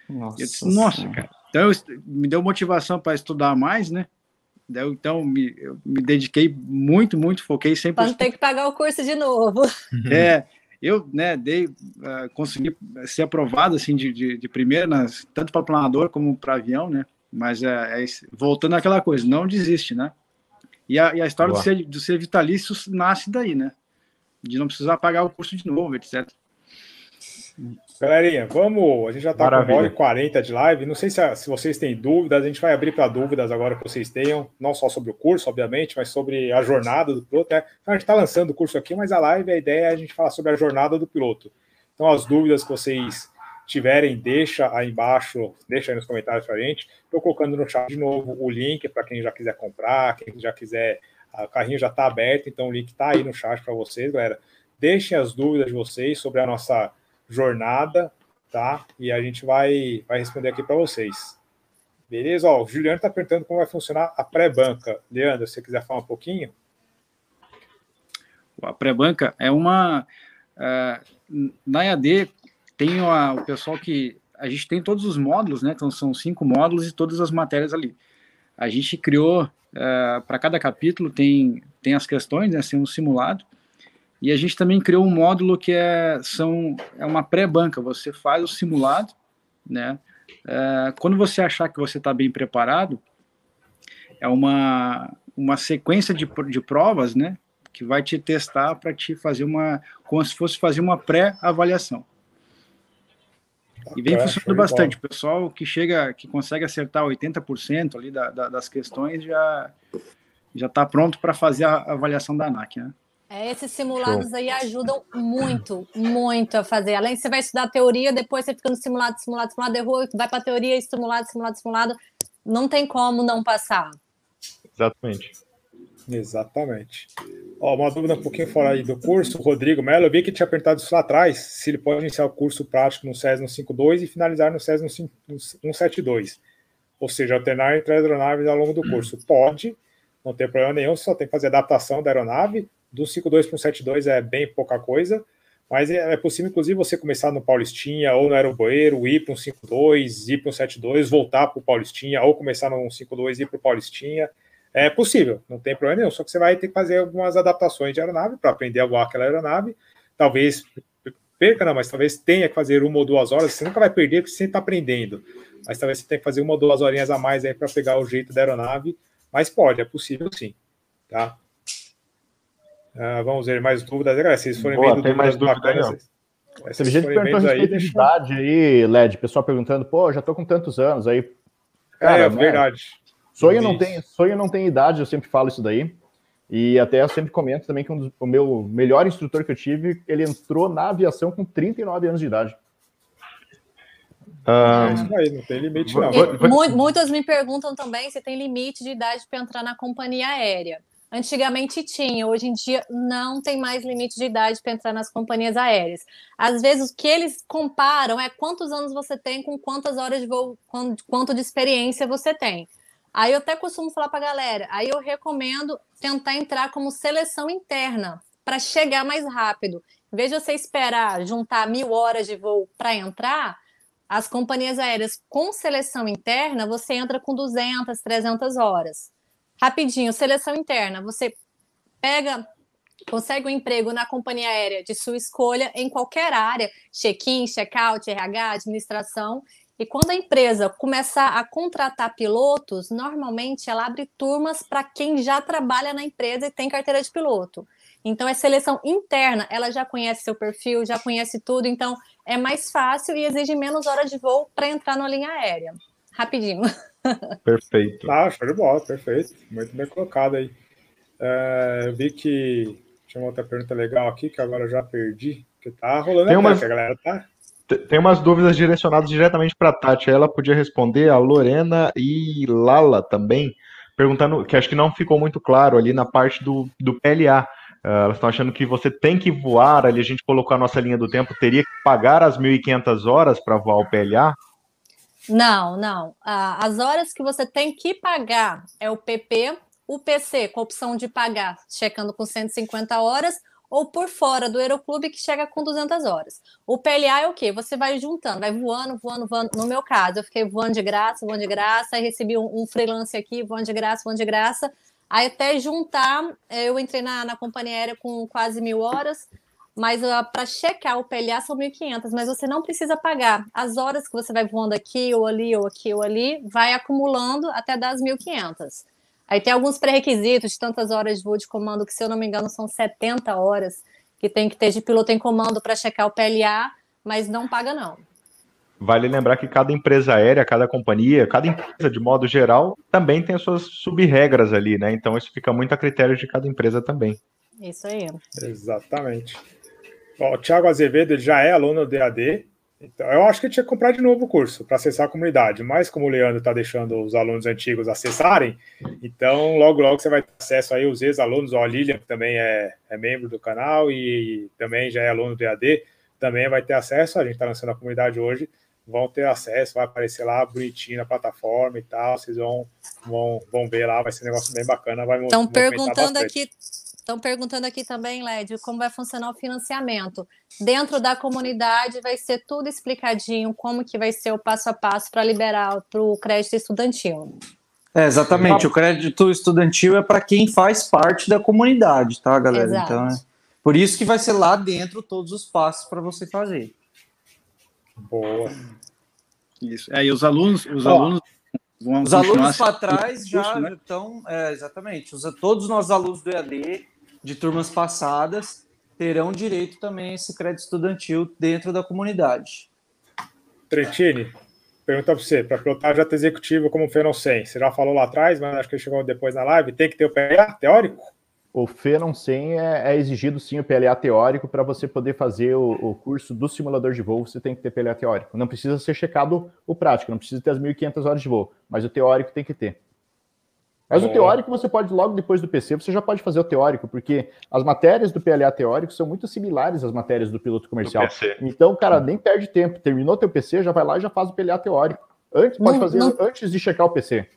G: Nossa, eu disse, Nossa cara. Então eu, me deu motivação para estudar mais, né? Eu, então me, eu me dediquei muito, muito, foquei sempre.
D: Para não ter que pagar o curso de novo.
G: É, eu né, dei, uh, consegui ser aprovado assim de, de, de primeira, nas, tanto para planador como para avião, né? Mas é, é, voltando àquela coisa, não desiste, né? E a, e a história do ser, do ser vitalício nasce daí, né? De não precisar pagar o curso de novo, etc.
B: Galerinha, vamos. A gente já está com 1 hora e 40 de live. Não sei se, se vocês têm dúvidas, a gente vai abrir para dúvidas agora que vocês tenham, não só sobre o curso, obviamente, mas sobre a jornada do piloto. Né? Então, a gente está lançando o curso aqui, mas a live, a ideia é a gente falar sobre a jornada do piloto. Então, as dúvidas que vocês tiverem, deixa aí embaixo, deixa aí nos comentários para a gente. Estou colocando no chat de novo o link para quem já quiser comprar, quem já quiser. O carrinho já está aberto, então o link está aí no chat para vocês, galera. Deixem as dúvidas de vocês sobre a nossa jornada, tá? E a gente vai, vai responder aqui para vocês. Beleza? Ó, o Juliano está perguntando como vai funcionar a pré-banca. Leandro, se você quiser falar um pouquinho.
G: A pré-banca é uma. Uh, na EAD, tem a, o pessoal que. A gente tem todos os módulos, né? Então são cinco módulos e todas as matérias ali. A gente criou, uh, para cada capítulo, tem, tem as questões, né? Tem um simulado. E a gente também criou um módulo que é, são, é uma pré-banca. Você faz o simulado, né? Uh, quando você achar que você está bem preparado, é uma, uma sequência de, de provas, né? Que vai te testar para te fazer uma, como se fosse fazer uma pré-avaliação.
H: E vem funcionando bastante. O pessoal que chega, que consegue acertar 80% ali da, da, das questões já já está pronto para fazer a avaliação da ANAC, né?
D: É, esses simulados Show. aí ajudam muito, muito a fazer. Além de você vai estudar teoria, depois você fica no simulado, simulado, simulado, errou, vai para a teoria, simulado, simulado, simulado. Não tem como não passar.
C: Exatamente.
B: Exatamente. Ó, uma dúvida um pouquinho fora aí do curso, Rodrigo Mello, eu vi que tinha perguntado isso lá atrás, se ele pode iniciar o curso prático no SES no 5.2 e finalizar no SES no 1.7.2. Ou seja, alternar entre aeronaves ao longo do curso. Pode, não tem problema nenhum, só tem que fazer adaptação da aeronave. Do 5.2 para o 7.2 é bem pouca coisa, mas é, é possível, inclusive, você começar no Paulistinha ou no Aeroboeiro, ir para um 5.2, ir para um 7.2, voltar para o Paulistinha, ou começar no 5.2 e ir para o Paulistinha. É possível, não tem problema nenhum, só que você vai ter que fazer algumas adaptações de aeronave para aprender a voar aquela aeronave. Talvez perca, não, mas talvez tenha que fazer uma ou duas horas. Você nunca vai perder porque você está aprendendo. Mas talvez você tenha que fazer uma ou duas horinhas a mais aí para pegar o jeito da aeronave. Mas pode, é possível sim. Tá? Uh, vamos ver mais dúvidas. Galera, se vocês forem
C: Boa, vendo tem mais dúvidas bacanas,
E: Teve gente perguntando a respeito de idade aí, LED. Pessoal perguntando, pô, já tô com tantos anos aí.
B: Cara, é, é verdade.
E: Sonho não, tem, sonho não tem idade, eu sempre falo isso daí. E até eu sempre comento também que um dos, o meu melhor instrutor que eu tive, ele entrou na aviação com 39 anos de idade.
B: Ah, isso aí, não tem limite, não.
D: Muitas me perguntam também se tem limite de idade para entrar na companhia aérea. Antigamente tinha, hoje em dia não tem mais limite de idade para entrar nas companhias aéreas. Às vezes o que eles comparam é quantos anos você tem com quantas horas de voo, quanto de experiência você tem. Aí eu até costumo falar para a galera, aí eu recomendo tentar entrar como seleção interna para chegar mais rápido. Em vez de você esperar juntar mil horas de voo para entrar, as companhias aéreas com seleção interna, você entra com 200, 300 horas. Rapidinho, seleção interna, você pega, consegue um emprego na companhia aérea de sua escolha em qualquer área, check-in, check-out, RH, administração, e quando a empresa começar a contratar pilotos, normalmente ela abre turmas para quem já trabalha na empresa e tem carteira de piloto. Então é seleção interna, ela já conhece seu perfil, já conhece tudo, então é mais fácil e exige menos horas de voo para entrar na linha aérea. Rapidinho.
C: Perfeito.
B: Ah, show de bola, perfeito. Muito bem colocado aí. É, eu vi que tinha uma outra pergunta legal aqui que agora eu já perdi. Que tá rolando
C: Tem umas... a galera tá tem umas dúvidas direcionadas diretamente para a Tati. Ela podia responder, a Lorena e Lala também, perguntando, que acho que não ficou muito claro ali na parte do, do PLA. Uh, ah, elas estão achando que você tem que voar, ali a gente colocou a nossa linha do tempo, teria que pagar as 1.500 horas para voar o PLA?
D: Não, não. Uh, as horas que você tem que pagar é o PP, o PC, com a opção de pagar, checando com 150 horas, ou por fora do aeroclube que chega com 200 horas. O PLA é o quê? Você vai juntando, vai voando, voando, voando. No meu caso, eu fiquei voando de graça, voando de graça, aí recebi um, um freelance aqui, voando de graça, voando de graça. Aí até juntar, eu entrei na, na companhia aérea com quase mil horas, mas uh, para checar o PLA são 1.500, mas você não precisa pagar. As horas que você vai voando aqui ou ali, ou aqui ou ali, vai acumulando até dar as 1.500. Aí tem alguns pré-requisitos de tantas horas de voo de comando, que se eu não me engano são 70 horas que tem que ter de piloto em comando para checar o PLA, mas não paga não.
C: Vale lembrar que cada empresa aérea, cada companhia, cada empresa de modo geral também tem as suas sub-regras ali, né? Então isso fica muito a critério de cada empresa também.
D: Isso aí.
B: Exatamente. Bom, o Thiago Azevedo já é aluno do DAD, então, eu acho que eu tinha que comprar de novo o curso para acessar a comunidade, mas como o Leandro está deixando os alunos antigos acessarem, então logo logo você vai ter acesso aí os ex-alunos, a Lilian, que também é, é membro do canal e também já é aluno do EAD, também vai ter acesso, a gente está lançando a comunidade hoje, vão ter acesso, vai aparecer lá bonitinho na plataforma e tal, vocês vão, vão, vão ver lá, vai ser um negócio bem bacana.
D: Estão perguntando bastante. aqui Estão perguntando aqui também, Led, como vai funcionar o financiamento. Dentro da comunidade vai ser tudo explicadinho, como que vai ser o passo a passo para liberar para o crédito estudantil.
F: É, exatamente, o crédito estudantil é para quem faz parte da comunidade, tá, galera? Exato. Então, é por isso que vai ser lá dentro todos os passos para você fazer.
B: Boa.
H: Isso. É, e os alunos, os alunos
F: vão Os alunos para trás já né? estão, é, exatamente. Os, todos os nossos alunos do EAD de turmas passadas terão direito também a esse crédito estudantil dentro da comunidade.
B: Trentini, pergunta para você, para pilotar jato executivo como Fenon 100, você já falou lá atrás, mas acho que chegou depois na live, tem que ter o PLA teórico?
E: O Fenon 100 é, é exigido sim o PLA teórico para você poder fazer o, o, curso do simulador de voo, você tem que ter PLA teórico. Não precisa ser checado o prático, não precisa ter as 1.500 horas de voo, mas o teórico tem que ter. Mas o teórico você pode, logo depois do PC, você já pode fazer o teórico, porque as matérias do PLA teórico são muito similares às matérias do piloto comercial. Então, cara, nem perde tempo. Terminou teu PC, já vai lá e já faz o PLA teórico. Antes, pode não, fazer não... antes de checar o PC.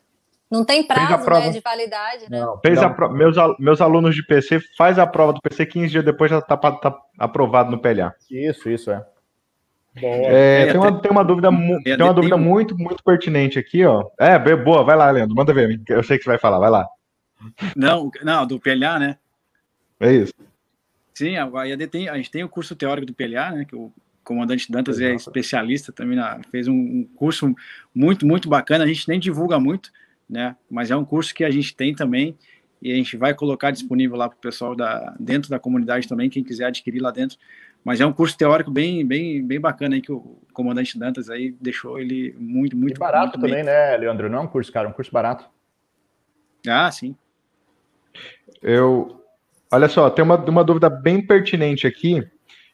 D: Não tem prazo né, de validade, né?
C: Não, fez não. Pro... meus, meus alunos de PC faz a prova do PC 15 dias depois já está tá aprovado no PLA.
E: Isso, isso é.
C: É, tem, uma, tem uma dúvida, tem uma dúvida muito, muito pertinente aqui, ó. É, boa, vai lá, Leandro, manda ver. Eu sei que você vai falar, vai lá.
H: Não, não, do PLA, né?
C: É isso.
H: Sim, a IAD tem, a gente tem o curso teórico do PLA, né? Que o comandante Dantas é especialista também, na, fez um, um curso muito, muito bacana. A gente nem divulga muito, né? Mas é um curso que a gente tem também e a gente vai colocar disponível lá para o pessoal da, dentro da comunidade também, quem quiser adquirir lá dentro. Mas é um curso teórico bem, bem, bem bacana aí que o comandante Dantas aí deixou ele muito, muito e
E: barato
H: muito
E: também, bem. né, Leandro? Não é um curso caro, é um curso barato.
H: Ah, sim.
C: Eu, olha só, tem uma, uma dúvida bem pertinente aqui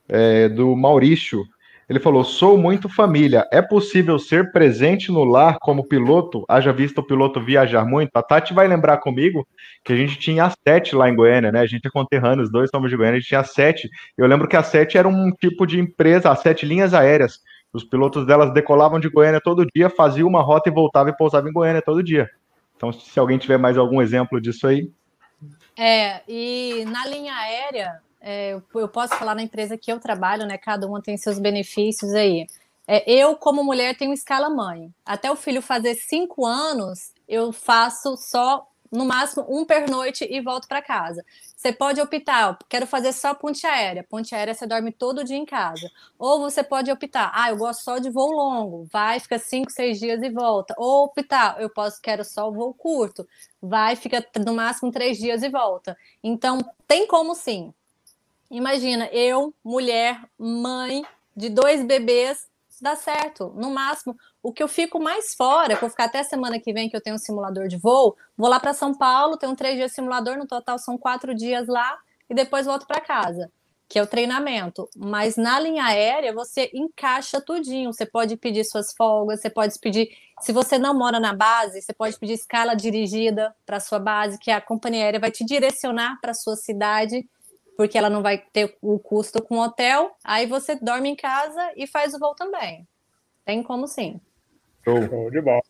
C: é, do Maurício. Ele falou: sou muito família. É possível ser presente no lar como piloto? Haja visto o piloto viajar muito? A Tati vai lembrar comigo que a gente tinha sete lá em Goiânia, né? A gente é conterrâneo, os dois somos de Goiânia, a gente tinha sete. Eu lembro que a sete era um tipo de empresa, as sete linhas aéreas. Os pilotos delas decolavam de Goiânia todo dia, faziam uma rota e voltavam e pousavam em Goiânia todo dia. Então, se alguém tiver mais algum exemplo disso aí.
D: É, e na linha aérea, é, eu posso falar na empresa que eu trabalho, né? Cada uma tem seus benefícios aí. É, eu, como mulher, tenho escala mãe. Até o filho fazer cinco anos, eu faço só, no máximo, um pernoite e volto para casa. Você pode optar, quero fazer só ponte aérea. Ponte aérea você dorme todo dia em casa. Ou você pode optar, ah, eu gosto só de voo longo, vai, fica cinco, seis dias e volta. Ou optar, eu posso, quero só voo curto, vai, fica no máximo três dias e volta. Então, tem como sim. Imagina, eu, mulher, mãe de dois bebês, dá certo. No máximo, o que eu fico mais fora, vou ficar até semana que vem que eu tenho um simulador de voo, vou lá para São Paulo, tenho um três dias simulador, no total são quatro dias lá e depois volto para casa, que é o treinamento. Mas na linha aérea você encaixa tudinho. Você pode pedir suas folgas, você pode pedir. Se você não mora na base, você pode pedir escala dirigida para sua base, que a companhia aérea vai te direcionar para sua cidade porque ela não vai ter o custo com o hotel, aí você dorme em casa e faz o voo também. Tem como sim.
B: Show, de bola.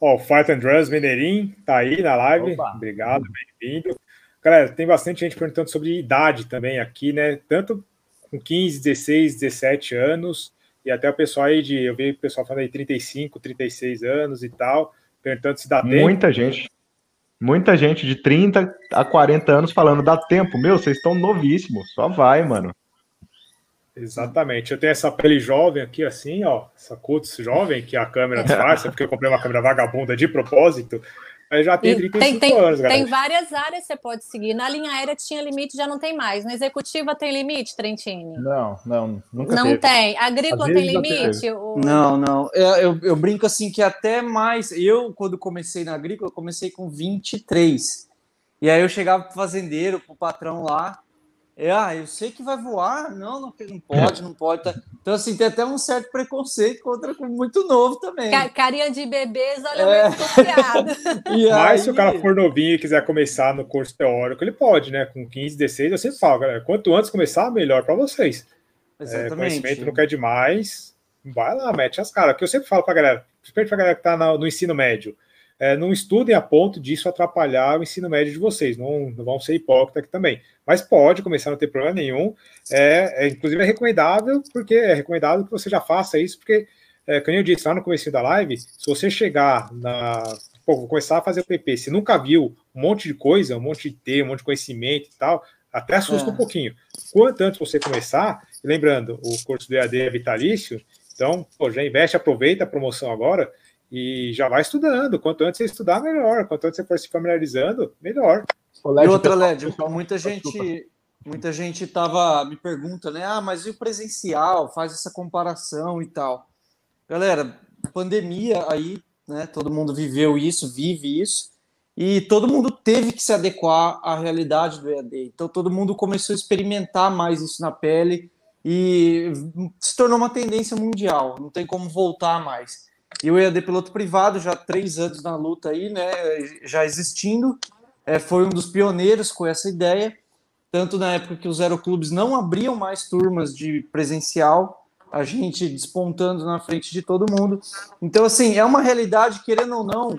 B: Ó, o Fight and Drums Mineirinho tá aí na live. Opa. Obrigado, bem-vindo. Galera, tem bastante gente perguntando sobre idade também aqui, né? Tanto com 15, 16, 17 anos, e até o pessoal aí de. Eu vi o pessoal falando aí 35, 36 anos e tal, perguntando se dá
C: Muita tempo. Muita gente. Muita gente de 30 a 40 anos falando, dá tempo. Meu, vocês estão novíssimos, só vai, mano.
B: Exatamente. Eu tenho essa pele jovem aqui, assim, ó, essa cutis jovem, que a câmera disfarça, porque eu comprei uma câmera vagabunda de propósito. Mas já tem 35
D: tem,
B: anos, galera.
D: Tem várias áreas que você pode seguir. Na linha aérea tinha limite, já não tem mais. Na executiva tem limite, Trentini?
E: Não, não, nunca
D: Não
E: teve.
D: tem. Agrícola tem limite?
F: Ou... Não, não. Eu, eu, eu, brinco assim que até mais. Eu, quando comecei na agrícola, comecei com 23. E aí eu chegava pro fazendeiro, pro patrão lá, é, ah, eu sei que vai voar, não, não, não pode, não pode. Tá. Então, assim, tem até um certo preconceito contra muito novo também.
D: Carinha de bebês, olha, é. desconfiado.
B: Mas aí... se o cara for novinho e quiser começar no curso teórico, ele pode, né? Com 15, 16, eu sempre falo, galera, quanto antes começar, melhor para vocês. Exatamente. É, conhecimento não quer demais, vai lá, mete as caras. que eu sempre falo pra galera, principalmente pra galera que tá no, no ensino médio, é, não estudem a ponto disso atrapalhar o ensino médio de vocês, não, não vão ser hipócritas aqui também. Mas pode começar, não ter problema nenhum. É, é, inclusive é recomendável, porque é recomendável que você já faça isso, porque, é, como eu disse lá no começo da live, se você chegar na. Pô, vou começar a fazer o PP, se nunca viu um monte de coisa, um monte de ter, um monte de conhecimento e tal, até assusta é. um pouquinho. Quanto antes você começar, lembrando, o curso do EAD é vitalício, então, pô, já investe, aproveita a promoção agora e já vai estudando. Quanto antes você estudar, melhor. Quanto antes você for se familiarizando, melhor.
F: e outra, Led, muita gente, muita gente tava me pergunta, né? Ah, mas e o presencial? Faz essa comparação e tal. galera, pandemia aí, né? Todo mundo viveu isso, vive isso, e todo mundo teve que se adequar à realidade do EAD. Então todo mundo começou a experimentar mais isso na pele e se tornou uma tendência mundial. Não tem como voltar mais. E o EAD piloto privado já três anos na luta aí, né? Já existindo, é, foi um dos pioneiros com essa ideia. Tanto na época que os aeroclubes não abriam mais turmas de presencial, a gente despontando na frente de todo mundo. Então, assim, é uma realidade, querendo ou não,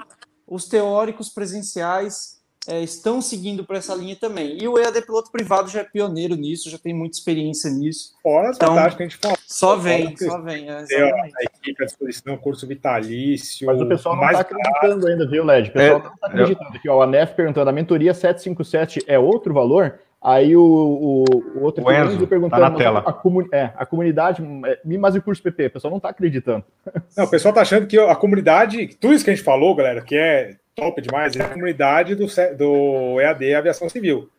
F: os teóricos presenciais é, estão seguindo por essa linha também. E o EAD piloto privado já é pioneiro nisso, já tem muita experiência nisso.
B: Fora então, a gente fala.
F: Só vem, só vem.
B: É, a equipe à disposição, curso vitalício.
E: Mas o pessoal não está acreditando ainda, viu, Led? O pessoal é, não está acreditando. Aqui, ó, a NEF perguntando, a mentoria 757 é outro valor? Aí o, o, o outro
C: o Enzo, perguntando tá na tela.
E: A, comun, é, a comunidade, é, mas e o curso PP? O pessoal não está acreditando.
B: Não, o pessoal está achando que a comunidade, tudo isso que a gente falou, galera, que é top demais, é a comunidade do, do EAD Aviação Civil.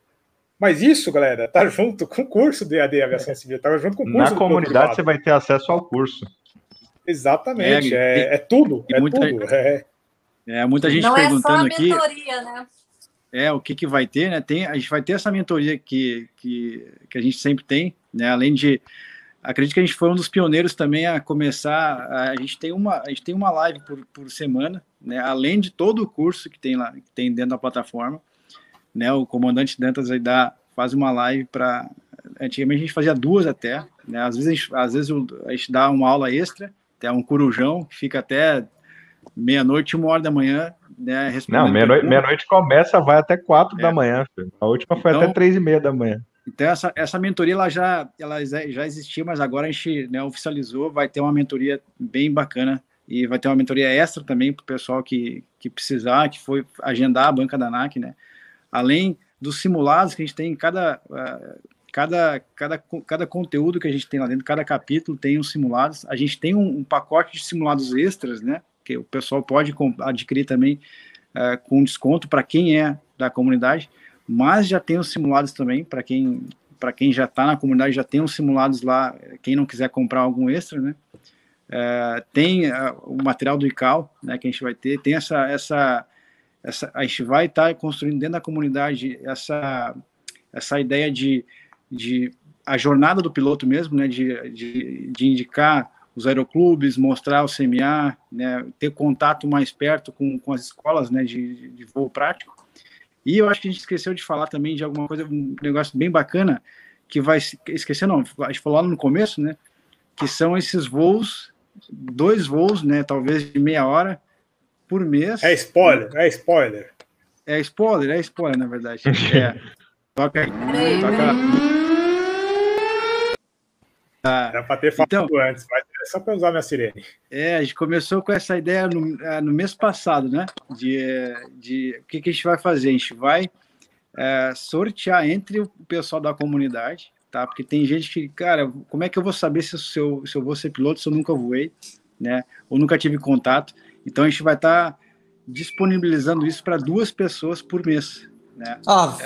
B: Mas isso, galera, tá junto com o curso do EAD Aviação Civil, tá junto com o curso
C: Na comunidade você vai ter acesso ao curso.
B: Exatamente, é, é, é tudo, é muita, tudo. É.
G: é muita gente não perguntando aqui. Não é só a mentoria, aqui, né? É, o que, que vai ter, né? Tem, a gente vai ter essa mentoria que, que, que a gente sempre tem, né? Além de. Acredito que a gente foi um dos pioneiros também a começar. A, a gente tem uma, a gente tem uma live por, por semana, né? Além de todo o curso que tem lá, que tem dentro da plataforma, né? O comandante Dantas aí dá, faz uma live para. Antigamente a gente fazia duas até, né? Às vezes a gente, às vezes a gente dá uma aula extra, até um corujão, que fica até meia-noite, uma hora da manhã, né?
C: Não, meia-noite meia começa, vai até quatro é. da manhã. Filho. A última foi então, até três e meia da manhã.
G: Então, essa, essa mentoria ela já, ela já existia, mas agora a gente né, oficializou, vai ter uma mentoria bem bacana e vai ter uma mentoria extra também para o pessoal que, que precisar, que foi agendar a banca da NAC, né? Além dos simulados que a gente tem, cada, uh, cada, cada, cada conteúdo que a gente tem lá dentro, cada capítulo tem os simulados. A gente tem um, um pacote de simulados extras, né? que o pessoal pode adquirir também uh, com desconto para quem é da comunidade, mas já tem os simulados também para quem para quem já está na comunidade já tem os simulados lá. Quem não quiser comprar algum extra, né? Uh, tem uh, o material do ICAO, né? Que a gente vai ter. Tem essa essa essa a gente vai estar tá construindo dentro da comunidade essa essa ideia de, de a jornada do piloto mesmo, né? De, de, de indicar os aeroclubes, mostrar o CMA, né, ter contato mais perto com, com as escolas né, de, de voo prático. E eu acho que a gente esqueceu de falar também de alguma coisa, um negócio bem bacana, que vai, esquecer não, a gente falou lá no começo, né, que são esses voos, dois voos, né, talvez de meia hora por mês.
B: É spoiler, é spoiler.
G: É spoiler, é spoiler, na verdade. É. Toca aí. Toca.
B: Ah, Era para ter falado então, antes, mas só para usar minha sirene.
G: É, a gente começou com essa ideia no, ah, no mês passado, né? De, de o que, que a gente vai fazer? A gente vai é, sortear entre o pessoal da comunidade, tá? Porque tem gente que, cara, como é que eu vou saber se, se, eu, se eu vou ser piloto se eu nunca voei, né? Ou nunca tive contato? Então a gente vai estar tá disponibilizando isso para duas pessoas por mês, né? Ah,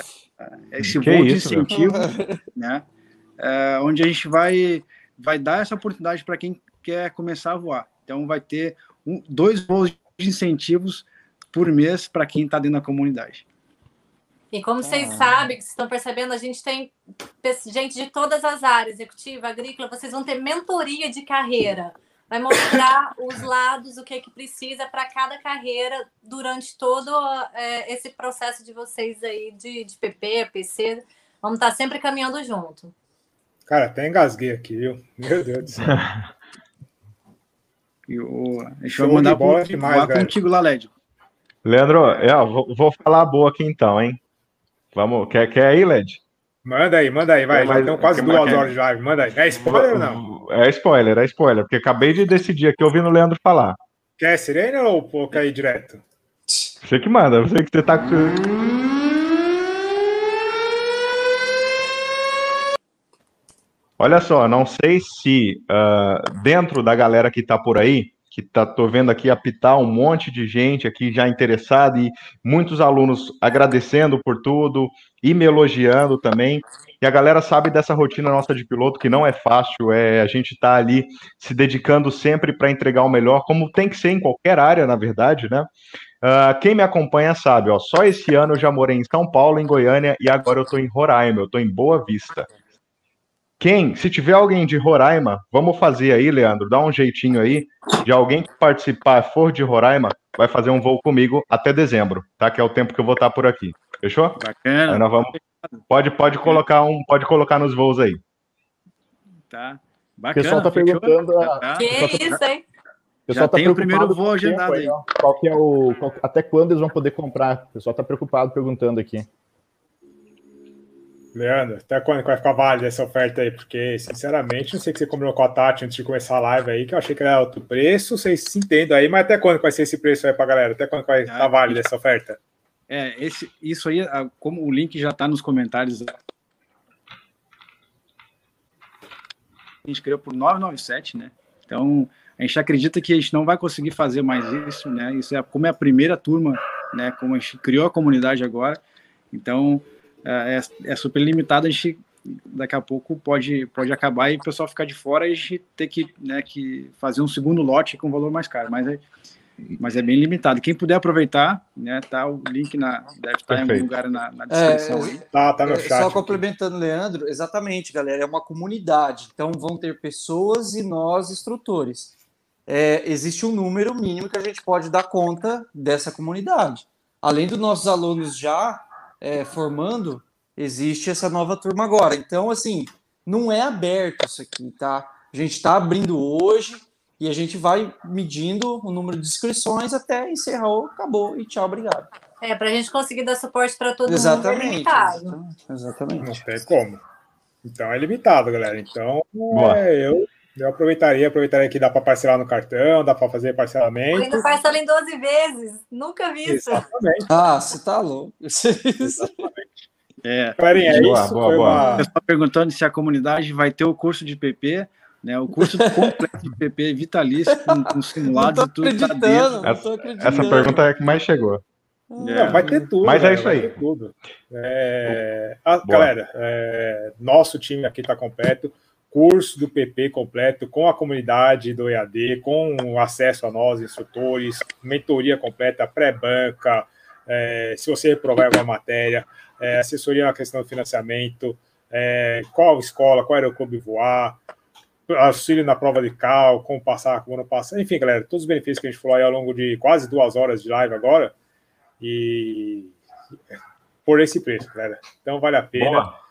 G: é, esse voo de incentivo, né? é, onde a gente vai, vai dar essa oportunidade para quem quer começar a voar. Então, vai ter um, dois voos de incentivos por mês para quem está dentro da comunidade.
D: E como vocês ah. sabem, que vocês estão percebendo, a gente tem gente de todas as áreas, executiva, agrícola, vocês vão ter mentoria de carreira. Vai mostrar os lados, o que é que precisa para cada carreira durante todo é, esse processo de vocês aí de, de PP, PC. Vamos estar sempre caminhando junto.
B: Cara, até engasguei aqui, viu? Meu Deus do céu.
G: eu, deixa eu mandar bola pro, demais, contigo lá, Lédio.
C: Leandro, é, vou, vou, falar boa aqui então, hein? Vamos, quer, quer aí, Led?
B: Manda aí, manda aí, vai. É, já estão quase duas horas de live. Manda aí. É spoiler ou não?
C: É spoiler, é spoiler, porque acabei de decidir aqui ouvindo o Leandro falar.
B: Quer sirene ou quer ir direto?
C: Você que manda, você que você tá. Olha só, não sei se uh, dentro da galera que está por aí, que tá, tô vendo aqui apitar um monte de gente aqui já interessada e muitos alunos agradecendo por tudo e me elogiando também. que a galera sabe dessa rotina nossa de piloto, que não é fácil, é a gente tá ali se dedicando sempre para entregar o melhor, como tem que ser em qualquer área, na verdade, né? Uh, quem me acompanha sabe, ó, só esse ano eu já morei em São Paulo, em Goiânia, e agora eu tô em Roraima, eu tô em Boa Vista. Quem, se tiver alguém de Roraima, vamos fazer aí, Leandro, dá um jeitinho aí, de alguém que participar for de Roraima, vai fazer um voo comigo até dezembro, tá? Que é o tempo que eu vou estar por aqui. Fechou?
G: Bacana.
C: Aí nós vamos, pode, pode colocar um, pode colocar nos voos aí.
G: Tá.
E: O
G: Bacana.
E: pessoal tá
G: fechou?
E: perguntando. a-
G: Tá.
D: Que
E: Pessoal tá-
D: isso, hein?
E: o pessoal
G: Já tem o primeiro voo
E: o
G: agendado aí.
E: Qual que é o, qual- até quando eles vão poder comprar? O pessoal tá preocupado perguntando aqui.
B: Leandro, até quando que vai ficar válida essa oferta aí? Porque, sinceramente, não sei o que você combinou com a Tati antes de começar a live aí, que eu achei que era outro preço, vocês se entendem aí, mas até quando vai ser esse preço aí pra galera? Até quando vai estar válida essa oferta?
G: É, esse, isso aí, ah, como o link já está nos comentários. A gente criou por 997, né? Então, a gente acredita que a gente não vai conseguir fazer mais isso, né? Isso é como é a primeira turma, né? Como a gente criou a comunidade agora. Então, é, é super limitado, a gente daqui a pouco pode, pode acabar e o pessoal ficar de fora e a gente ter que, né, que fazer um segundo lote com valor mais caro. Mas é, mas é bem limitado. Quem puder aproveitar, né, tá o link na deve estar em algum
C: Perfeito.
G: lugar na, na descrição. aí.
B: Tá, tá no
F: É,
B: chat.
F: Só complementando, Leandro, exatamente, galera, é uma comunidade. Então vão ter pessoas e nós, instrutores. É, existe um número mínimo que a gente pode dar conta dessa comunidade. Além dos nossos alunos já é, formando, existe essa nova turma agora. Então, assim, não é aberto isso aqui, tá? A gente está abrindo hoje e a gente vai medindo o número de inscrições até encerrar, acabou e tchau, obrigado.
D: É, pra gente conseguir dar suporte para todo mundo. é
F: Exatamente.
D: limitado.
F: exatamente, Exatamente.
B: Não tem como. Então é limitado, galera. Então,
C: Boa.
B: é, eu, eu aproveitaria, aproveitaria que dá para parcelar no cartão, dá para fazer parcelamento.
D: Ainda parcela em 12 vezes. Nunca vi isso.
B: Exatamente.
F: Ah, você tá louco.
G: É,
B: Galerinha, é
C: Boa,
B: isso.
C: boa,
B: foi
C: boa.
B: uma-
G: o pessoal perguntando se a comunidade vai ter o curso de PP, né? O curso completo de PP vitalício com, com simulados e tudo tá
F: acreditando,
G: dentro.
F: acreditando.
C: Essa pergunta é a que mais chegou.
B: Não, vai ter tudo.
C: Mas é isso aí.
B: tudo. É, a-
C: Boa.
B: galera, é, nosso time aqui está completo. Curso do PP completo, com a comunidade do EAD, com acesso a nós, instrutores, mentoria completa, pré-banca, é, se você reprovar alguma matéria, é, assessoria na questão do financiamento, é, qual escola, qual era o clube voar, auxílio na prova de cal, como passar, como não passar, enfim, galera, todos os benefícios que a gente falou aí ao longo de quase duas horas de live agora, e por esse preço, galera. Então vale a pena.
C: Boa.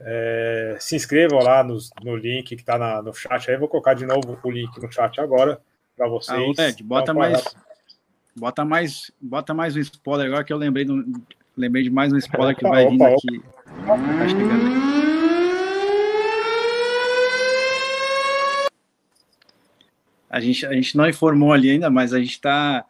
B: É, se inscrevam lá nos- no, link que está no chat aí. Vou colocar de novo o link no chat agora para
G: Ah,
B: vocês.
G: Ed, bota
B: Então,
G: mais, bota mais, bota mais um spoiler agora que eu lembrei, do, lembrei de mais um spoiler que
B: Opa,
G: vai vindo
B: opa.
G: aqui. Tá chegando. A gente, a gente não informou ali ainda, mas a gente está.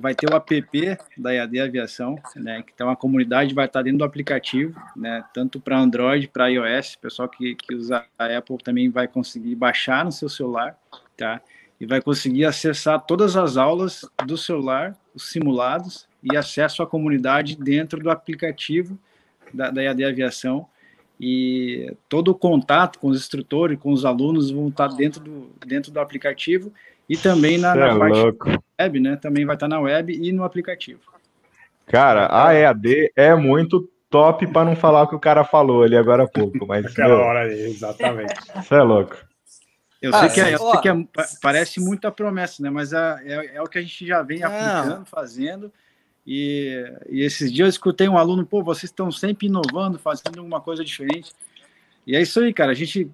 G: Vai ter o app da EAD Aviação, né? Tem uma comunidade, vai estar dentro do aplicativo, né? Tanto para Android, para iOS, pessoal que, que usa a Apple também vai conseguir baixar no seu celular, tá? E vai conseguir acessar todas as aulas do celular, os simulados e acesso à comunidade dentro do aplicativo da, da EAD Aviação e todo o contato com os instrutores, com os alunos vão estar dentro do, dentro do aplicativo e também na, na
C: é
G: parte
C: louco.
G: web, né? Também vai estar na web e no aplicativo.
C: Cara, a EAD é muito top para não falar o que o cara falou ali agora há pouco, mas
B: Aquela hora ali, exatamente.
C: você é louco.
G: Eu
F: Ah,
G: sei que, é, eu sei que é- pa- parece muita promessa, né? Mas é, é, é o que a gente já vem
F: Não.
G: aplicando, fazendo. E, e esses dias eu escutei um aluno, pô, vocês estão sempre inovando, fazendo alguma coisa diferente. E é isso aí, cara. A gente,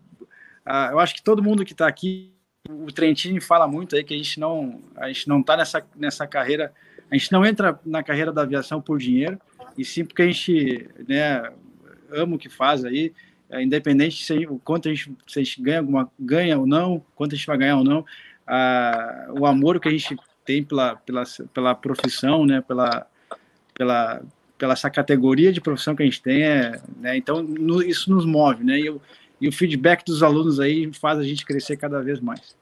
G: ah, eu acho que todo mundo que está aqui, o Trentini fala muito aí que a gente não, a gente não está nessa nessa carreira, a gente não entra na carreira da aviação por dinheiro, e sim porque a gente, né, ama o que faz aí, é, independente se o quanto a gente, se a gente ganha alguma ganha ou não, quanto a gente vai ganhar ou não, ah, o amor que a gente tem pela, pela, pela profissão, né, pela, pela, pela essa categoria de profissão que a gente tem, é, né, então no- isso nos move, né, e, o- e o feedback dos alunos aí faz a gente crescer cada vez mais.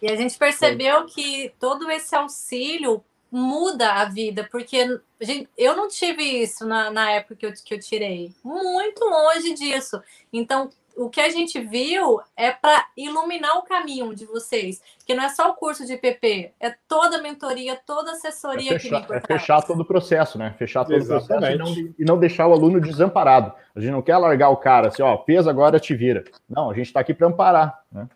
D: E a gente percebeu que todo esse auxílio muda a vida, porque gente, eu não tive isso na, na época que eu, que eu tirei. Muito longe disso. Então, o que a gente viu é para iluminar o caminho de vocês, que não é só o curso de PP, é toda a mentoria, toda a assessoria
E: é fechar,
D: que
E: É fechar todo o processo, né? Fechar todo
B: Exatamente.
E: o processo e não, e não, deixar o aluno desamparado. A gente não quer largar o cara assim, ó, peso agora te vira. Não, a gente está aqui para amparar, né?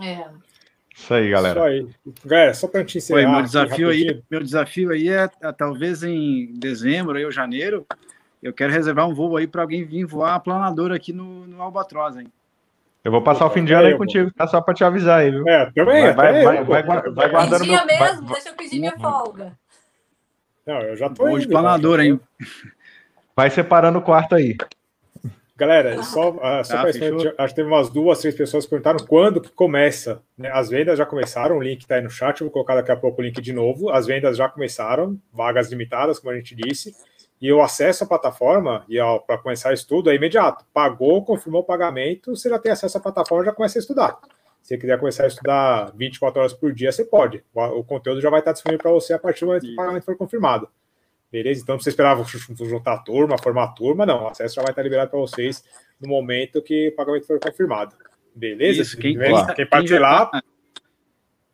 D: É.
C: Isso aí, galera.
B: Isso aí. Galera, só para a gente encerrar.
H: Oi, meu desafio aí, meu desafio aí é, é, talvez em dezembro ou janeiro, eu quero reservar um voo aí para alguém vir voar a planadora aqui no, no Albatroz, hein?
C: Eu vou passar o fim de ano aí contigo, tá? Só para te avisar aí, viu?
B: É, também.
C: Vai, vai, vai, vai, vai, vai guardando meu...
D: mesmo,
C: vai,
D: deixa eu pedir minha folga.
B: Não, eu já tô
H: Voo de
B: indo,
H: planadora,
B: já.
H: hein?
C: vai separando o quarto aí.
B: Galera, só, uh, só
H: Tá,
B: acho que teve umas duas, três pessoas que perguntaram quando que começa. Né? As vendas já começaram, o link está aí no chat, eu vou colocar daqui a pouco o link de novo. As vendas já começaram, vagas limitadas, como a gente disse, e o acesso à plataforma e para começar o estudo é imediato. Pagou, confirmou o pagamento, você já tem acesso à plataforma já começa a estudar. Se você quiser começar a estudar 24 horas por dia, você pode. O, conteúdo já vai estar disponível para você a partir do momento que o pagamento for confirmado. Beleza? Então, não precisa esperar juntar a turma, formar a turma, não. O acesso já vai estar liberado para vocês no momento que o pagamento for confirmado. Beleza?
H: Isso, quem,
B: quem,
H: quem,
B: quem
H: já tá,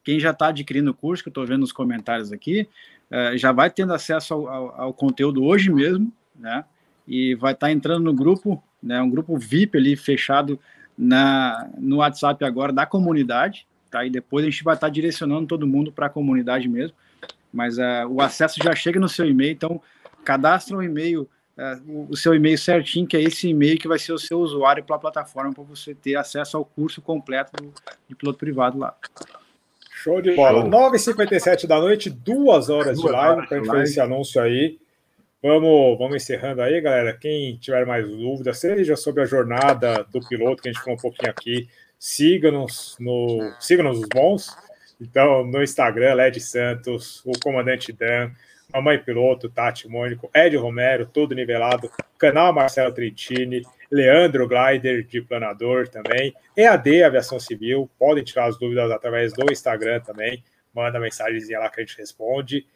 H: quem já está adquirindo o curso, que eu estou vendo nos comentários aqui, uh, já vai tendo acesso ao, ao, ao, conteúdo hoje mesmo, né? E vai estar tá entrando no grupo, né? Um grupo VIP ali fechado na, no WhatsApp agora da comunidade, tá? E depois a gente vai estar tá direcionando todo mundo para a comunidade mesmo. Mas uh, o acesso já chega no seu e-mail, então cadastra o e-mail Uh, o seu e-mail certinho, que é esse e-mail que vai ser o seu usuário para a plataforma para você ter acesso ao curso completo do, de piloto privado lá.
B: Show de bola. 9h57 da noite, duas horas
H: Duas
B: de live para a gente fazer esse anúncio aí. Vamos, vamos encerrando aí, galera. Quem tiver mais dúvidas, seja sobre a jornada do piloto, que a gente falou um pouquinho aqui, siga-nos no siga-nos os bons. Então, no Instagram, Led Santos, o comandante Dan, Mamãe Piloto, Tati Mônico, Ed Romero, todo nivelado, canal Marcelo Trentini, Leandro Glider de Planador também, EAD Aviação Civil, podem tirar as dúvidas através do Instagram também, manda mensagenzinha lá que a gente responde,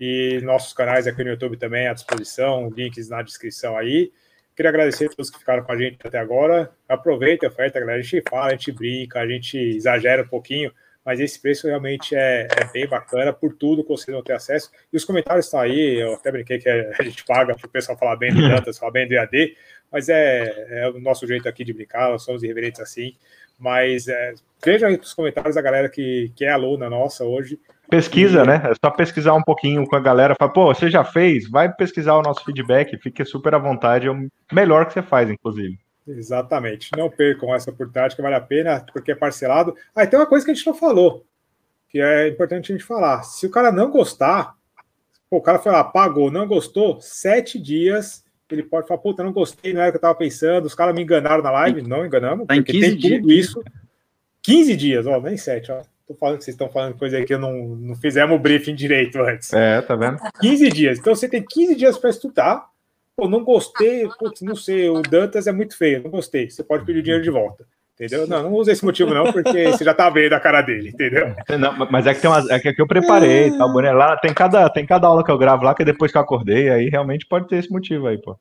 B: e nossos canais aqui no YouTube também à disposição, links na descrição aí. Queria agradecer a todos que ficaram com a gente até agora. Aproveita a oferta, galera. A gente fala, a gente brinca, a gente exagera um pouquinho, mas esse preço realmente é, é, bem bacana por tudo que vocês vão ter acesso. E os comentários estão aí, eu até brinquei que a gente paga para o pessoal falar bem do Dantas, falar bem do EAD, mas é, é, o nosso jeito aqui de brincar, nós somos irreverentes assim. Mas é, veja aí os comentários da galera que, que é aluna nossa hoje.
C: Pesquisa, e... né? É só pesquisar um pouquinho com a galera. Fala, pô, você já fez? Vai pesquisar o nosso feedback, fique super à vontade, é o melhor que você faz, inclusive.
B: Exatamente. Não percam essa oportunidade que vale a pena, porque é parcelado. Ah, e tem uma coisa que a gente não falou, que é importante a gente falar. Se o cara não gostar, pô, o cara foi lá, pagou, não gostou, sete dias, ele pode falar, puta, não gostei, não era o que eu tava pensando, os caras me enganaram na live, não enganamos,
H: tá
B: porque tem tudo dias. isso. 15 dias, ó, nem sete, ó. Tô falando que vocês estão falando coisa aí que eu não, não fizemos o briefing direito antes.
C: É, tá vendo?
B: 15 dias. Então você tem 15 dias para estudar. Pô, não gostei, putz, não sei, o Dantas é muito feio, não gostei. Você pode pedir o dinheiro de volta. Entendeu? Não, não usa esse motivo, não, porque você já tá vendo a cara dele, entendeu?
C: Não, mas é que tem umas, é que eu preparei, tá, Boné? Lá tem cada, tem cada aula que eu gravo lá, que é depois que eu acordei, aí realmente pode ter esse motivo aí, pô.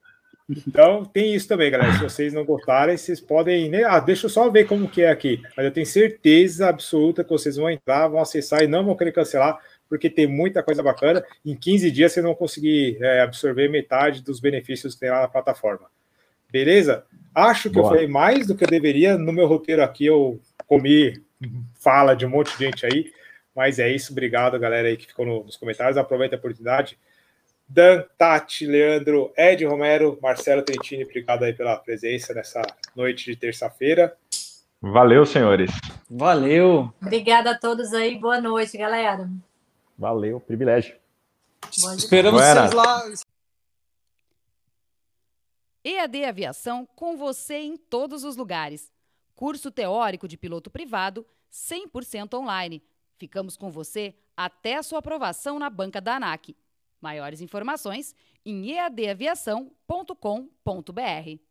B: Então, tem isso também, galera. Se vocês não gostarem, vocês podem. Né? Ah, deixa eu só ver como que é aqui. Mas eu tenho certeza absoluta que vocês vão entrar, vão acessar e não vão querer cancelar, porque tem muita coisa bacana. Em 15 dias vocês vão conseguir é, absorver metade dos benefícios que tem lá na plataforma. Beleza? Acho que Boa. eu falei mais do que eu deveria. No meu roteiro aqui, eu comi fala de um monte de gente aí. Mas é isso. Obrigado, galera aí que ficou no, nos comentários. Aproveita a oportunidade. Dan, Tati, Leandro, Ed Romero, Marcelo Trentini, obrigado aí pela presença nessa noite de terça-feira.
C: Valeu, senhores.
F: Valeu.
D: Obrigada a todos aí. Boa noite, galera.
E: Valeu, privilégio.
F: Esperamos vocês lá.
A: EAD Aviação com você em todos os lugares. Curso teórico de piloto privado 100% online. Ficamos com você até a sua aprovação na banca da ANAC. Maiores informações em eadaviação.com.br.